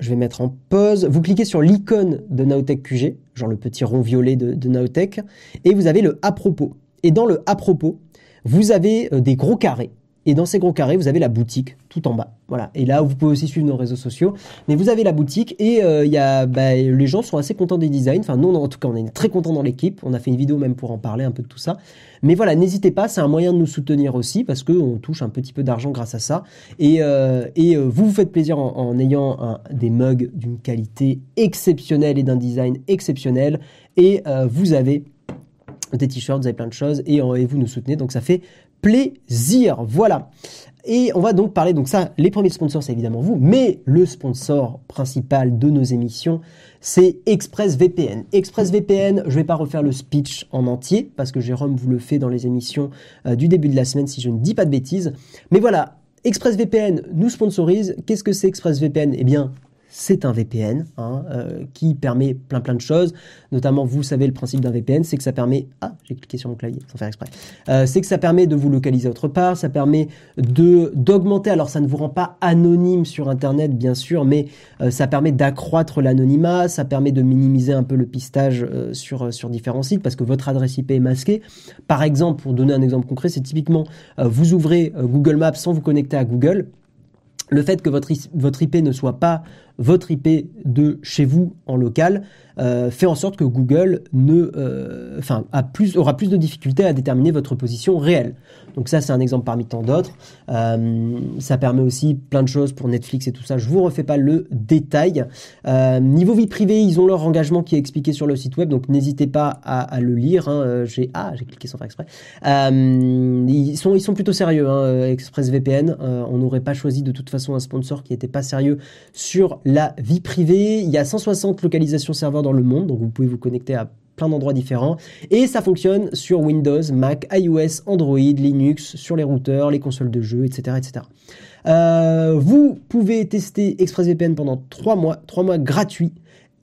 je vais mettre en pause. Vous cliquez sur l'icône de Naotech QG, genre le petit rond violet de, de Naotech, et vous avez le à propos. Et dans le à propos, vous avez des gros carrés et dans ces gros carrés, vous avez la boutique tout en bas. Voilà. Et là, vous pouvez aussi suivre nos réseaux sociaux. Mais vous avez la boutique et euh, il y a, bah, les gens sont assez contents des designs. Enfin, nous, en tout cas, on est très contents dans l'équipe. On a fait une vidéo même pour en parler un peu de tout ça. Mais voilà, n'hésitez pas. C'est un moyen de nous soutenir aussi parce qu'on touche un petit peu d'argent grâce à ça. Et, euh, et euh, vous vous faites plaisir en, ayant des mugs d'une qualité exceptionnelle et d'un design exceptionnel. Et vous avez des t-shirts, vous avez plein de choses et, et vous nous soutenez. Donc ça fait plaisir. Voilà. Et on va donc parler, donc ça, les premiers sponsors, c'est évidemment vous, mais le sponsor principal de nos émissions, c'est ExpressVPN. ExpressVPN, je vais pas refaire le speech en entier, parce que Jérôme vous le fait dans les émissions euh, du début de la semaine, si je ne dis pas de bêtises. Mais voilà, ExpressVPN nous sponsorise. Qu'est-ce que c'est ExpressVPN? Eh bien, c'est un VPN hein, euh, qui permet plein plein de choses. Notamment, vous savez, le principe d'un VPN, c'est que ça permet... Ah, j'ai cliqué sur mon clavier sans faire exprès. Euh, c'est que ça permet de vous localiser autre part, ça permet d'augmenter, alors ça ne vous rend pas anonyme sur Internet, bien sûr, mais euh, ça permet d'accroître l'anonymat, ça permet de minimiser un peu le pistage sur, sur différents sites, parce que votre adresse IP est masquée. Par exemple, pour donner un exemple concret, c'est typiquement, vous ouvrez Google Maps sans vous connecter à Google, le fait que votre IP ne soit pas votre IP de chez vous en local euh, fait en sorte que Google ne, euh, a plus, aura plus de difficultés à déterminer votre position réelle. Donc ça, c'est un exemple parmi tant d'autres. Euh, ça permet aussi plein de choses pour Netflix et tout ça. Je vous refais pas le détail. niveau vie privée, ils ont leur engagement qui est expliqué sur le site web, donc n'hésitez pas à, le lire. Hein. J'ai ah, j'ai cliqué sans faire exprès. ils sont ils sont plutôt sérieux. Hein, ExpressVPN. on n'aurait pas choisi de toute façon un sponsor qui n'était pas sérieux sur la vie privée. Il y a 160 localisations serveurs dans le monde, donc vous pouvez vous connecter à plein d'endroits différents. Et ça fonctionne sur Windows, Mac, iOS, Android, Linux, sur les routeurs, les consoles de jeux, etc. etc. Euh, vous pouvez tester ExpressVPN pendant 3 mois, 3 mois gratuits.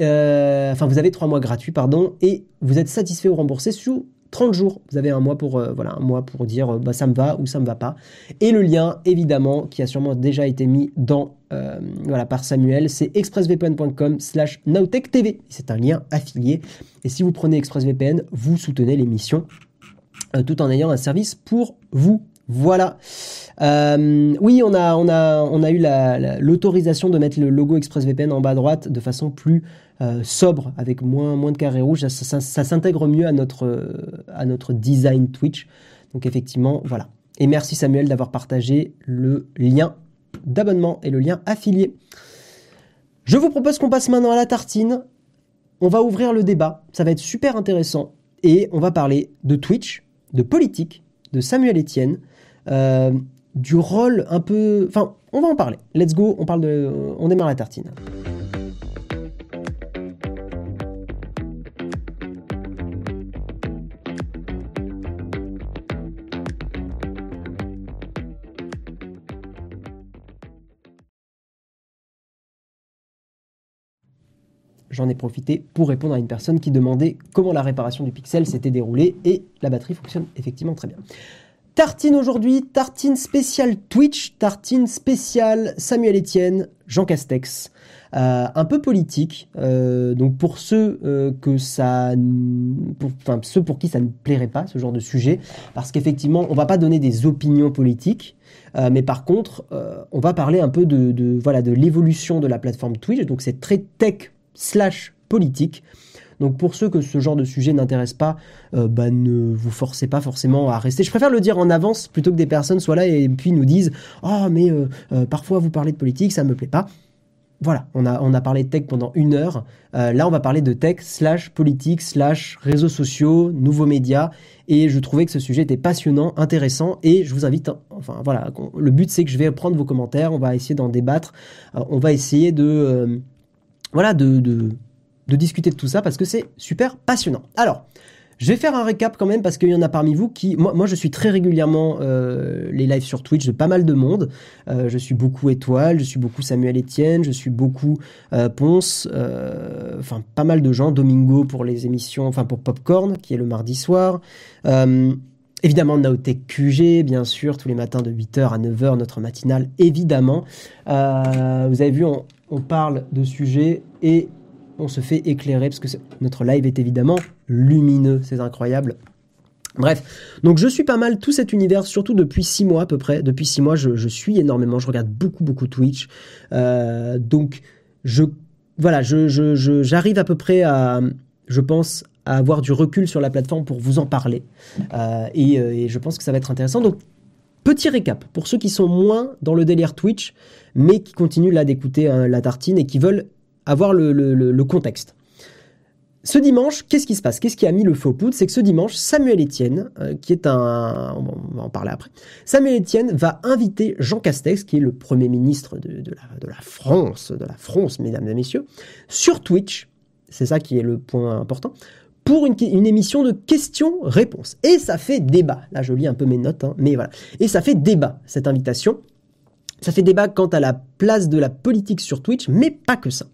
Euh, enfin, vous avez 3 mois gratuits, pardon, et vous êtes satisfait ou remboursé sous 30 jours, vous avez un mois pour, euh, voilà, un mois pour dire bah, ça me va ou ça me va pas. Et le lien, évidemment, qui a sûrement déjà été mis dans, euh, voilà, par Samuel, c'est expressvpn.com slash nowtechtv. C'est un lien affilié. Et si vous prenez ExpressVPN, vous soutenez l'émission euh, tout en ayant un service pour vous. Voilà. oui, on a eu l'autorisation de mettre le logo ExpressVPN en bas à droite de façon plus euh, sobre, avec moins, moins de carrés rouges. Ça, s'intègre mieux à notre, à notre design Twitch. Donc effectivement, voilà. Et merci Samuel d'avoir partagé le lien d'abonnement et le lien affilié. Je vous propose qu'on passe maintenant à la tartine. On va ouvrir le débat. Ça va être super intéressant. Et on va parler de Twitch, de politique, de Samuel Etienne, euh, du rôle un peu... Enfin, on va en parler. Let's go, on, parle de... on démarre la tartine. J'en ai profité pour répondre à une personne qui demandait comment la réparation du pixel s'était déroulée et la batterie fonctionne effectivement très bien. Tartine aujourd'hui, tartine spéciale Twitch, tartine spéciale Samuel Etienne, Jean Castex. Euh, un peu politique, euh, donc pour ceux euh, ça, enfin ceux pour qui ça ne plairait pas ce genre de sujet, parce qu'effectivement on va pas donner des opinions politiques, mais par contre on va parler un peu de voilà de l'évolution de la plateforme Twitch, donc c'est très tech slash politique. Donc pour ceux que ce genre de sujet n'intéresse pas, euh, bah, ne vous forcez pas forcément à rester. Je préfère le dire en avance plutôt que des personnes soient là et puis nous disent ⁇ Oh mais euh, euh, parfois vous parlez de politique, ça me plaît pas ⁇ voilà, on a, on a parlé de tech pendant une heure. Là, on va parler de tech slash politique slash réseaux sociaux, nouveaux médias. Et je trouvais que ce sujet était passionnant, intéressant. Et je vous invite, enfin voilà, le but c'est que je vais prendre vos commentaires, on va essayer d'en débattre, on va essayer de, voilà, de, de, de discuter de tout ça parce que c'est super passionnant. Alors, je vais faire un récap quand même parce qu'il y en a parmi vous qui, moi, moi je suis très régulièrement euh, les lives sur Twitch de pas mal de monde. Euh, je suis beaucoup Étoile, je suis beaucoup Samuel Etienne, je suis beaucoup euh, Ponce, enfin pas mal de gens. Domingo pour les émissions, enfin pour Popcorn qui est le mardi soir. Évidemment, Naotech QG, bien sûr, tous les matins de 8h à 9h, notre matinale, évidemment. Vous avez vu, on, on, parle de sujets et on se fait éclairer parce que notre live est évidemment lumineux, c'est incroyable. Bref, donc je suis pas mal tout cet univers, surtout depuis six mois à peu près. Depuis six mois, je, je suis énormément, je regarde beaucoup, beaucoup Twitch. Euh, donc, je, voilà, je, je, j'arrive à peu près à, je pense, à avoir du recul sur la plateforme pour vous en parler. Euh, et, et, je pense que ça va être intéressant. Donc, petit récap pour ceux qui sont moins dans le délire Twitch, mais qui continuent là d'écouter hein, la tartine et qui veulent avoir le, contexte. Ce dimanche, qu'est-ce qui se passe? Qu'est-ce qui a mis le faux poudre? C'est que ce dimanche, Samuel Etienne, euh, qui est un... On va en parler après. Samuel Etienne va inviter Jean Castex, qui est le Premier ministre de la, France, de la France, mesdames et messieurs, sur Twitch, c'est ça qui est le point important, pour une, émission de questions-réponses. Et ça fait débat. Là, je lis un peu mes notes, hein, mais voilà. Et ça fait débat, cette invitation. Ça fait débat quant à la place de la politique sur Twitch, mais pas que ça.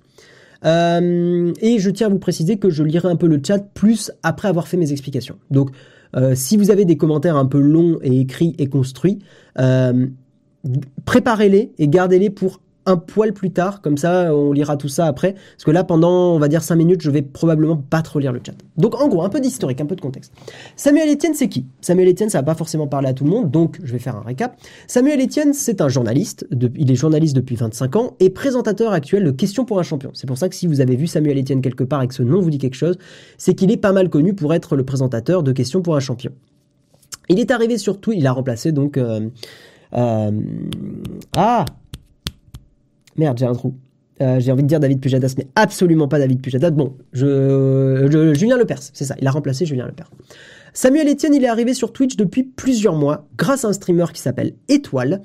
Euh, et je tiens à vous préciser que je lirai un peu le chat plus après avoir fait mes explications. Donc, euh, si vous avez des commentaires un peu longs et écrits et construits, euh, préparez-les et gardez-les pour un poil plus tard, comme ça on lira tout ça après, parce que là pendant on va dire 5 minutes je vais probablement pas trop lire le chat. Donc en gros un peu d'historique, un peu de contexte. Samuel Etienne c'est qui? Samuel Etienne ça va pas forcément parler à tout le monde, donc je vais faire un récap. Samuel Etienne c'est un journaliste, il est journaliste depuis 25 ans et présentateur actuel de Questions pour un champion. C'est pour ça que si vous avez vu Samuel Etienne quelque part et que ce nom vous dit quelque chose, c'est qu'il est pas mal connu pour être le présentateur de Questions pour un champion. Il est arrivé sur Twitch, il a remplacé donc... Euh, euh, ah Merde, j'ai un trou. Euh, j'ai envie de dire David Pujadas, mais absolument pas David Pujadas. Bon, je, Julien Lepers, c'est ça. Il a remplacé Julien Lepers. Samuel Etienne, il est arrivé sur Twitch depuis plusieurs mois, grâce à un streamer qui s'appelle Étoile,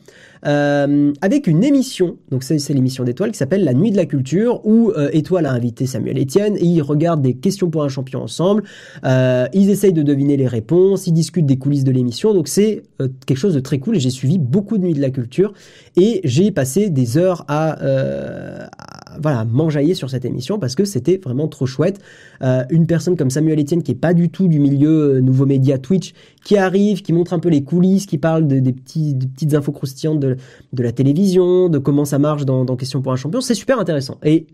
euh, avec une émission, donc c'est l'émission d'Étoile, qui s'appelle La Nuit de la Culture, où euh, Étoile a invité Samuel Etienne, et ils regardent des questions pour un champion ensemble, euh, ils essayent de deviner les réponses, ils discutent des coulisses de l'émission, donc c'est euh, quelque chose de très cool, et j'ai suivi beaucoup de Nuit de la Culture, et j'ai passé des heures à, euh, à voilà, m'enjailler sur cette émission, parce que c'était vraiment trop chouette. Euh, une personne comme Samuel Etienne, qui est pas du tout du milieu nouveau média Twitch, qui arrive, qui montre un peu les coulisses, qui parle de, des, petites infos croustillantes de, de, la télévision, de comment ça marche dans, dans Question pour un champion. C'est super intéressant. Et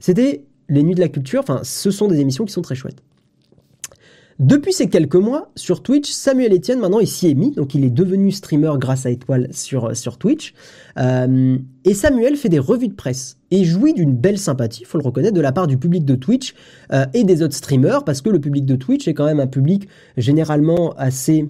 c'était les Nuits de la Culture. Enfin, ce sont des émissions qui sont très chouettes. Depuis ces quelques mois, sur Twitch, Samuel Etienne, maintenant, il s'y est mis. Donc, il est devenu streamer grâce à Étoile sur, sur Twitch. Euh, et Samuel fait des revues de presse et jouit d'une belle sympathie, faut le reconnaître, de la part du public de Twitch euh, et des autres streamers, parce que le public de Twitch est quand même un public généralement assez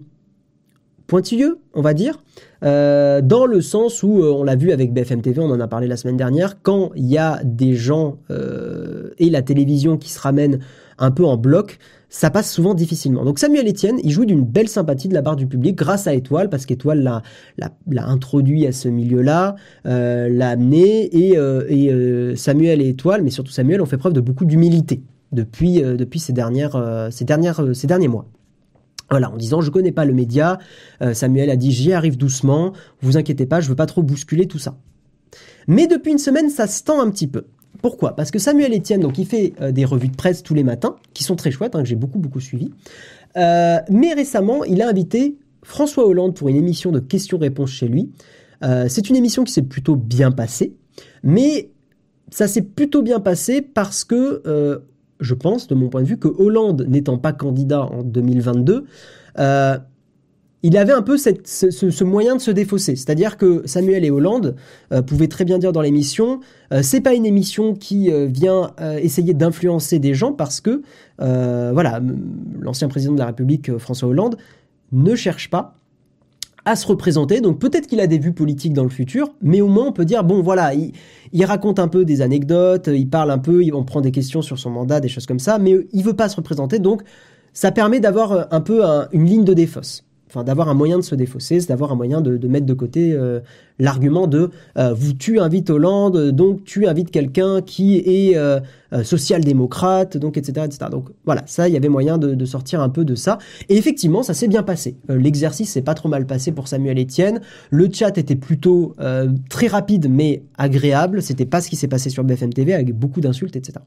pointilleux, on va dire, euh, dans le sens où, euh, on l'a vu avec BFM TV, on en a parlé la semaine dernière, quand il y a des gens euh, et la télévision qui se ramènent un peu en bloc, ça passe souvent difficilement. Donc Samuel Etienne, il joue d'une belle sympathie de la part du public grâce à Étoile, parce qu'Étoile l'a, introduit à ce milieu-là, euh, l'a amené, et, euh, euh, Samuel et Étoile, mais surtout Samuel, ont fait preuve de beaucoup d'humilité depuis, ces, dernières, derniers mois. Voilà, en disant je connais pas le média, Samuel a dit j'y arrive doucement, vous inquiétez pas, je veux pas trop bousculer tout ça. Mais depuis une semaine, ça se tend un petit peu. Pourquoi? Parce que Samuel Etienne, donc il fait euh, des revues de presse tous les matins, qui sont très chouettes, hein, que j'ai beaucoup beaucoup suivi. Euh, mais récemment, il a invité François Hollande pour une émission de questions-réponses chez lui. Euh, c'est une émission qui s'est plutôt bien passée, mais ça s'est plutôt bien passé parce que je pense, de mon point de vue, que Hollande n'étant pas candidat en 2022, euh, il avait un peu ce, moyen de se défausser. C'est-à-dire que Samuel et Hollande euh, pouvaient très bien dire dans l'émission, euh, c'est pas une émission qui euh, vient essayer d'influencer des gens parce que, voilà, l'ancien président de la République, François Hollande, ne cherche pas à se représenter. Donc peut-être qu'il a des vues politiques dans le futur, mais au moins on peut dire bon voilà, il, raconte un peu des anecdotes, il parle un peu, on prend des questions sur son mandat, des choses comme ça, mais il veut pas se représenter. Donc ça permet d'avoir un peu une ligne de défausse d'avoir un moyen de se défausser, c'est d'avoir un moyen de, mettre de côté euh, l'argument de euh, vous tu invites Hollande, donc tu invites quelqu'un qui est euh, social-démocrate, donc etc., etc. Donc voilà, ça il y avait moyen de, sortir un peu de ça. Et effectivement, ça s'est bien passé. L'exercice s'est pas trop mal passé pour Samuel Etienne. Le chat était plutôt très rapide mais agréable. C'était pas ce qui s'est passé sur BFM TV avec beaucoup d'insultes, etc.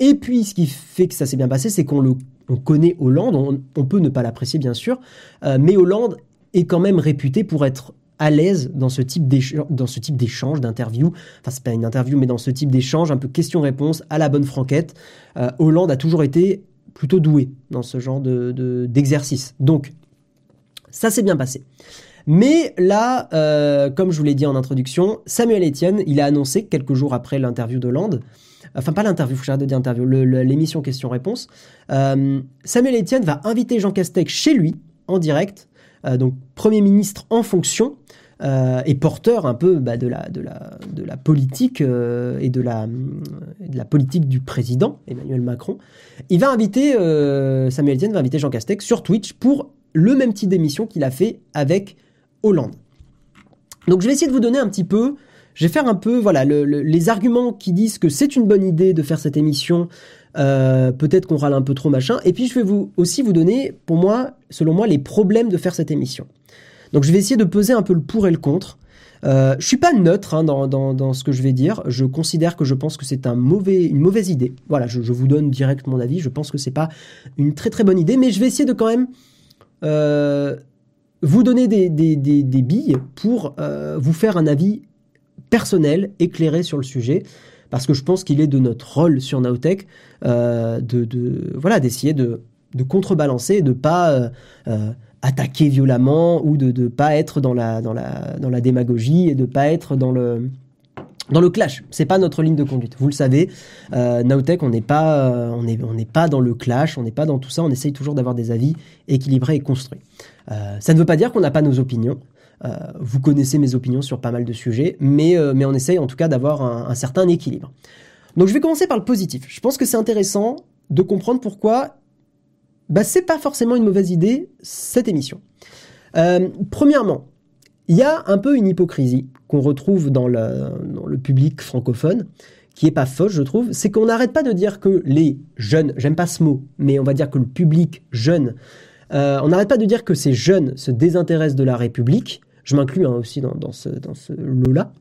et puis ce qui fait que ça s'est bien passé, c'est qu'on le on connaît Hollande, on, peut ne pas l'apprécier bien sûr, euh, mais Hollande est quand même réputé pour être à l'aise dans ce type d'échange, d'interview. Enfin, c'est pas une interview, mais dans ce type d'échange, un peu question-réponse à la bonne franquette. Euh, Hollande a toujours été plutôt doué dans ce genre d'exercice. Donc, ça s'est bien passé. Mais là, euh, comme je vous l'ai dit en introduction, Samuel Etienne, il a annoncé quelques jours après l'interview d'Hollande enfin pas l'interview, que de dire interview, l'émission question-réponse, euh, Samuel Etienne va inviter Jean Castex chez lui, en direct, euh, donc Premier ministre en fonction, euh, et porteur un peu bah, de, la, politique et de la, de la politique du président, Emmanuel Macron. Il va inviter, Samuel Etienne va inviter Jean Castex sur Twitch pour le même type d'émission qu'il a fait avec Hollande. Donc je vais essayer de vous donner un petit peu je vais faire un peu, voilà, les arguments qui disent que c'est une bonne idée de faire cette émission. Euh, peut-être qu'on râle un peu trop machin. Et puis je vais vous aussi vous donner, pour moi, selon moi, les problèmes de faire cette émission. Donc je vais essayer de peser un peu le pour et le contre. Euh, je suis pas neutre hein, dans, dans, ce que je vais dire. Je considère que je pense que c'est un mauvais, une mauvaise idée. Voilà, je, vous donne direct mon avis. Je pense que c'est pas une très très bonne idée, mais je vais essayer de quand même euh, vous donner des, des, des, billes pour euh, vous faire un avis personnel, éclairé sur le sujet, parce que je pense qu'il est de notre rôle sur Naotech euh, de, voilà d'essayer de, contrebalancer, de pas euh, euh, attaquer violemment ou de ne pas être dans la, dans, la, dans la démagogie et de pas être dans le dans le clash, c'est pas notre ligne de conduite. Vous le savez, euh, on n'est pas, on est, on n'est pas dans le clash, on n'est pas dans tout ça. On essaye toujours d'avoir des avis équilibrés et construits. ça ne veut pas dire qu'on n'a pas nos opinions. Euh, vous connaissez mes opinions sur pas mal de sujets, mais, euh, mais on essaye en tout cas d'avoir un, certain équilibre. Donc je vais commencer par le positif. Je pense que c'est intéressant de comprendre pourquoi bah, c'est pas forcément une mauvaise idée cette émission. Euh, premièrement, il y a un peu une hypocrisie qu'on retrouve dans le, public francophone, qui est pas fausse, je trouve, c'est qu'on n'arrête pas de dire que les jeunes, j'aime pas ce mot, mais on va dire que le public jeune, on n'arrête pas de dire que ces jeunes se désintéressent de la République, je m'inclus hein, aussi dans, ce, lot-là.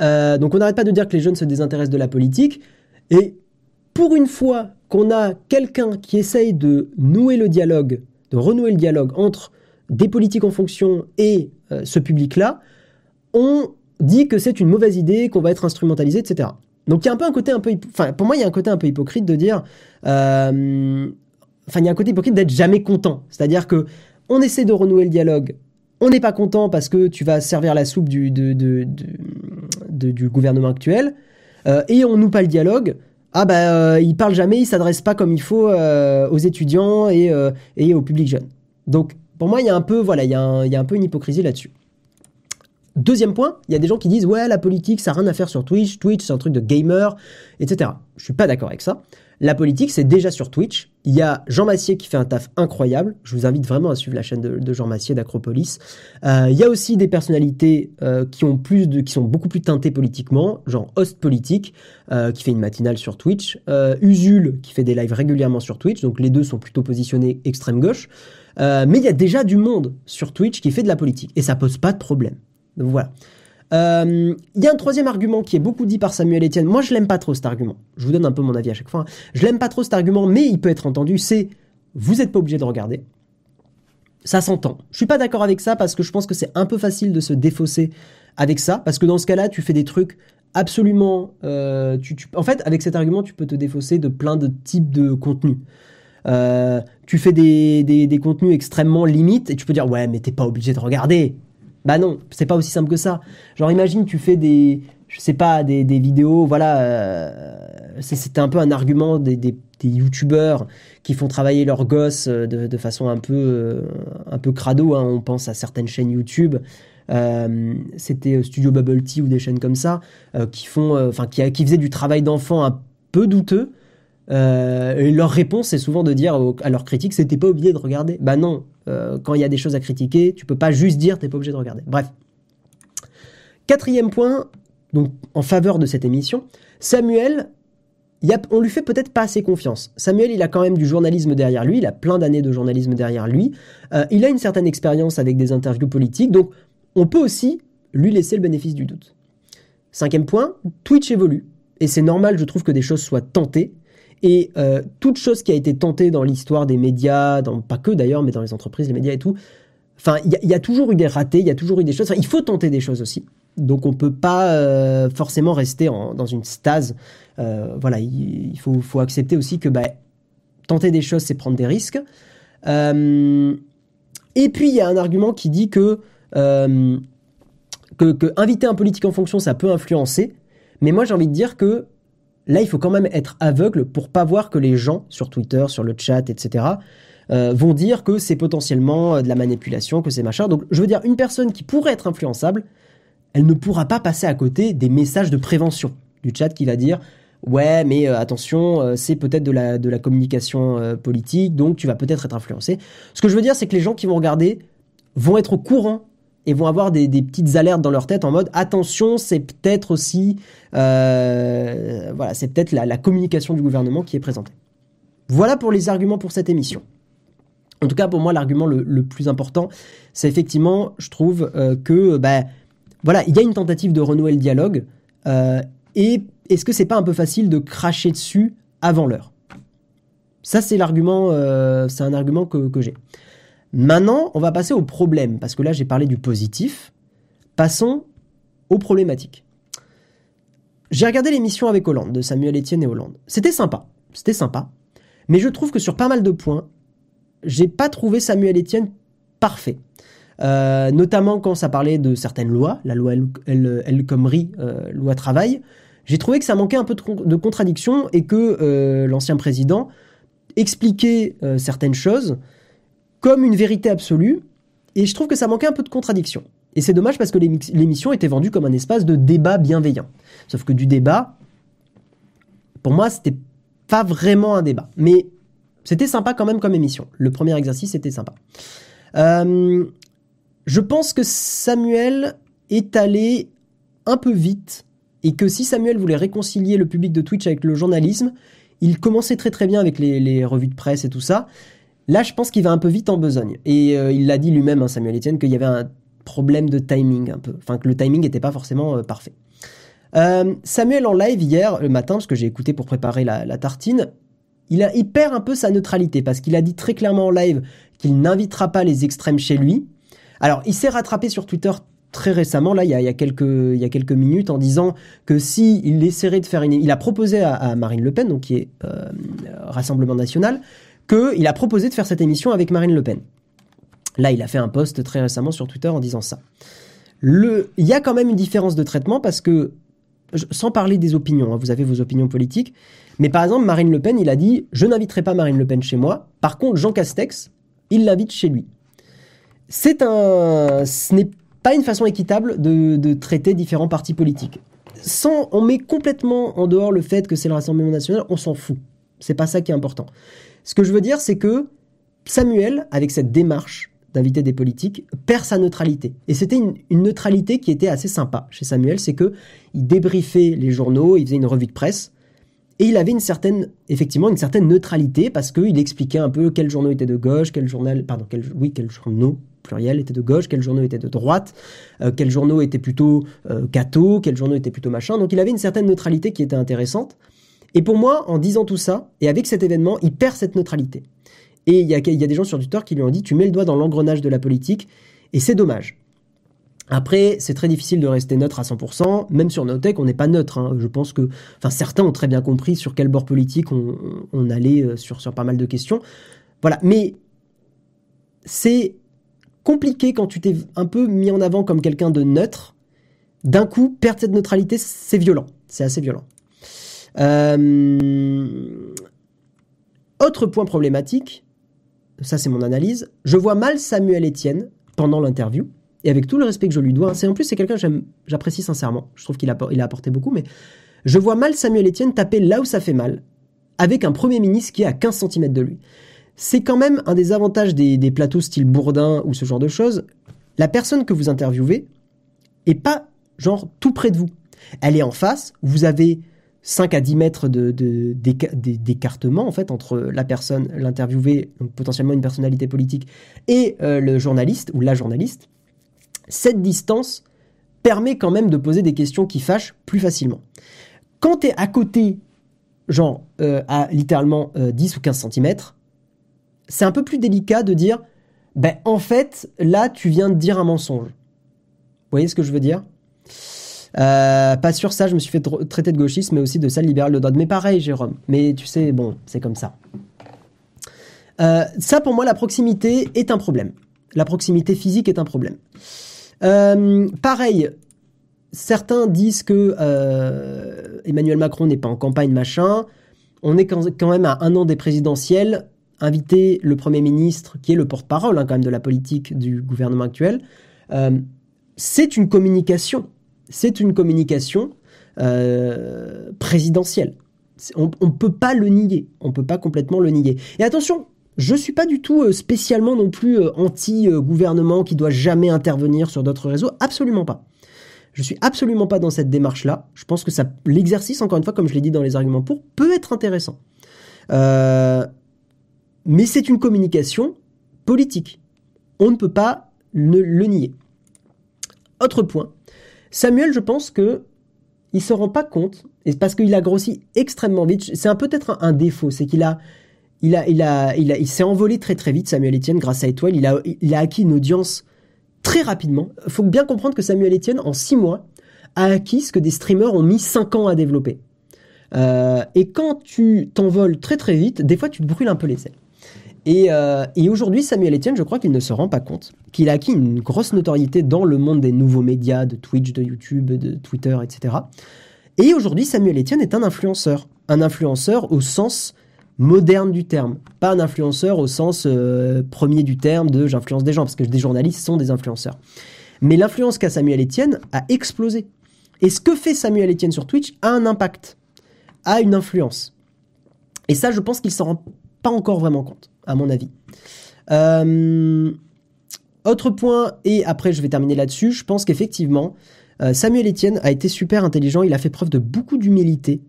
Euh, donc on n'arrête pas de dire que les jeunes se désintéressent de la politique. Et pour une fois qu'on a quelqu'un qui essaye de nouer le dialogue, de renouer le dialogue entre des politiques en fonction et euh, ce public-là, on dit que c'est une mauvaise idée, qu'on va être instrumentalisé, etc. Donc il y a un peu un côté un peu, enfin pour moi il y a un côté un peu hypocrite de dire, euh, enfin il y a un côté hypocrite d'être jamais content. C'est-à-dire que on essaie de renouer le dialogue on n'est pas content parce que tu vas servir la soupe du, du gouvernement actuel, euh, et on nous pas le dialogue. Ah bah euh, il parle jamais, il s'adresse pas comme il faut euh, aux étudiants et, et au public jeune. Donc pour moi il y a un peu voilà il y, a il y a un peu une hypocrisie là-dessus. Deuxième point, il y a des gens qui disent ouais la politique ça n'a rien à faire sur Twitch, Twitch c'est un truc de gamer, etc. Je suis pas d'accord avec ça. La politique, c'est déjà sur Twitch. Il y a Jean Massier qui fait un taf incroyable. Je vous invite vraiment à suivre la chaîne de, Jean Massier d'Acropolis. Euh, il y a aussi des personnalités euh, qui sont beaucoup plus teintées politiquement, genre Host Politique euh, qui fait une matinale sur Twitch, Usul qui fait des lives régulièrement sur Twitch. Donc les deux sont plutôt positionnés extrême gauche. mais il y a déjà du monde sur Twitch qui fait de la politique et ça pose pas de problème. Donc voilà. Il euh, y a un troisième argument qui est beaucoup dit par Samuel Etienne. Moi, je l'aime pas trop cet argument. Je vous donne un peu mon avis à chaque fois. Je l'aime pas trop cet argument, mais il peut être entendu. C'est vous n'êtes pas obligé de regarder. Ça s'entend. Je suis pas d'accord avec ça parce que je pense que c'est un peu facile de se défausser avec ça parce que dans ce cas-là, tu fais des trucs absolument. Euh, en fait, avec cet argument, tu peux te défausser de plein de types de contenus. Euh, tu fais des, des, contenus extrêmement limites et tu peux dire ouais mais t'es pas obligé de regarder. Bah non, c'est pas aussi simple que ça. Genre imagine tu fais des je pas, des, vidéos, voilà, euh, c'était un peu un argument des, des, youtubeurs qui font travailler leurs gosses euh, de, façon un peu, euh, un peu crado. Hein. On pense à certaines chaînes YouTube. c'était Studio Bubble Tea ou des chaînes comme ça qui font, enfin qui, qui faisaient du travail d'enfant un peu douteux. et leur réponse c'est souvent de dire à leurs critiques c'était pas obligé de regarder. Bah non, quand il y a des choses à critiquer, tu peux pas juste dire t'es pas obligé de regarder. Bref. Quatrième point, donc en faveur de cette émission, Samuel, y a, on lui fait peut-être pas assez confiance. Samuel, il a quand même du journalisme derrière lui, il a plein d'années de journalisme derrière lui, euh, il a une certaine expérience avec des interviews politiques, donc on peut aussi lui laisser le bénéfice du doute. Cinquième point, Twitch évolue, et c'est normal, je trouve, que des choses soient tentées, et euh, toute chose qui a été tentée dans l'histoire des médias, pas que d'ailleurs, mais dans les entreprises, les médias et tout, enfin, il y, a toujours eu des ratés, il y a toujours eu des choses, il faut tenter des choses aussi. Donc on peut pas euh, forcément rester dans une stase. Euh, voilà, il, faut, accepter aussi que bah, tenter des choses, c'est prendre des risques. Et puis il y a un argument qui dit que, que, inviter un politique en fonction, ça peut influencer. Mais moi j'ai envie de dire que là, il faut quand même être aveugle pour pas voir que les gens sur Twitter, sur le chat, etc. vont dire que c'est potentiellement de la manipulation, que c'est machin. Donc je veux dire, une personne qui pourrait être influençable, elle ne pourra pas passer à côté des messages de prévention du chat qui va dire ouais mais euh, attention euh, c'est peut-être de la, de la communication euh, politique donc tu vas peut-être être influencé. Ce que je veux dire c'est que les gens qui vont regarder vont être au courant et vont avoir des, petites alertes dans leur tête en mode attention c'est peut-être aussi voilà c'est peut-être la, communication du gouvernement qui est présentée. Voilà pour les arguments pour cette émission. En tout cas, pour moi, l'argument le, plus important, c'est effectivement, je trouve, que bah, voilà, il y a une tentative de renouer le dialogue. Euh, et est-ce que c'est pas un peu facile de cracher dessus avant l'heure? Ça, c'est l'argument, euh, c'est un argument que, j'ai. Maintenant, on va passer au problème, parce que là, j'ai parlé du positif. Passons aux problématiques. J'ai regardé l'émission avec Hollande, de Samuel Etienne et Hollande. C'était sympa, c'était sympa. Mais je trouve que sur pas mal de points, j'ai pas trouvé Samuel Etienne parfait. Euh, notamment quand ça parlait de certaines lois, la loi El, Khomri, euh, loi travail. J'ai trouvé que ça manquait un peu de, de contradiction et que euh, l'ancien président expliquait certaines choses comme une vérité absolue. Et je trouve que ça manquait un peu de contradiction. Et c'est dommage parce que l'émission était vendue comme un espace de débat bienveillant. Sauf que du débat, pour moi, c'était pas vraiment un débat. Mais c'était sympa quand même comme émission. Le premier exercice était sympa. Euh, je pense que Samuel est allé un peu vite et que si Samuel voulait réconcilier le public de Twitch avec le journalisme, il commençait très très bien avec les, revues de presse et tout ça. Là, je pense qu'il va un peu vite en besogne. Et euh, il l'a dit lui-même, hein, Samuel Etienne, qu'il y avait un problème de timing un peu. Enfin, que le timing n'était pas forcément euh, parfait. Euh, Samuel en live hier, le matin, parce que j'ai écouté pour préparer la, tartine, il, perd un peu sa neutralité parce qu'il a dit très clairement en live qu'il n'invitera pas les extrêmes chez lui. Alors, il s'est rattrapé sur Twitter très récemment, là, il y a, quelques, minutes, en disant que si il essaierait de faire une, il a proposé à, Marine Le Pen, donc qui est Rassemblement National, qu'il a proposé de faire cette émission avec Marine Le Pen. Là, il a fait un post très récemment sur Twitter en disant ça. Le, il y a quand même une différence de traitement parce que, sans parler des opinions, hein, vous avez vos opinions politiques, mais par exemple, Marine Le Pen, il a dit, je n'inviterai pas Marine Le Pen chez moi. Par contre, Jean Castex, il l'invite chez lui c'est un, ce n'est pas une façon équitable de, traiter différents partis politiques. Sans, on met complètement en dehors le fait que c'est le Rassemblement national, on s'en fout. C'est pas ça qui est important. Ce que je veux dire, c'est que Samuel, avec cette démarche d'inviter des politiques, perd sa neutralité. Et c'était une, neutralité qui était assez sympa chez Samuel, c'est que il débriefait les journaux, il faisait une revue de presse, et il avait une certaine, effectivement, une certaine neutralité parce qu'il expliquait un peu quel journaux étaient de gauche, quel journal, pardon, oui, quels journaux pluriel était de gauche, quels journaux étaient de droite, euh, quels journaux étaient plutôt euh, catho, quels journaux étaient plutôt machin. Donc il avait une certaine neutralité qui était intéressante. Et pour moi, en disant tout ça, et avec cet événement, il perd cette neutralité. Et il y a, y a des gens sur Twitter qui lui ont dit, tu mets le doigt dans l'engrenage de la politique, et c'est dommage. Après, c'est très difficile de rester neutre à 100%. Même sur Notech, on n'est pas neutre. Hein. Je pense que, enfin, certains ont très bien compris sur quel bord politique on, allait euh, sur, sur pas mal de questions. Voilà. Mais c'est compliqué quand tu t'es un peu mis en avant comme quelqu'un de neutre D'un coup, perdre cette neutralité, c'est violent. C'est assez violent. Euh, autre point problématique, ça c'est mon analyse, je vois mal Samuel Etienne pendant l'interview, et avec tout le respect que je lui dois, c'est en plus c'est quelqu'un que j'apprécie sincèrement, je trouve qu'il a, il a apporté beaucoup, mais je vois mal Samuel Etienne taper là où ça fait mal, avec un Premier ministre qui est à 15 cm de lui. C'est quand même un des avantages des, des, plateaux style Bourdin ou ce genre de choses. La personne que vous interviewez est pas genre tout près de vous. Elle est en face, vous avez 5 à 10 mètres de, d'écartement en fait entre la personne, l'interviewé, potentiellement une personnalité politique, et euh, le journaliste ou la journaliste. Cette distance permet quand même de poser des questions qui fâchent plus facilement. Quand tu es à côté, genre euh, à littéralement 10 euh, ou 15 cm, c'est un peu plus délicat de dire, ben en fait, là tu viens de dire un mensonge. Vous voyez ce que je veux dire? Euh, pas sûr ça, je me suis fait traiter de gauchiste, mais aussi de sale libéral de droite. Mais pareil, Jérôme. Mais tu sais, bon, c'est comme ça. Euh, ça, pour moi, la proximité est un problème. La proximité physique est un problème. Euh, pareil, certains disent que Emmanuel Macron n'est pas en campagne, machin. On est quand même à un an des présidentielles. Inviter le Premier ministre, qui est le porte-parole hein, quand même de la politique du gouvernement actuel, c'est une communication c'est une communication euh, présidentielle. On ne peut pas le nier. On peut pas complètement le nier. Et attention, je ne suis pas du tout euh, spécialement non plus euh, anti-gouvernement qui doit jamais intervenir sur d'autres réseaux. Absolument pas. Je suis absolument pas dans cette démarche-là. Je pense que l'exercice, encore une fois, comme je l'ai dit dans les arguments pour, peut être intéressant. mais c'est une communication politique. On ne peut pas le nier. Autre point, Samuel, je pense que il se rend pas compte, et parce qu'il a grossi extrêmement vite. C'est peut-être un, défaut, c'est qu'il a, il a, il a, il a, il s'est envolé très très vite. Samuel Etienne, grâce à Étoile, il a, il a acquis une audience très rapidement. Faut bien comprendre que Samuel Etienne, en six mois, a acquis ce que des streamers ont mis cinq ans à développer. Euh, et quand tu t'envoles très très vite, des fois tu te brûles un peu les ailes. Euh, et, aujourd'hui, Samuel Etienne, je crois qu'il ne se rend pas compte qu'il a acquis une grosse notoriété dans le monde des nouveaux médias, de Twitch, de YouTube, de Twitter, etc. Et aujourd'hui, Samuel Etienne est un influenceur. Un influenceur au sens moderne du terme, pas un influenceur au sens euh, premier du terme de j'influence des gens, parce que des journalistes sont des influenceurs. Mais l'influence qu'a Samuel Etienne a explosé. Et ce que fait Samuel Etienne sur Twitch a un impact, a une influence. Et ça, je pense qu'il s'en rend pas encore vraiment compte à mon avis. Euh, autre point, et après je vais terminer là-dessus, je pense qu'effectivement, euh, Samuel Etienne a été super intelligent, il a fait preuve de beaucoup d'humilité.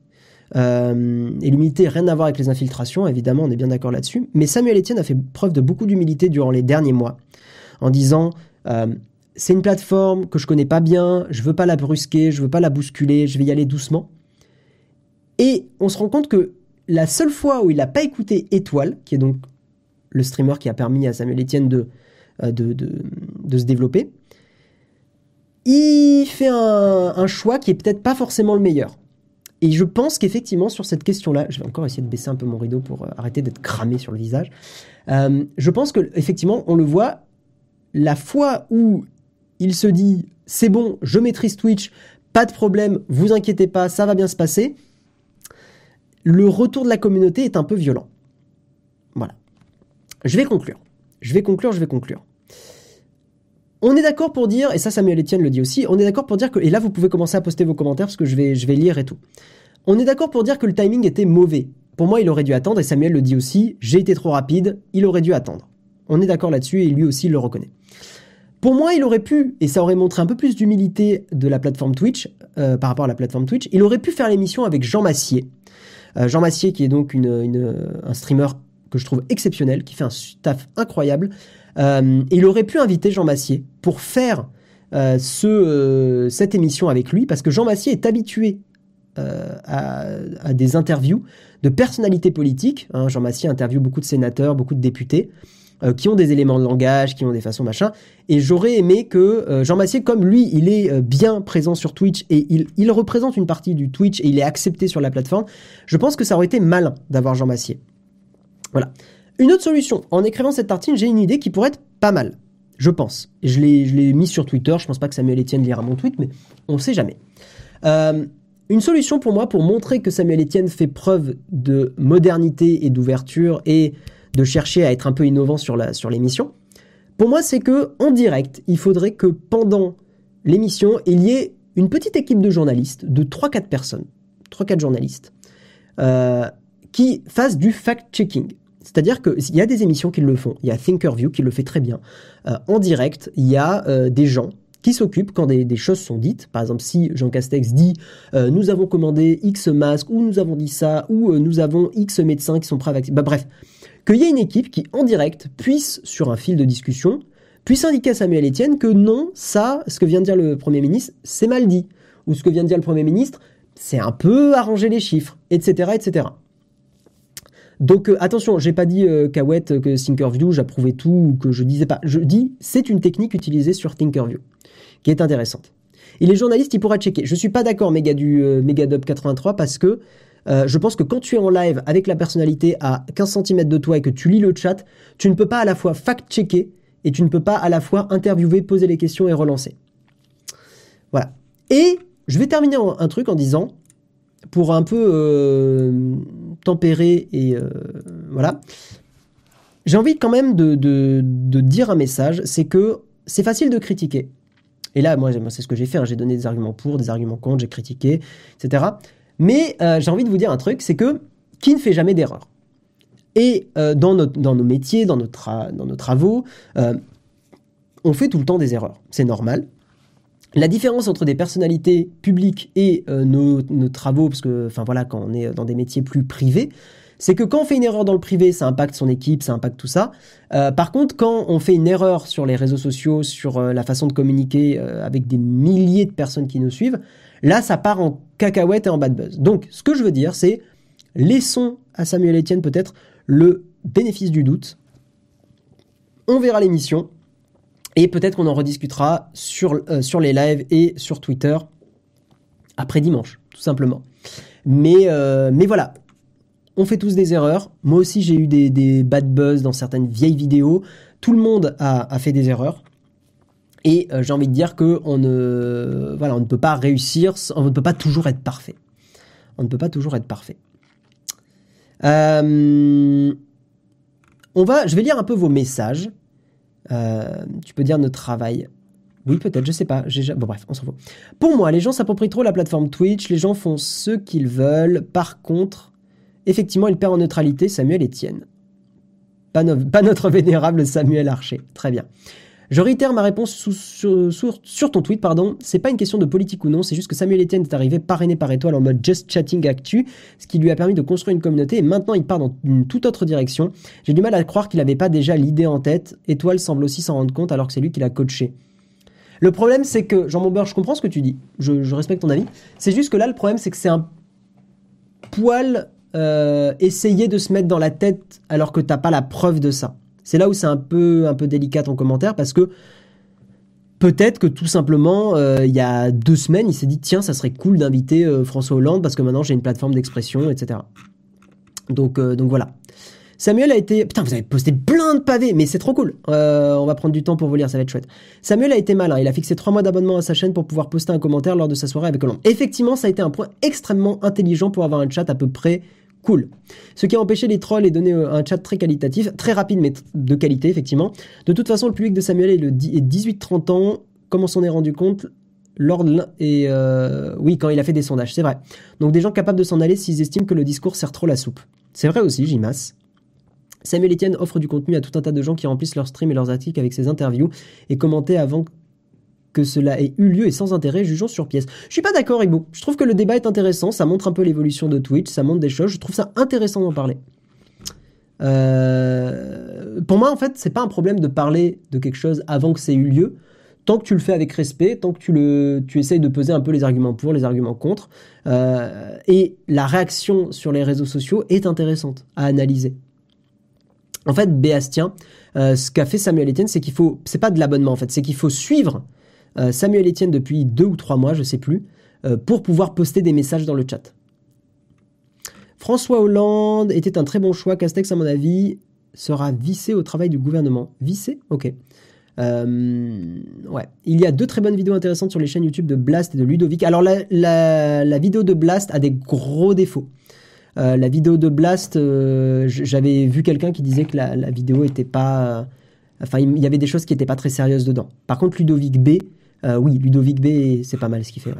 Euh, et l'humilité, rien à voir avec les infiltrations, évidemment, on est bien d'accord là-dessus. Mais Samuel Etienne a fait preuve de beaucoup d'humilité durant les derniers mois, en disant c'est une plateforme que je connais pas bien, je veux pas la brusquer, je veux pas la bousculer, je vais y aller doucement. Et on se rend compte que la seule fois où il n'a pas écouté Étoile, qui est donc le streamer qui a permis à Samuel Etienne euh, de, de, se développer, il fait un, choix qui est peut-être pas forcément le meilleur. Et je pense qu'effectivement, sur cette question-là, je vais encore essayer de baisser un peu mon rideau pour euh, arrêter d'être cramé sur le visage. Euh, je pense que effectivement, on le voit, la fois où il se dit c'est bon, je maîtrise Twitch, pas de problème, vous inquiétez pas, ça va bien se passer. Le retour de la communauté est un peu violent. Je vais conclure. Je vais conclure, je vais conclure. On est d'accord pour dire, et ça Samuel Etienne le dit aussi, on est d'accord pour dire que, et là vous pouvez commencer à poster vos commentaires parce que je vais, lire et tout. On est d'accord pour dire que le timing était mauvais. Pour moi, il aurait dû attendre, et Samuel le dit aussi, j'ai été trop rapide, il aurait dû attendre. On est d'accord là-dessus, et lui aussi le reconnaît. Pour moi, il aurait pu, et ça aurait montré un peu plus d'humilité de la plateforme Twitch, euh, par rapport à la plateforme Twitch, il aurait pu faire l'émission avec Jean Massier. Euh, Jean Massier, qui est donc un streamer que je trouve exceptionnel, qui fait un staff incroyable. Euh, il aurait pu inviter Jean Massier pour faire euh, ce, euh, cette émission avec lui, parce que Jean Massier est habitué à, des interviews de personnalités politiques. Hein. Jean Massier interviewe beaucoup de sénateurs, beaucoup de députés. qui ont des éléments de langage, qui ont des façons machin. Et j'aurais aimé que Jean Massier, comme lui, il est bien présent sur Twitch et il, il, représente une partie du Twitch et il est accepté sur la plateforme, je pense que ça aurait été malin d'avoir Jean Massier. Voilà. Une autre solution, en écrivant cette tartine, j'ai une idée qui pourrait être pas mal. Je pense. Je l'ai mis sur Twitter. Je pense pas que Samuel Etienne lira mon tweet, mais on ne sait jamais. Euh, une solution pour moi pour montrer que Samuel Etienne fait preuve de modernité et d'ouverture et de chercher à être un peu innovant sur l'émission. Sur pour moi, c'est que en direct, il faudrait que pendant l'émission, il y ait une petite équipe de journalistes, de 3-4 personnes, 3-4 journalistes, euh, qui fassent du fact-checking. C'est-à-dire qu'il y a des émissions qui le font. Il y a Thinkerview qui le fait très bien. Euh, en direct, il y a euh, des gens qui s'occupent quand des, choses sont dites. Par exemple, si Jean Castex dit euh, nous avons commandé X masques, ou nous avons dit ça, ou nous avons X médecins qui sont prêts à vacciner. Bah, bref, qu'il y ait une équipe qui, en direct, puisse, sur un fil de discussion, puisse indiquer à Samuel Etienne que non, ça, ce que vient de dire le Premier ministre, c'est mal dit. Ou ce que vient de dire le Premier ministre, c'est un peu arranger les chiffres, etc. etc. Donc euh, attention, j'ai pas dit euh, que Thinkerview j'approuvais tout ou que je disais pas. Je dis c'est une technique utilisée sur Thinkerview qui est intéressante. Et les journalistes, ils pourraient checker. Je suis pas d'accord méga du euh, 83 parce que euh, je pense que quand tu es en live avec la personnalité à 15 cm de toi et que tu lis le chat, tu ne peux pas à la fois fact-checker et tu ne peux pas à la fois interviewer, poser les questions et relancer. Voilà. Et je vais terminer un truc en disant, pour un peu euh, tempérer et euh, voilà, j'ai envie quand même de, dire un message, c'est que c'est facile de critiquer. Et là, moi, c'est ce que j'ai fait, hein. j'ai donné des arguments pour, des arguments contre, j'ai critiqué, etc. Mais euh, j'ai envie de vous dire un truc, c'est que qui ne fait jamais d'erreur? Et dans, nos métiers, dans nos travaux, on fait tout le temps des erreurs. C'est normal. La différence entre des personnalités publiques et euh, nos, travaux, parce que, enfin voilà, quand on est dans des métiers plus privés, c'est que quand on fait une erreur dans le privé, ça impacte son équipe, ça impacte tout ça. Euh, par contre, quand on fait une erreur sur les réseaux sociaux, sur euh, la façon de communiquer avec des milliers de personnes qui nous suivent, là, ça part en cacahuète et en bad buzz. Donc, ce que je veux dire, c'est laissons à Samuel Etienne peut-être le bénéfice du doute. On verra l'émission. Et peut-être qu'on en rediscutera sur, euh, sur les lives et sur Twitter après dimanche, tout simplement. Mais, euh, mais voilà, on fait tous des erreurs. Moi aussi, j'ai eu des, bad buzz dans certaines vieilles vidéos. Tout le monde a, fait des erreurs. Et euh, j'ai envie de dire que on ne, voilà, ne peut pas réussir, on ne peut pas toujours être parfait. On ne peut pas toujours être parfait. on va, je vais lire un peu vos messages. Euh, tu peux dire notre travail. Oui, peut-être, je sais pas. Bon, bref, on s'en fout. Pour moi, les gens s'approprient trop la plateforme Twitch, les gens font ce qu'ils veulent. Par contre, effectivement, il perd en neutralité Samuel Etienne. Pas, pas notre vénérable Samuel Archer. Très bien. Je réitère ma réponse sur, ton tweet, pardon. C'est pas une question de politique ou non, c'est juste que Samuel Etienne est arrivé parrainé par étoile en mode just chatting actu, ce qui lui a permis de construire une communauté et maintenant il part dans une toute autre direction. J'ai du mal à croire qu'il n'avait pas déjà l'idée en tête. Étoile semble aussi s'en rendre compte alors que c'est lui qui l'a coaché. Le problème, c'est que, Jean Monbeur, je comprends ce que tu dis. Je, respecte ton avis. C'est juste que là, le problème, c'est que c'est un poil euh, essayer de se mettre dans la tête alors que t'as pas la preuve de ça. C'est là où c'est un peu, un peu délicat en commentaire parce que peut-être que tout simplement, euh, il y a deux semaines, il s'est dit tiens, ça serait cool d'inviter euh, François Hollande parce que maintenant j'ai une plateforme d'expression, etc. Donc, euh, donc voilà. Samuel a été... Putain, vous avez posté plein de pavés, mais c'est trop cool. on va prendre du temps pour vous lire, ça va être chouette. Samuel a été malin, il a fixé trois mois d'abonnement à sa chaîne pour pouvoir poster un commentaire lors de sa soirée avec Hollande. Effectivement, ça a été un point extrêmement intelligent pour avoir un chat à peu près Cool. Ce qui a empêché les trolls et donné euh, un chat très qualitatif, très rapide mais de qualité effectivement. De toute façon, le public de Samuel est, 18-30 ans. Comme on s'en est rendu compte? Lors de et euh, oui quand il a fait des sondages, c'est vrai. Donc des gens capables de s'en aller s'ils estiment que le discours sert trop la soupe. C'est vrai aussi, Jimas. Samuel Etienne offre du contenu à tout un tas de gens qui remplissent leurs streams et leurs articles avec ses interviews et commenter avant que cela ait eu lieu et sans intérêt, jugeons sur pièce. Je suis pas d'accord, Ibo. Je trouve que le débat est intéressant, ça montre un peu l'évolution de Twitch, ça montre des choses, je trouve ça intéressant d'en parler. Euh, pour moi, en fait, c'est pas un problème de parler de quelque chose avant que ça ait eu lieu, tant que tu le fais avec respect, tant que tu, le, tu essayes de peser un peu les arguments pour, les arguments contre. Euh, et la réaction sur les réseaux sociaux est intéressante à analyser. En fait, Béastien, euh, ce qu'a fait Samuel Etienne, c'est qu'il faut, c'est pas de l'abonnement en fait, c'est qu'il faut suivre euh, Samuel Etienne depuis deux ou trois mois, je sais plus, euh, pour pouvoir poster des messages dans le chat. François Hollande était un très bon choix. Castex, à mon avis, sera vissé au travail du gouvernement. Vissé? Ok. ouais. Il y a deux très bonnes vidéos intéressantes sur les chaînes YouTube de Blast et de Ludovic. Alors la, la vidéo de Blast a des gros défauts. la vidéo de Blast, j'avais vu quelqu'un qui disait que la, la vidéo était pas Enfin, il y avait des choses qui n'étaient pas très sérieuses dedans. Par contre, Ludovic B, euh, oui, Ludovic B, c'est pas mal ce qu'il fait.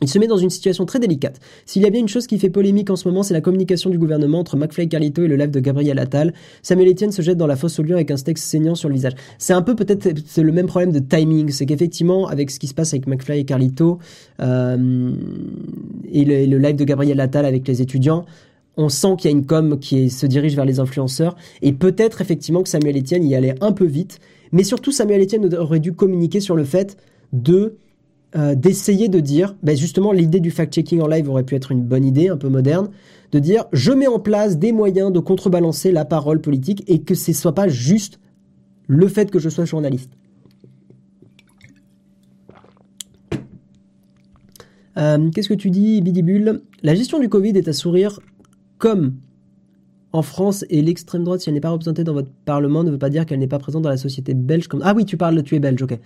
Il se met dans une situation très délicate. S'il y a bien une chose qui fait polémique en ce moment, c'est la communication du gouvernement entre McFly et Carlito et le live de Gabriel Attal. Samuel Etienne se jette dans la fosse au lion avec un steak saignant sur le visage. C'est un peu peut-être le même problème de timing, c'est qu'effectivement avec ce qui se passe avec McFly et Carlito euh, et, le, live de Gabriel Attal avec les étudiants, on sent qu'il y a une com qui se dirige vers les influenceurs et peut-être effectivement que Samuel Etienne y allait un peu vite, mais surtout Samuel Etienne aurait dû communiquer sur le fait de euh, d'essayer de dire, ben justement l'idée du fact-checking en live aurait pu être une bonne idée, un peu moderne, de dire je mets en place des moyens de contrebalancer la parole politique et que ce soit pas juste le fait que je sois journaliste. Euh, qu'est-ce que tu dis, Bidibule? La gestion du Covid est à sourire comme en France et l'extrême droite, si elle n'est pas représentée dans votre parlement, ne veut pas dire qu'elle n'est pas présente dans la société belge. Ah oui, tu parles, tu es belge, ok.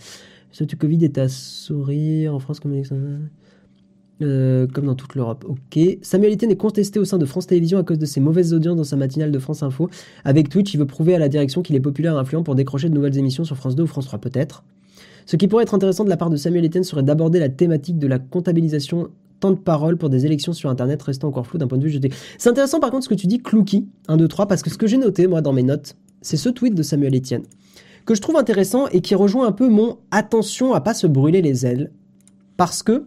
Ce Covid est à sourire en France comme euh, comme dans toute l'Europe. Ok. Samuel Etienne est contesté au sein de France Télévisions à cause de ses mauvaises audiences dans sa matinale de France Info. Avec Twitch, il veut prouver à la direction qu'il est populaire et influent pour décrocher de nouvelles émissions sur France 2 ou France 3 peut-être. Ce qui pourrait être intéressant de la part de Samuel Etienne serait d'aborder la thématique de la comptabilisation tant de paroles pour des élections sur Internet restant encore flou d'un point de vue jeté. C'est intéressant par contre ce que tu dis, Clouky, 1, 2, 3, parce que ce que j'ai noté moi dans mes notes, c'est ce tweet de Samuel Etienne, que je trouve intéressant et qui rejoint un peu mon attention à pas se brûler les ailes. Parce que,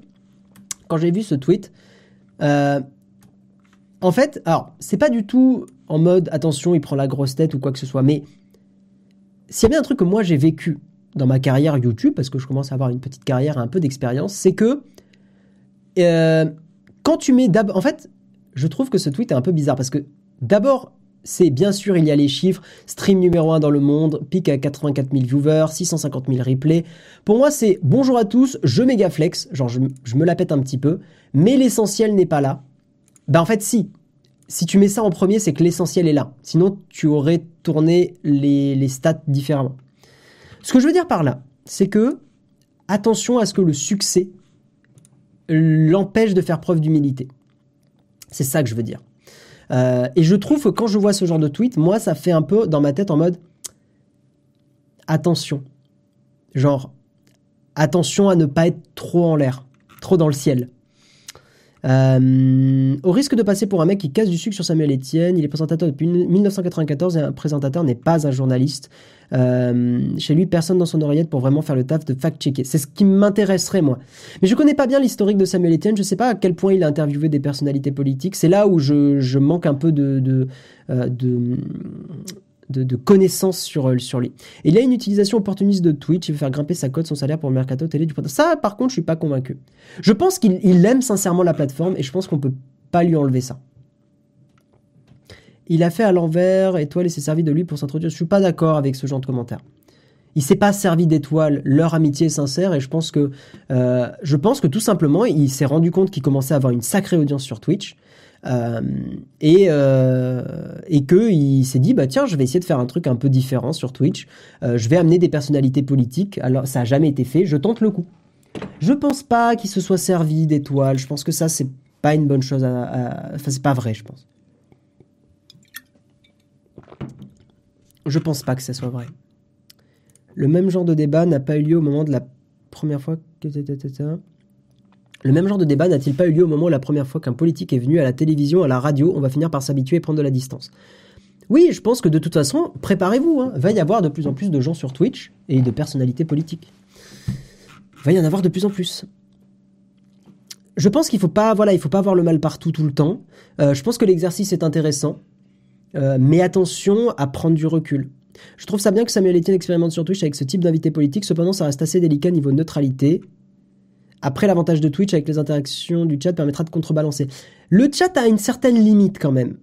quand j'ai vu ce tweet, euh, en fait, alors, c'est pas du tout en mode attention, il prend la grosse tête ou quoi que ce soit, mais s'il y a bien un truc que moi j'ai vécu dans ma carrière YouTube, parce que je commence à avoir une petite carrière, un peu d'expérience, c'est que euh, quand tu mets d'abord. En fait, je trouve que ce tweet est un peu bizarre parce que d'abord, c'est bien sûr, il y a les chiffres. Stream numéro 1 dans le monde, pic à 84 000 viewers, 650 000 replays. Pour moi, c'est bonjour à tous, je méga flex. Genre, je, me la pète un petit peu. Mais l'essentiel n'est pas là. Ben, en fait, si. Si tu mets ça en premier, c'est que l'essentiel est là. Sinon, tu aurais tourné les, les stats différemment. Ce que je veux dire par là, c'est que attention à ce que le succès l'empêche de faire preuve d'humilité. C'est ça que je veux dire. Euh, et je trouve que quand je vois ce genre de tweet, moi, ça fait un peu dans ma tête en mode attention. Genre, attention à ne pas être trop en l'air, trop dans le ciel. Euh, au risque de passer pour un mec qui casse du sucre sur Samuel Etienne, il est présentateur depuis 1994 et un présentateur n'est pas un journaliste. Euh, chez lui, personne dans son oreillette pour vraiment faire le taf de fact-checker. C'est ce qui m'intéresserait, moi. Mais je connais pas bien l'historique de Samuel Etienne. Je sais pas à quel point il a interviewé des personnalités politiques. C'est là où je, manque un peu de, euh, de, connaissances sur, sur lui. Et il a une utilisation opportuniste de Twitch. Il veut faire grimper sa cote, son salaire pour le mercato télé du Ça, par contre, je suis pas convaincu. Je pense qu'il aime sincèrement la plateforme et je pense qu'on peut pas lui enlever ça. Il a fait à l'envers, étoile, s'est servi de lui pour s'introduire. Je suis pas d'accord avec ce genre de commentaire. Il s'est pas servi d'étoile. Leur amitié est sincère et je pense que, euh, je pense que tout simplement, il s'est rendu compte qu'il commençait à avoir une sacrée audience sur Twitch. Euh, et euh, et que il s'est dit bah tiens je vais essayer de faire un truc un peu différent sur Twitch. Je vais amener des personnalités politiques. Alors ça a jamais été fait. Je tente le coup. Je pense pas qu'il se soit servi d'étoiles. Je pense que ça c'est pas une bonne chose à, enfin c'est pas vrai je pense. Je pense pas que ça soit vrai. Le même genre de débat n'a pas eu lieu au moment de la première fois que... Le même genre de débat n'a-t-il pas eu lieu au moment où la première fois qu'un politique est venu à la télévision, à la radio, on va finir par s'habituer et prendre de la distance? Oui, je pense que de toute façon, préparez-vous, hein. va y avoir de plus en plus de gens sur Twitch et de personnalités politiques. Va y en avoir de plus en plus. Je pense qu'il faut pas, voilà, il faut pas avoir le mal partout tout le temps. Euh, je pense que l'exercice est intéressant. Euh, mais attention à prendre du recul. Je trouve ça bien que Samuel Etienne expérimente sur Twitch avec ce type d'invité politique, cependant ça reste assez délicat niveau neutralité. Après, l'avantage de Twitch avec les interactions du chat permettra de contrebalancer. Le chat a une certaine limite quand même.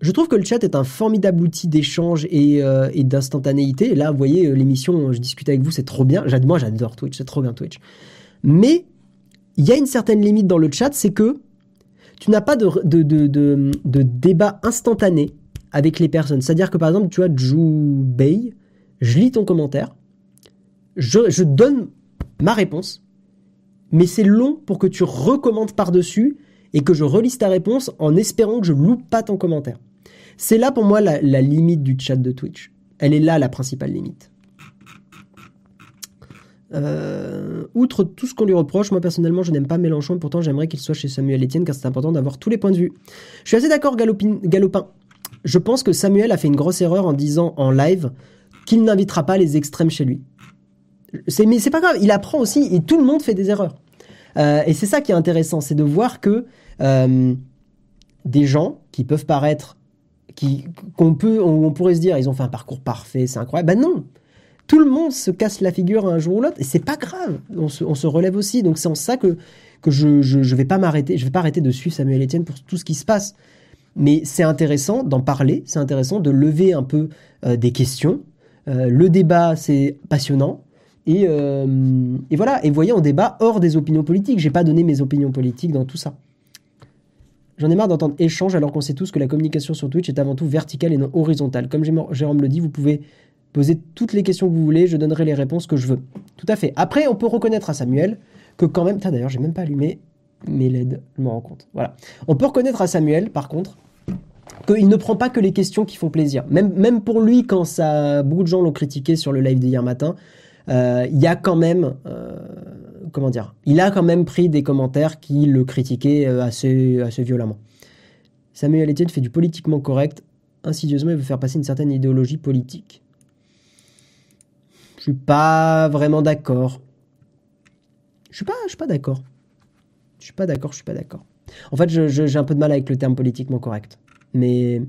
Je trouve que le chat est un formidable outil d'échange et, euh, d'instantanéité. Là, vous voyez, euh, l'émission, je discute avec vous, c'est trop bien. Moi, j'adore Twitch, c'est trop bien Twitch. Mais il y a une certaine limite dans le chat, c'est que tu n'as pas de, débat instantané avec les personnes. C'est-à-dire que par exemple, tu as Bay, je lis ton commentaire, je donne ma réponse, mais c'est long pour que tu recommandes par-dessus et que je relise ta réponse en espérant que je loupe pas ton commentaire. C'est là pour moi la, limite du chat de Twitch. Elle est là la principale limite. Euh, outre tout ce qu'on lui reproche, moi personnellement je n'aime pas Mélenchon, pourtant j'aimerais qu'il soit chez Samuel Etienne car c'est important d'avoir tous les points de vue. Je suis assez d'accord Galopin. Je pense que Samuel a fait une grosse erreur en disant en live qu'il n'invitera pas les extrêmes chez lui. C'est, mais c'est pas grave, il apprend aussi et tout le monde fait des erreurs. Euh, et c'est ça qui est intéressant, c'est de voir que euh, des gens qui peuvent paraître, qui qu'on peut, on, pourrait se dire, ils ont fait un parcours parfait, c'est incroyable. Ben non, tout le monde se casse la figure un jour ou l'autre et c'est pas grave. On se, relève aussi. Donc c'est en ça que que je, je, vais pas m'arrêter, je vais pas arrêter de suivre Samuel Etienne pour tout ce qui se passe. Mais c'est intéressant d'en parler, c'est intéressant de lever un peu euh, des questions. le débat, c'est passionnant. Euh, et, voilà, et voyez, on débat hors des opinions politiques. J'ai pas donné mes opinions politiques dans tout ça. J'en ai marre d'entendre échange alors qu'on sait tous que la communication sur Twitch est avant tout verticale et non horizontale. Comme Jérôme le dit, vous pouvez poser toutes les questions que vous voulez, je donnerai les réponses que je veux. Tout à fait. Après, on peut reconnaître à Samuel que quand même... D'ailleurs, j'ai même pas allumé mes LED, je me rends compte. Voilà. On peut reconnaître à Samuel, par contre, qu'il ne prend pas que les questions qui font plaisir. Même, pour lui, quand ça, beaucoup de gens l'ont critiqué sur le live d'hier matin, il y a quand même, euh, comment dire, il a quand même pris des commentaires qui le critiquaient euh, assez, assez violemment. Samuel Etienne fait du politiquement correct. Insidieusement, il veut faire passer une certaine idéologie politique. Je suis pas vraiment d'accord. Je suis pas, je suis pas d'accord. Je suis pas d'accord, je suis pas d'accord. En fait, j'ai un peu de mal avec le terme politiquement correct. Mais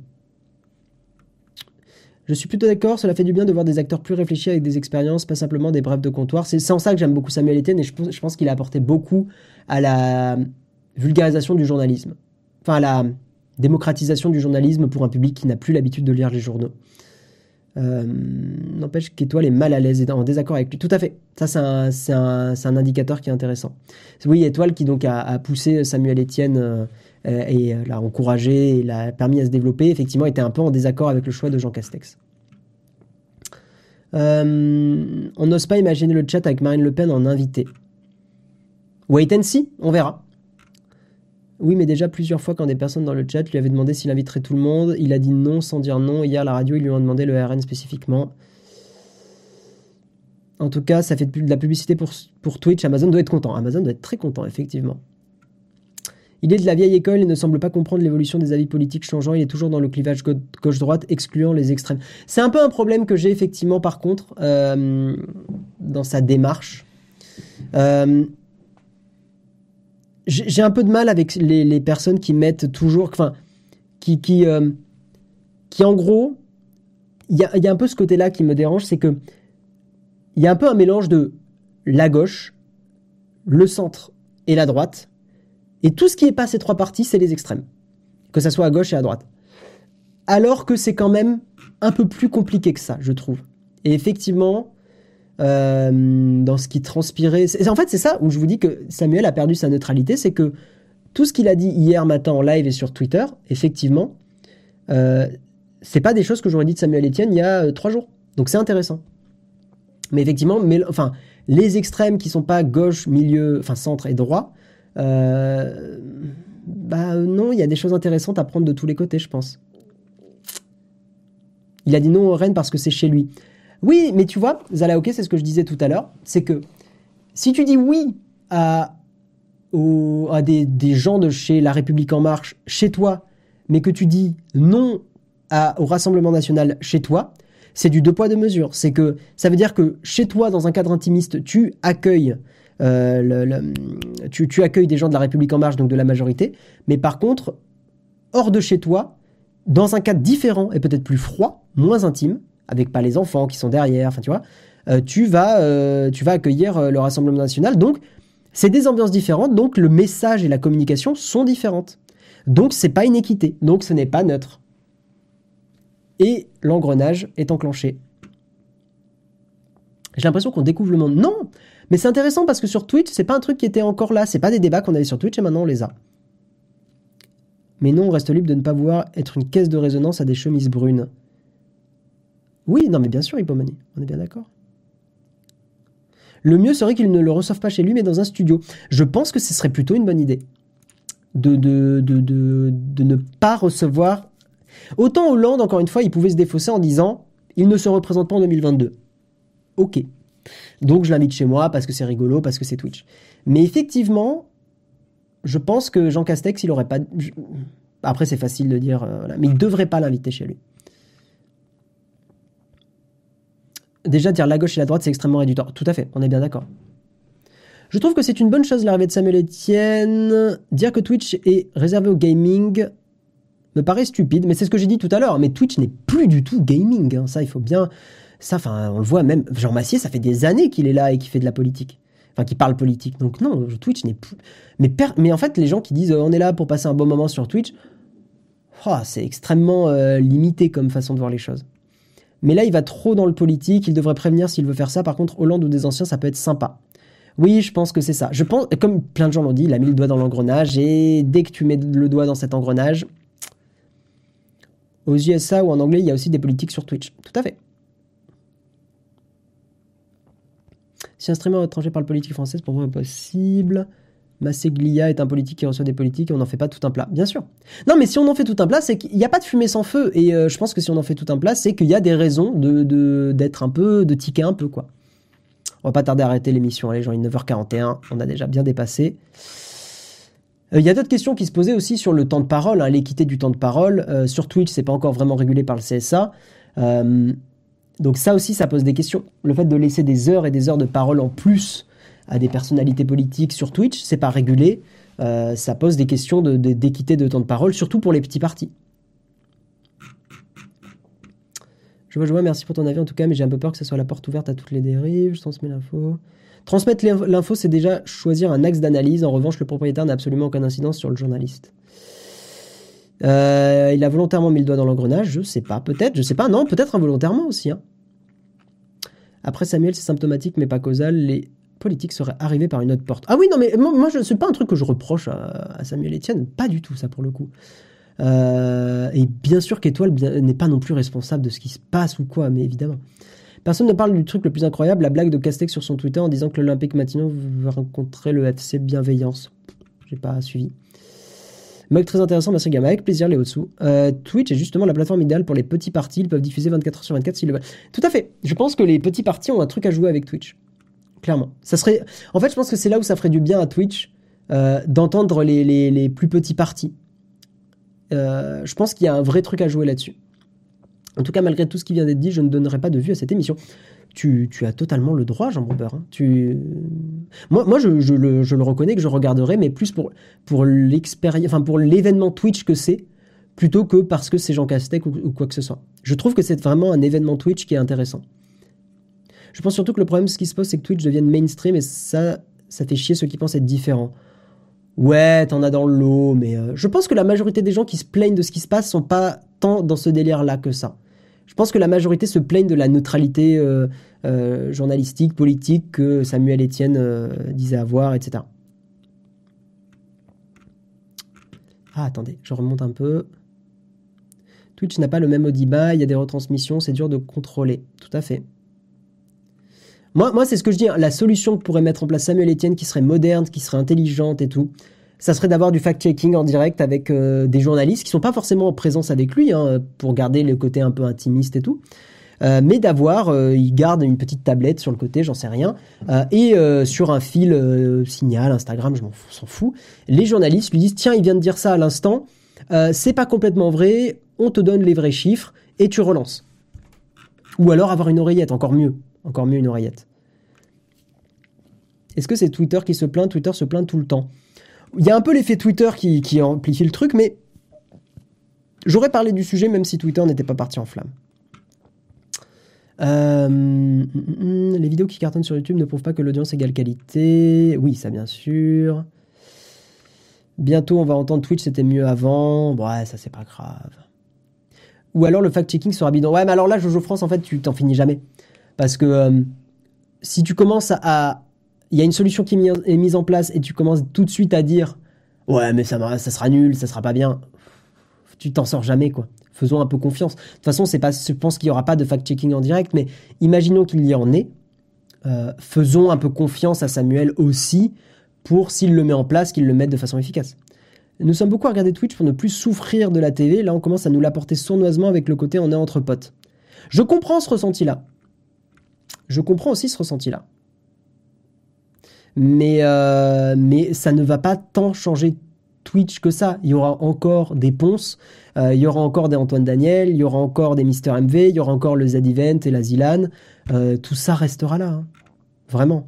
je suis plutôt d'accord, cela fait du bien de voir des acteurs plus réfléchis avec des expériences, pas simplement des brefs de comptoir. C'est en ça que j'aime beaucoup Samuel Etienne et je pense, qu'il a apporté beaucoup à la vulgarisation du journalisme. Enfin, à la démocratisation du journalisme pour un public qui n'a plus l'habitude de lire les journaux. Euh, N'empêche qu'Étoile est mal à l'aise et en désaccord avec lui. Tout à fait. Ça, c'est un, indicateur qui est intéressant. Oui, Étoile qui donc a, poussé Samuel Etienne euh, et euh, l'a encouragé et l'a permis à se développer, effectivement, était un peu en désaccord avec le choix de Jean Castex. Euh, on n'ose pas imaginer le chat avec Marine Le Pen en invité. Wait and see, on verra. Oui, mais déjà plusieurs fois quand des personnes dans le chat lui avaient demandé s'il inviterait tout le monde, il a dit non sans dire non. Hier, à la radio, ils lui ont demandé le RN spécifiquement. En tout cas, ça fait de la publicité pour Twitch. Amazon doit être content. Amazon doit être très content, effectivement. Il est de la vieille école et ne semble pas comprendre l'évolution des avis politiques changeants. Il est toujours dans le clivage gauche-droite, excluant les extrêmes. C'est un peu un problème que j'ai effectivement, par contre, euh, dans sa démarche. Euh, j'ai un peu de mal avec les, personnes qui mettent toujours, enfin, qui, qui, euh, qui en gros, il y a, y a, un peu ce côté-là qui me dérange, c'est que il y a un peu un mélange de la gauche, le centre et la droite et tout ce qui est pas ces trois parties, c'est les extrêmes. Que ça soit à gauche et à droite. Alors que c'est quand même un peu plus compliqué que ça, je trouve. Et effectivement, euh, dans ce qui transpirait. En fait, c'est ça où je vous dis que Samuel a perdu sa neutralité, c'est que tout ce qu'il a dit hier matin en live et sur Twitter, effectivement, euh, c'est pas des choses que j'aurais dit de Samuel Etienne il y a euh, trois jours. Donc c'est intéressant. Mais effectivement, mais, enfin, les extrêmes qui sont pas gauche, milieu, enfin centre et droit, euh, bah non, il y a des choses intéressantes à prendre de tous les côtés, je pense. Il a dit non au Rennes parce que c'est chez lui. Oui, mais tu vois, ok, c'est ce que je disais tout à l'heure, c'est que si tu dis oui à, à des, des, gens de chez La République En Marche, chez toi, mais que tu dis non à, au Rassemblement National chez toi, c'est du deux poids deux mesures. C'est que ça veut dire que chez toi, dans un cadre intimiste, tu accueilles euh, tu, accueilles des gens de la République en marche, donc de la majorité, mais par contre, hors de chez toi, dans un cadre différent et peut-être plus froid, moins intime, avec pas les enfants qui sont derrière, enfin tu vois, euh, tu, vas, euh, tu vas accueillir le Rassemblement national. Donc, c'est des ambiances différentes, donc le message et la communication sont différentes. Donc, c'est pas une équité, donc ce n'est pas neutre. Et l'engrenage est enclenché. J'ai l'impression qu'on découvre le monde. Non, mais c'est intéressant parce que sur Twitch, c'est pas un truc qui était encore là. C'est pas des débats qu'on avait sur Twitch et maintenant on les a. Mais non, on reste libre de ne pas vouloir être une caisse de résonance à des chemises brunes. Oui, non, mais bien sûr, Hippomanie, on est bien d'accord. Le mieux serait qu'il ne le reçoive pas chez lui, mais dans un studio. Je pense que ce serait plutôt une bonne idée. De, de, de, de, de ne pas recevoir. Autant Hollande, encore une fois, il pouvait se défausser en disant il ne se représente pas en 2022. Ok. Donc je l'invite chez moi parce que c'est rigolo, parce que c'est Twitch. Mais effectivement, je pense que Jean Castex, il aurait pas. Après, c'est facile de dire, euh, mais il devrait pas l'inviter chez lui. Déjà, dire la gauche et la droite, c'est extrêmement réducteur. Tout à fait, on est bien d'accord. Je trouve que c'est une bonne chose l'arrivée de Samuel Etienne. Dire que Twitch est réservé au gaming me paraît stupide, mais c'est ce que j'ai dit tout à l'heure. Mais Twitch n'est plus du tout gaming. Hein. Ça, il faut bien. Ça, enfin, on le voit même. Jean Massier, ça fait des années qu'il est là et qu'il fait de la politique. Enfin, qu'il parle politique. Donc non, Twitch n'est plus. Mais, mais en fait, les gens qui disent euh, on est là pour passer un bon moment sur Twitch, oh, c'est extrêmement euh, limité comme façon de voir les choses. Mais là, il va trop dans le politique. Il devrait prévenir s'il veut faire ça. Par contre, Hollande ou des anciens, ça peut être sympa. Oui, je pense que c'est ça. Je pense, comme plein de gens l'ont dit, il a mis le doigt dans l'engrenage et dès que tu mets le doigt dans cet engrenage, aux USA ou en anglais, il y a aussi des politiques sur Twitch. Tout à fait. Si un streamer étranger parle politique française, pour moi, impossible. Masseglia est un politique qui reçoit des politiques et on n'en fait pas tout un plat. Bien sûr. Non, mais si on en fait tout un plat, c'est qu'il n'y a pas de fumée sans feu. Et euh, je pense que si on en fait tout un plat, c'est qu'il y a des raisons de, d'être un peu, de tiquer un peu, quoi. On va pas tarder à arrêter l'émission. Allez, genre, il est 9h41. On a déjà bien dépassé. Euh, il y a d'autres questions qui se posaient aussi sur le temps de parole, hein, l'équité du temps de parole. Euh, sur Twitch, c'est pas encore vraiment régulé par le CSA. Donc ça aussi, ça pose des questions. Le fait de laisser des heures et des heures de parole en plus à des personnalités politiques sur Twitch, c'est pas régulé. Euh, ça pose des questions d'équité de, temps de parole, surtout pour les petits partis. Je vois, je vois, merci pour ton avis en tout cas, mais j'ai un peu peur que ce soit la porte ouverte à toutes les dérives. Je transmets l'info. Transmettre l'info, c'est déjà choisir un axe d'analyse. En revanche, le propriétaire n'a absolument aucune incidence sur le journaliste. Euh, il a volontairement mis le doigt dans l'engrenage, je sais pas, peut-être, je sais pas, non, peut-être involontairement aussi. Hein. Après Samuel, c'est symptomatique mais pas causal. Les politique serait arrivé par une autre porte. Ah oui, non, mais moi, je, c'est pas un truc que je reproche à, Samuel Etienne, pas du tout ça pour le coup. Euh, et bien sûr qu'Étoile n'est pas non plus responsable de ce qui se passe ou quoi, mais évidemment. Personne ne parle du truc le plus incroyable, la blague de Castex sur son Twitter en disant que l'Olympique Matignon va rencontrer le FC Bienveillance. J'ai pas suivi. Mug très intéressant, merci Gamma. Avec plaisir, les hauts euh, Twitch est justement la plateforme idéale pour les petits partis. Ils peuvent diffuser 24 h sur 24 s'ils le veulent. Tout à fait. Je pense que les petits partis ont un truc à jouer avec Twitch. Clairement. Ça serait... En fait, je pense que c'est là où ça ferait du bien à Twitch euh, d'entendre les, plus petits partis. Euh, je pense qu'il y a un vrai truc à jouer là-dessus. En tout cas, malgré tout ce qui vient d'être dit, je ne donnerai pas de vue à cette émission. Tu, as totalement le droit, Jean Brouber. Hein. Tu... Moi, moi je, le, reconnais que je regarderai, mais plus pour, pour enfin l'événement Twitch que c'est, plutôt que parce que c'est Jean Castex ou quoi que ce soit. Je trouve que c'est vraiment un événement Twitch qui est intéressant. Je pense surtout que le problème, ce qui se pose, c'est que Twitch devienne mainstream et ça, ça fait chier ceux qui pensent être différents. Ouais, t'en as dans le lot, mais euh, je pense que la majorité des gens qui se plaignent de ce qui se passe sont pas tant dans ce délire-là que ça. Je pense que la majorité se plaignent de la neutralité euh, euh, journalistique, politique que Samuel Etienne disait avoir, etc. Ah, attendez, je remonte un peu. Twitch n'a pas le même Audiba, il y a des retransmissions, c'est dur de contrôler. Tout à fait. Moi, c'est ce que je dis. Hein. La solution que pourrait mettre en place Samuel Etienne, qui serait moderne, qui serait intelligente et tout, ça serait d'avoir du fact-checking en direct avec euh, des journalistes qui sont pas forcément en présence avec lui, hein, pour garder le côté un peu intimiste et tout. Euh, mais d'avoir, euh, il garde une petite tablette sur le côté, j'en sais rien, et sur un fil signal, Instagram, je m'en s'en fous, les journalistes lui disent tiens, il vient de dire ça à l'instant, c'est pas complètement vrai, on te donne les vrais chiffres et tu relances. Ou alors avoir une oreillette, encore mieux, encore mieux une oreillette. Est-ce que c'est Twitter qui se plaint? Twitter se plaint tout le temps. Il y a un peu l'effet Twitter qui, amplifie le truc, mais j'aurais parlé du sujet même si Twitter n'était pas parti en flamme. Euh, les vidéos qui cartonnent sur YouTube ne prouvent pas que l'audience égale qualité. Oui, ça bien sûr. Bientôt, on va entendre Twitch, c'était mieux avant. Ouais, ça c'est pas grave. Ou alors le fact-checking sera bidon. Ouais, mais alors là, Jojo France, en fait, tu t'en finis jamais. Parce que euh, si tu commences à, il y a une solution qui est mise en place et tu commences tout de suite à dire ouais mais ça, ça sera nul, ça sera pas bien, tu t'en sors jamais quoi. Faisons un peu confiance. De toute façon, c'est pas, je pense qu'il y aura pas de fact-checking en direct, mais imaginons qu'il y en ait. euh, faisons un peu confiance à Samuel aussi pour, s'il le met en place, qu'il le mette de façon efficace. Nous sommes beaucoup à regarder Twitch pour ne plus souffrir de la TV. Là, on commence à nous l'apporter sournoisement avec le côté on est entre potes. Je comprends ce ressenti-là. Je comprends aussi ce ressenti-là. Mais, euh, mais ça ne va pas tant changer Twitch que ça. Il y aura encore des Ponce, euh, il y aura encore des Antoine Daniel, il y aura encore des Mister MV, il y aura encore le Z-Event et la Zilan. Euh, tout ça restera là. Hein. Vraiment.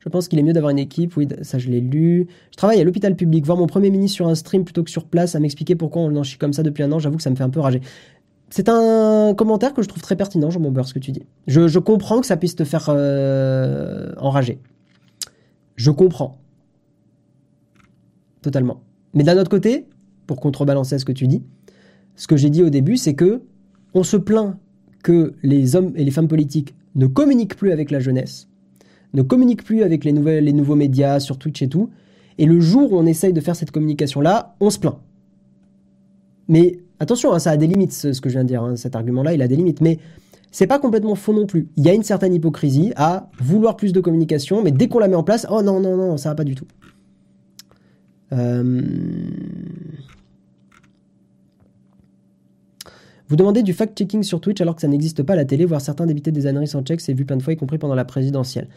Je pense qu'il est mieux d'avoir une équipe. Oui, ça je l'ai lu. Je travaille à l'hôpital public. Voir mon premier ministre sur un stream plutôt que sur place, à m'expliquer pourquoi on en chie comme ça depuis un an, j'avoue que ça me fait un peu rager. C'est un commentaire que je trouve très pertinent, Jean Beurre, ce que tu dis. Je, comprends que ça puisse te faire euh, enrager. Je comprends. Totalement. Mais d'un autre côté, pour contrebalancer ce que tu dis, ce que j'ai dit au début, c'est que on se plaint que les hommes et les femmes politiques ne communiquent plus avec la jeunesse, ne communiquent plus avec les, nouvelles, les nouveaux médias sur Twitch et tout. Et le jour où on essaye de faire cette communication-là, on se plaint. Mais attention, hein, ça a des limites, ce que je viens de dire. Hein, cet argument-là, il a des limites. Mais c'est pas complètement faux non plus. Il y a une certaine hypocrisie à vouloir plus de communication, mais dès qu'on la met en place, oh non, non, non, ça va pas du tout. Euh, vous demandez du fact-checking sur Twitch alors que ça n'existe pas à la télé, voir certains débiter des âneries sans check, c'est vu plein de fois, y compris pendant la présidentielle.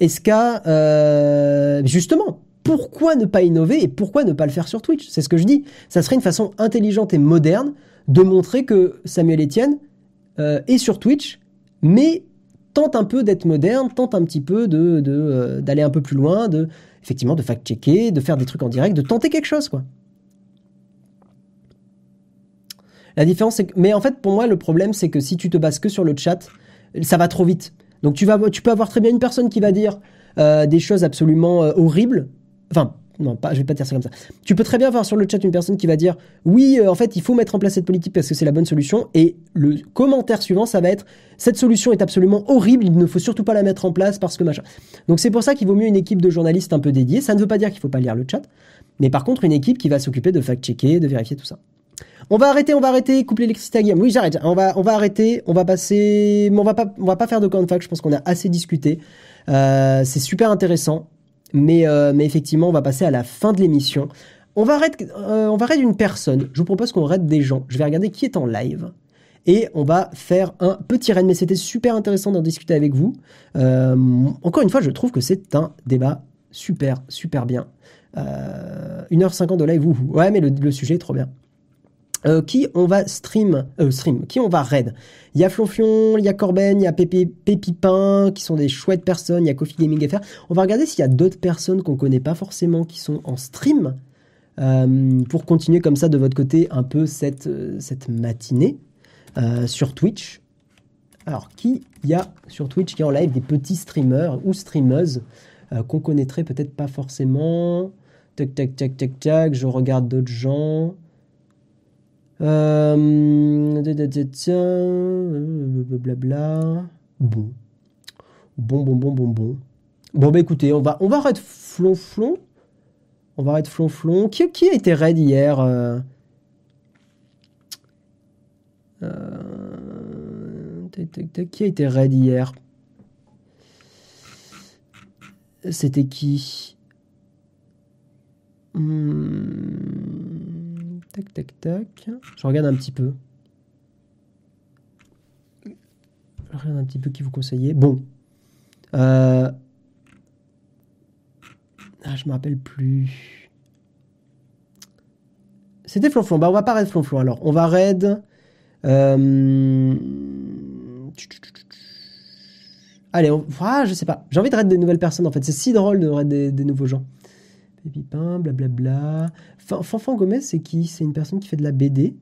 Est-ce qu'à... Euh, justement, pourquoi ne pas innover et pourquoi ne pas le faire sur Twitch? C'est ce que je dis. Ça serait une façon intelligente et moderne de montrer que Samuel Etienne euh, est sur Twitch, mais tente un peu d'être moderne, tente un petit peu euh, d'aller un peu plus loin, de effectivement de fact-checker, de faire des trucs en direct, de tenter quelque chose quoi. La différence c'est que, mais en fait pour moi le problème c'est que si tu te bases que sur le chat, ça va trop vite. Donc tu peux avoir très bien une personne qui va dire euh, des choses absolument horribles Enfin, non, pas, je vais pas dire ça comme ça. Tu peux très bien voir sur le chat une personne qui va dire oui, euh, en fait, il faut mettre en place cette politique parce que c'est la bonne solution. Et le commentaire suivant, ça va être cette solution est absolument horrible, il ne faut surtout pas la mettre en place parce que machin. Donc c'est pour ça qu'il vaut mieux une équipe de journalistes un peu dédiés. Ça ne veut pas dire qu'il faut pas lire le chat, mais par contre une équipe qui va s'occuper de fact-checker, de vérifier tout ça. On va arrêter, on va arrêter, coupe l'électricité à Guillaume. Oui, j'arrête. On va, on va arrêter, on va passer, on va pas, on va pas faire de camp de fact. Je pense qu'on a assez discuté. Euh, c'est super intéressant. Mais, euh, mais effectivement, on va passer à la fin de l'émission. On va arrêter, euh, on va arrêter une personne. Je vous propose qu'on arrête des gens. Je vais regarder qui est en live. Et on va faire un petit raid. Mais c'était super intéressant d'en discuter avec vous. Euh, encore une fois, je trouve que c'est un débat super, super bien. 1h50 de live, Ouais, mais le sujet est trop bien. Euh, qui on va stream, euh, stream, qui on va raid? Il y a Flonflon, il y a Corben, il y a Pépé, Pépipin, qui sont des chouettes personnes, il y a Coffee Gaming FR. On va regarder s'il y a d'autres personnes qu'on connaît pas forcément qui sont en stream, euh, pour continuer comme ça de votre côté un peu cette, cette matinée sur Twitch. Alors, qui y a sur Twitch qui est en live? Des petits streamers ou streameuses qu'on connaîtrait peut-être pas forcément Tac, tac, tac, tac, tac, je regarde d'autres gens. Euh, blablabla. Bon. Bon, bon, bon, bon, bon. Bon, bah écoutez, on va, on va arrêter flonflon. On va arrêter flonflon. Qui, a été raid hier euh... Euh... Qui a été raid hier? C'était qui? Hmm. Tac, tac, tac. Je regarde un petit peu. Je regarde un petit peu qui vous conseillez. Bon. Euh... Ah, je me rappelle plus. C'était Flonflon. Bah, on va pas raid Flonflon alors. On va raid. Euh... Allez, on... ah, je sais pas. J'ai envie de raid des nouvelles personnes en fait. C'est si drôle de raid des nouveaux gens. Blablabla. Fanfan Gomez, c'est qui? C'est une personne qui fait de la BD.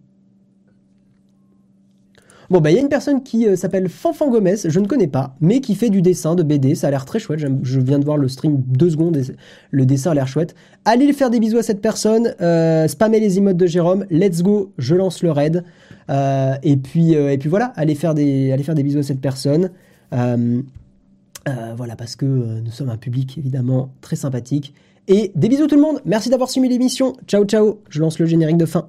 Bon, bah, il y a une personne qui euh, s'appelle Fanfan Gomez, je ne connais pas, mais qui fait du dessin, de BD. Ça a l'air très chouette. Je viens de voir le stream deux secondes le dessin a l'air chouette. Allez faire des bisous à cette personne. Euh, spammez les emotes de Jérôme. Let's go. Je lance le raid. Euh, et puis, et puis voilà. Allez faire des, allez faire des bisous à cette personne. voilà, parce que nous sommes un public évidemment très sympathique et des bisous tout le monde. Merci d'avoir suivi l'émission. Ciao ciao. Je lance le générique de fin.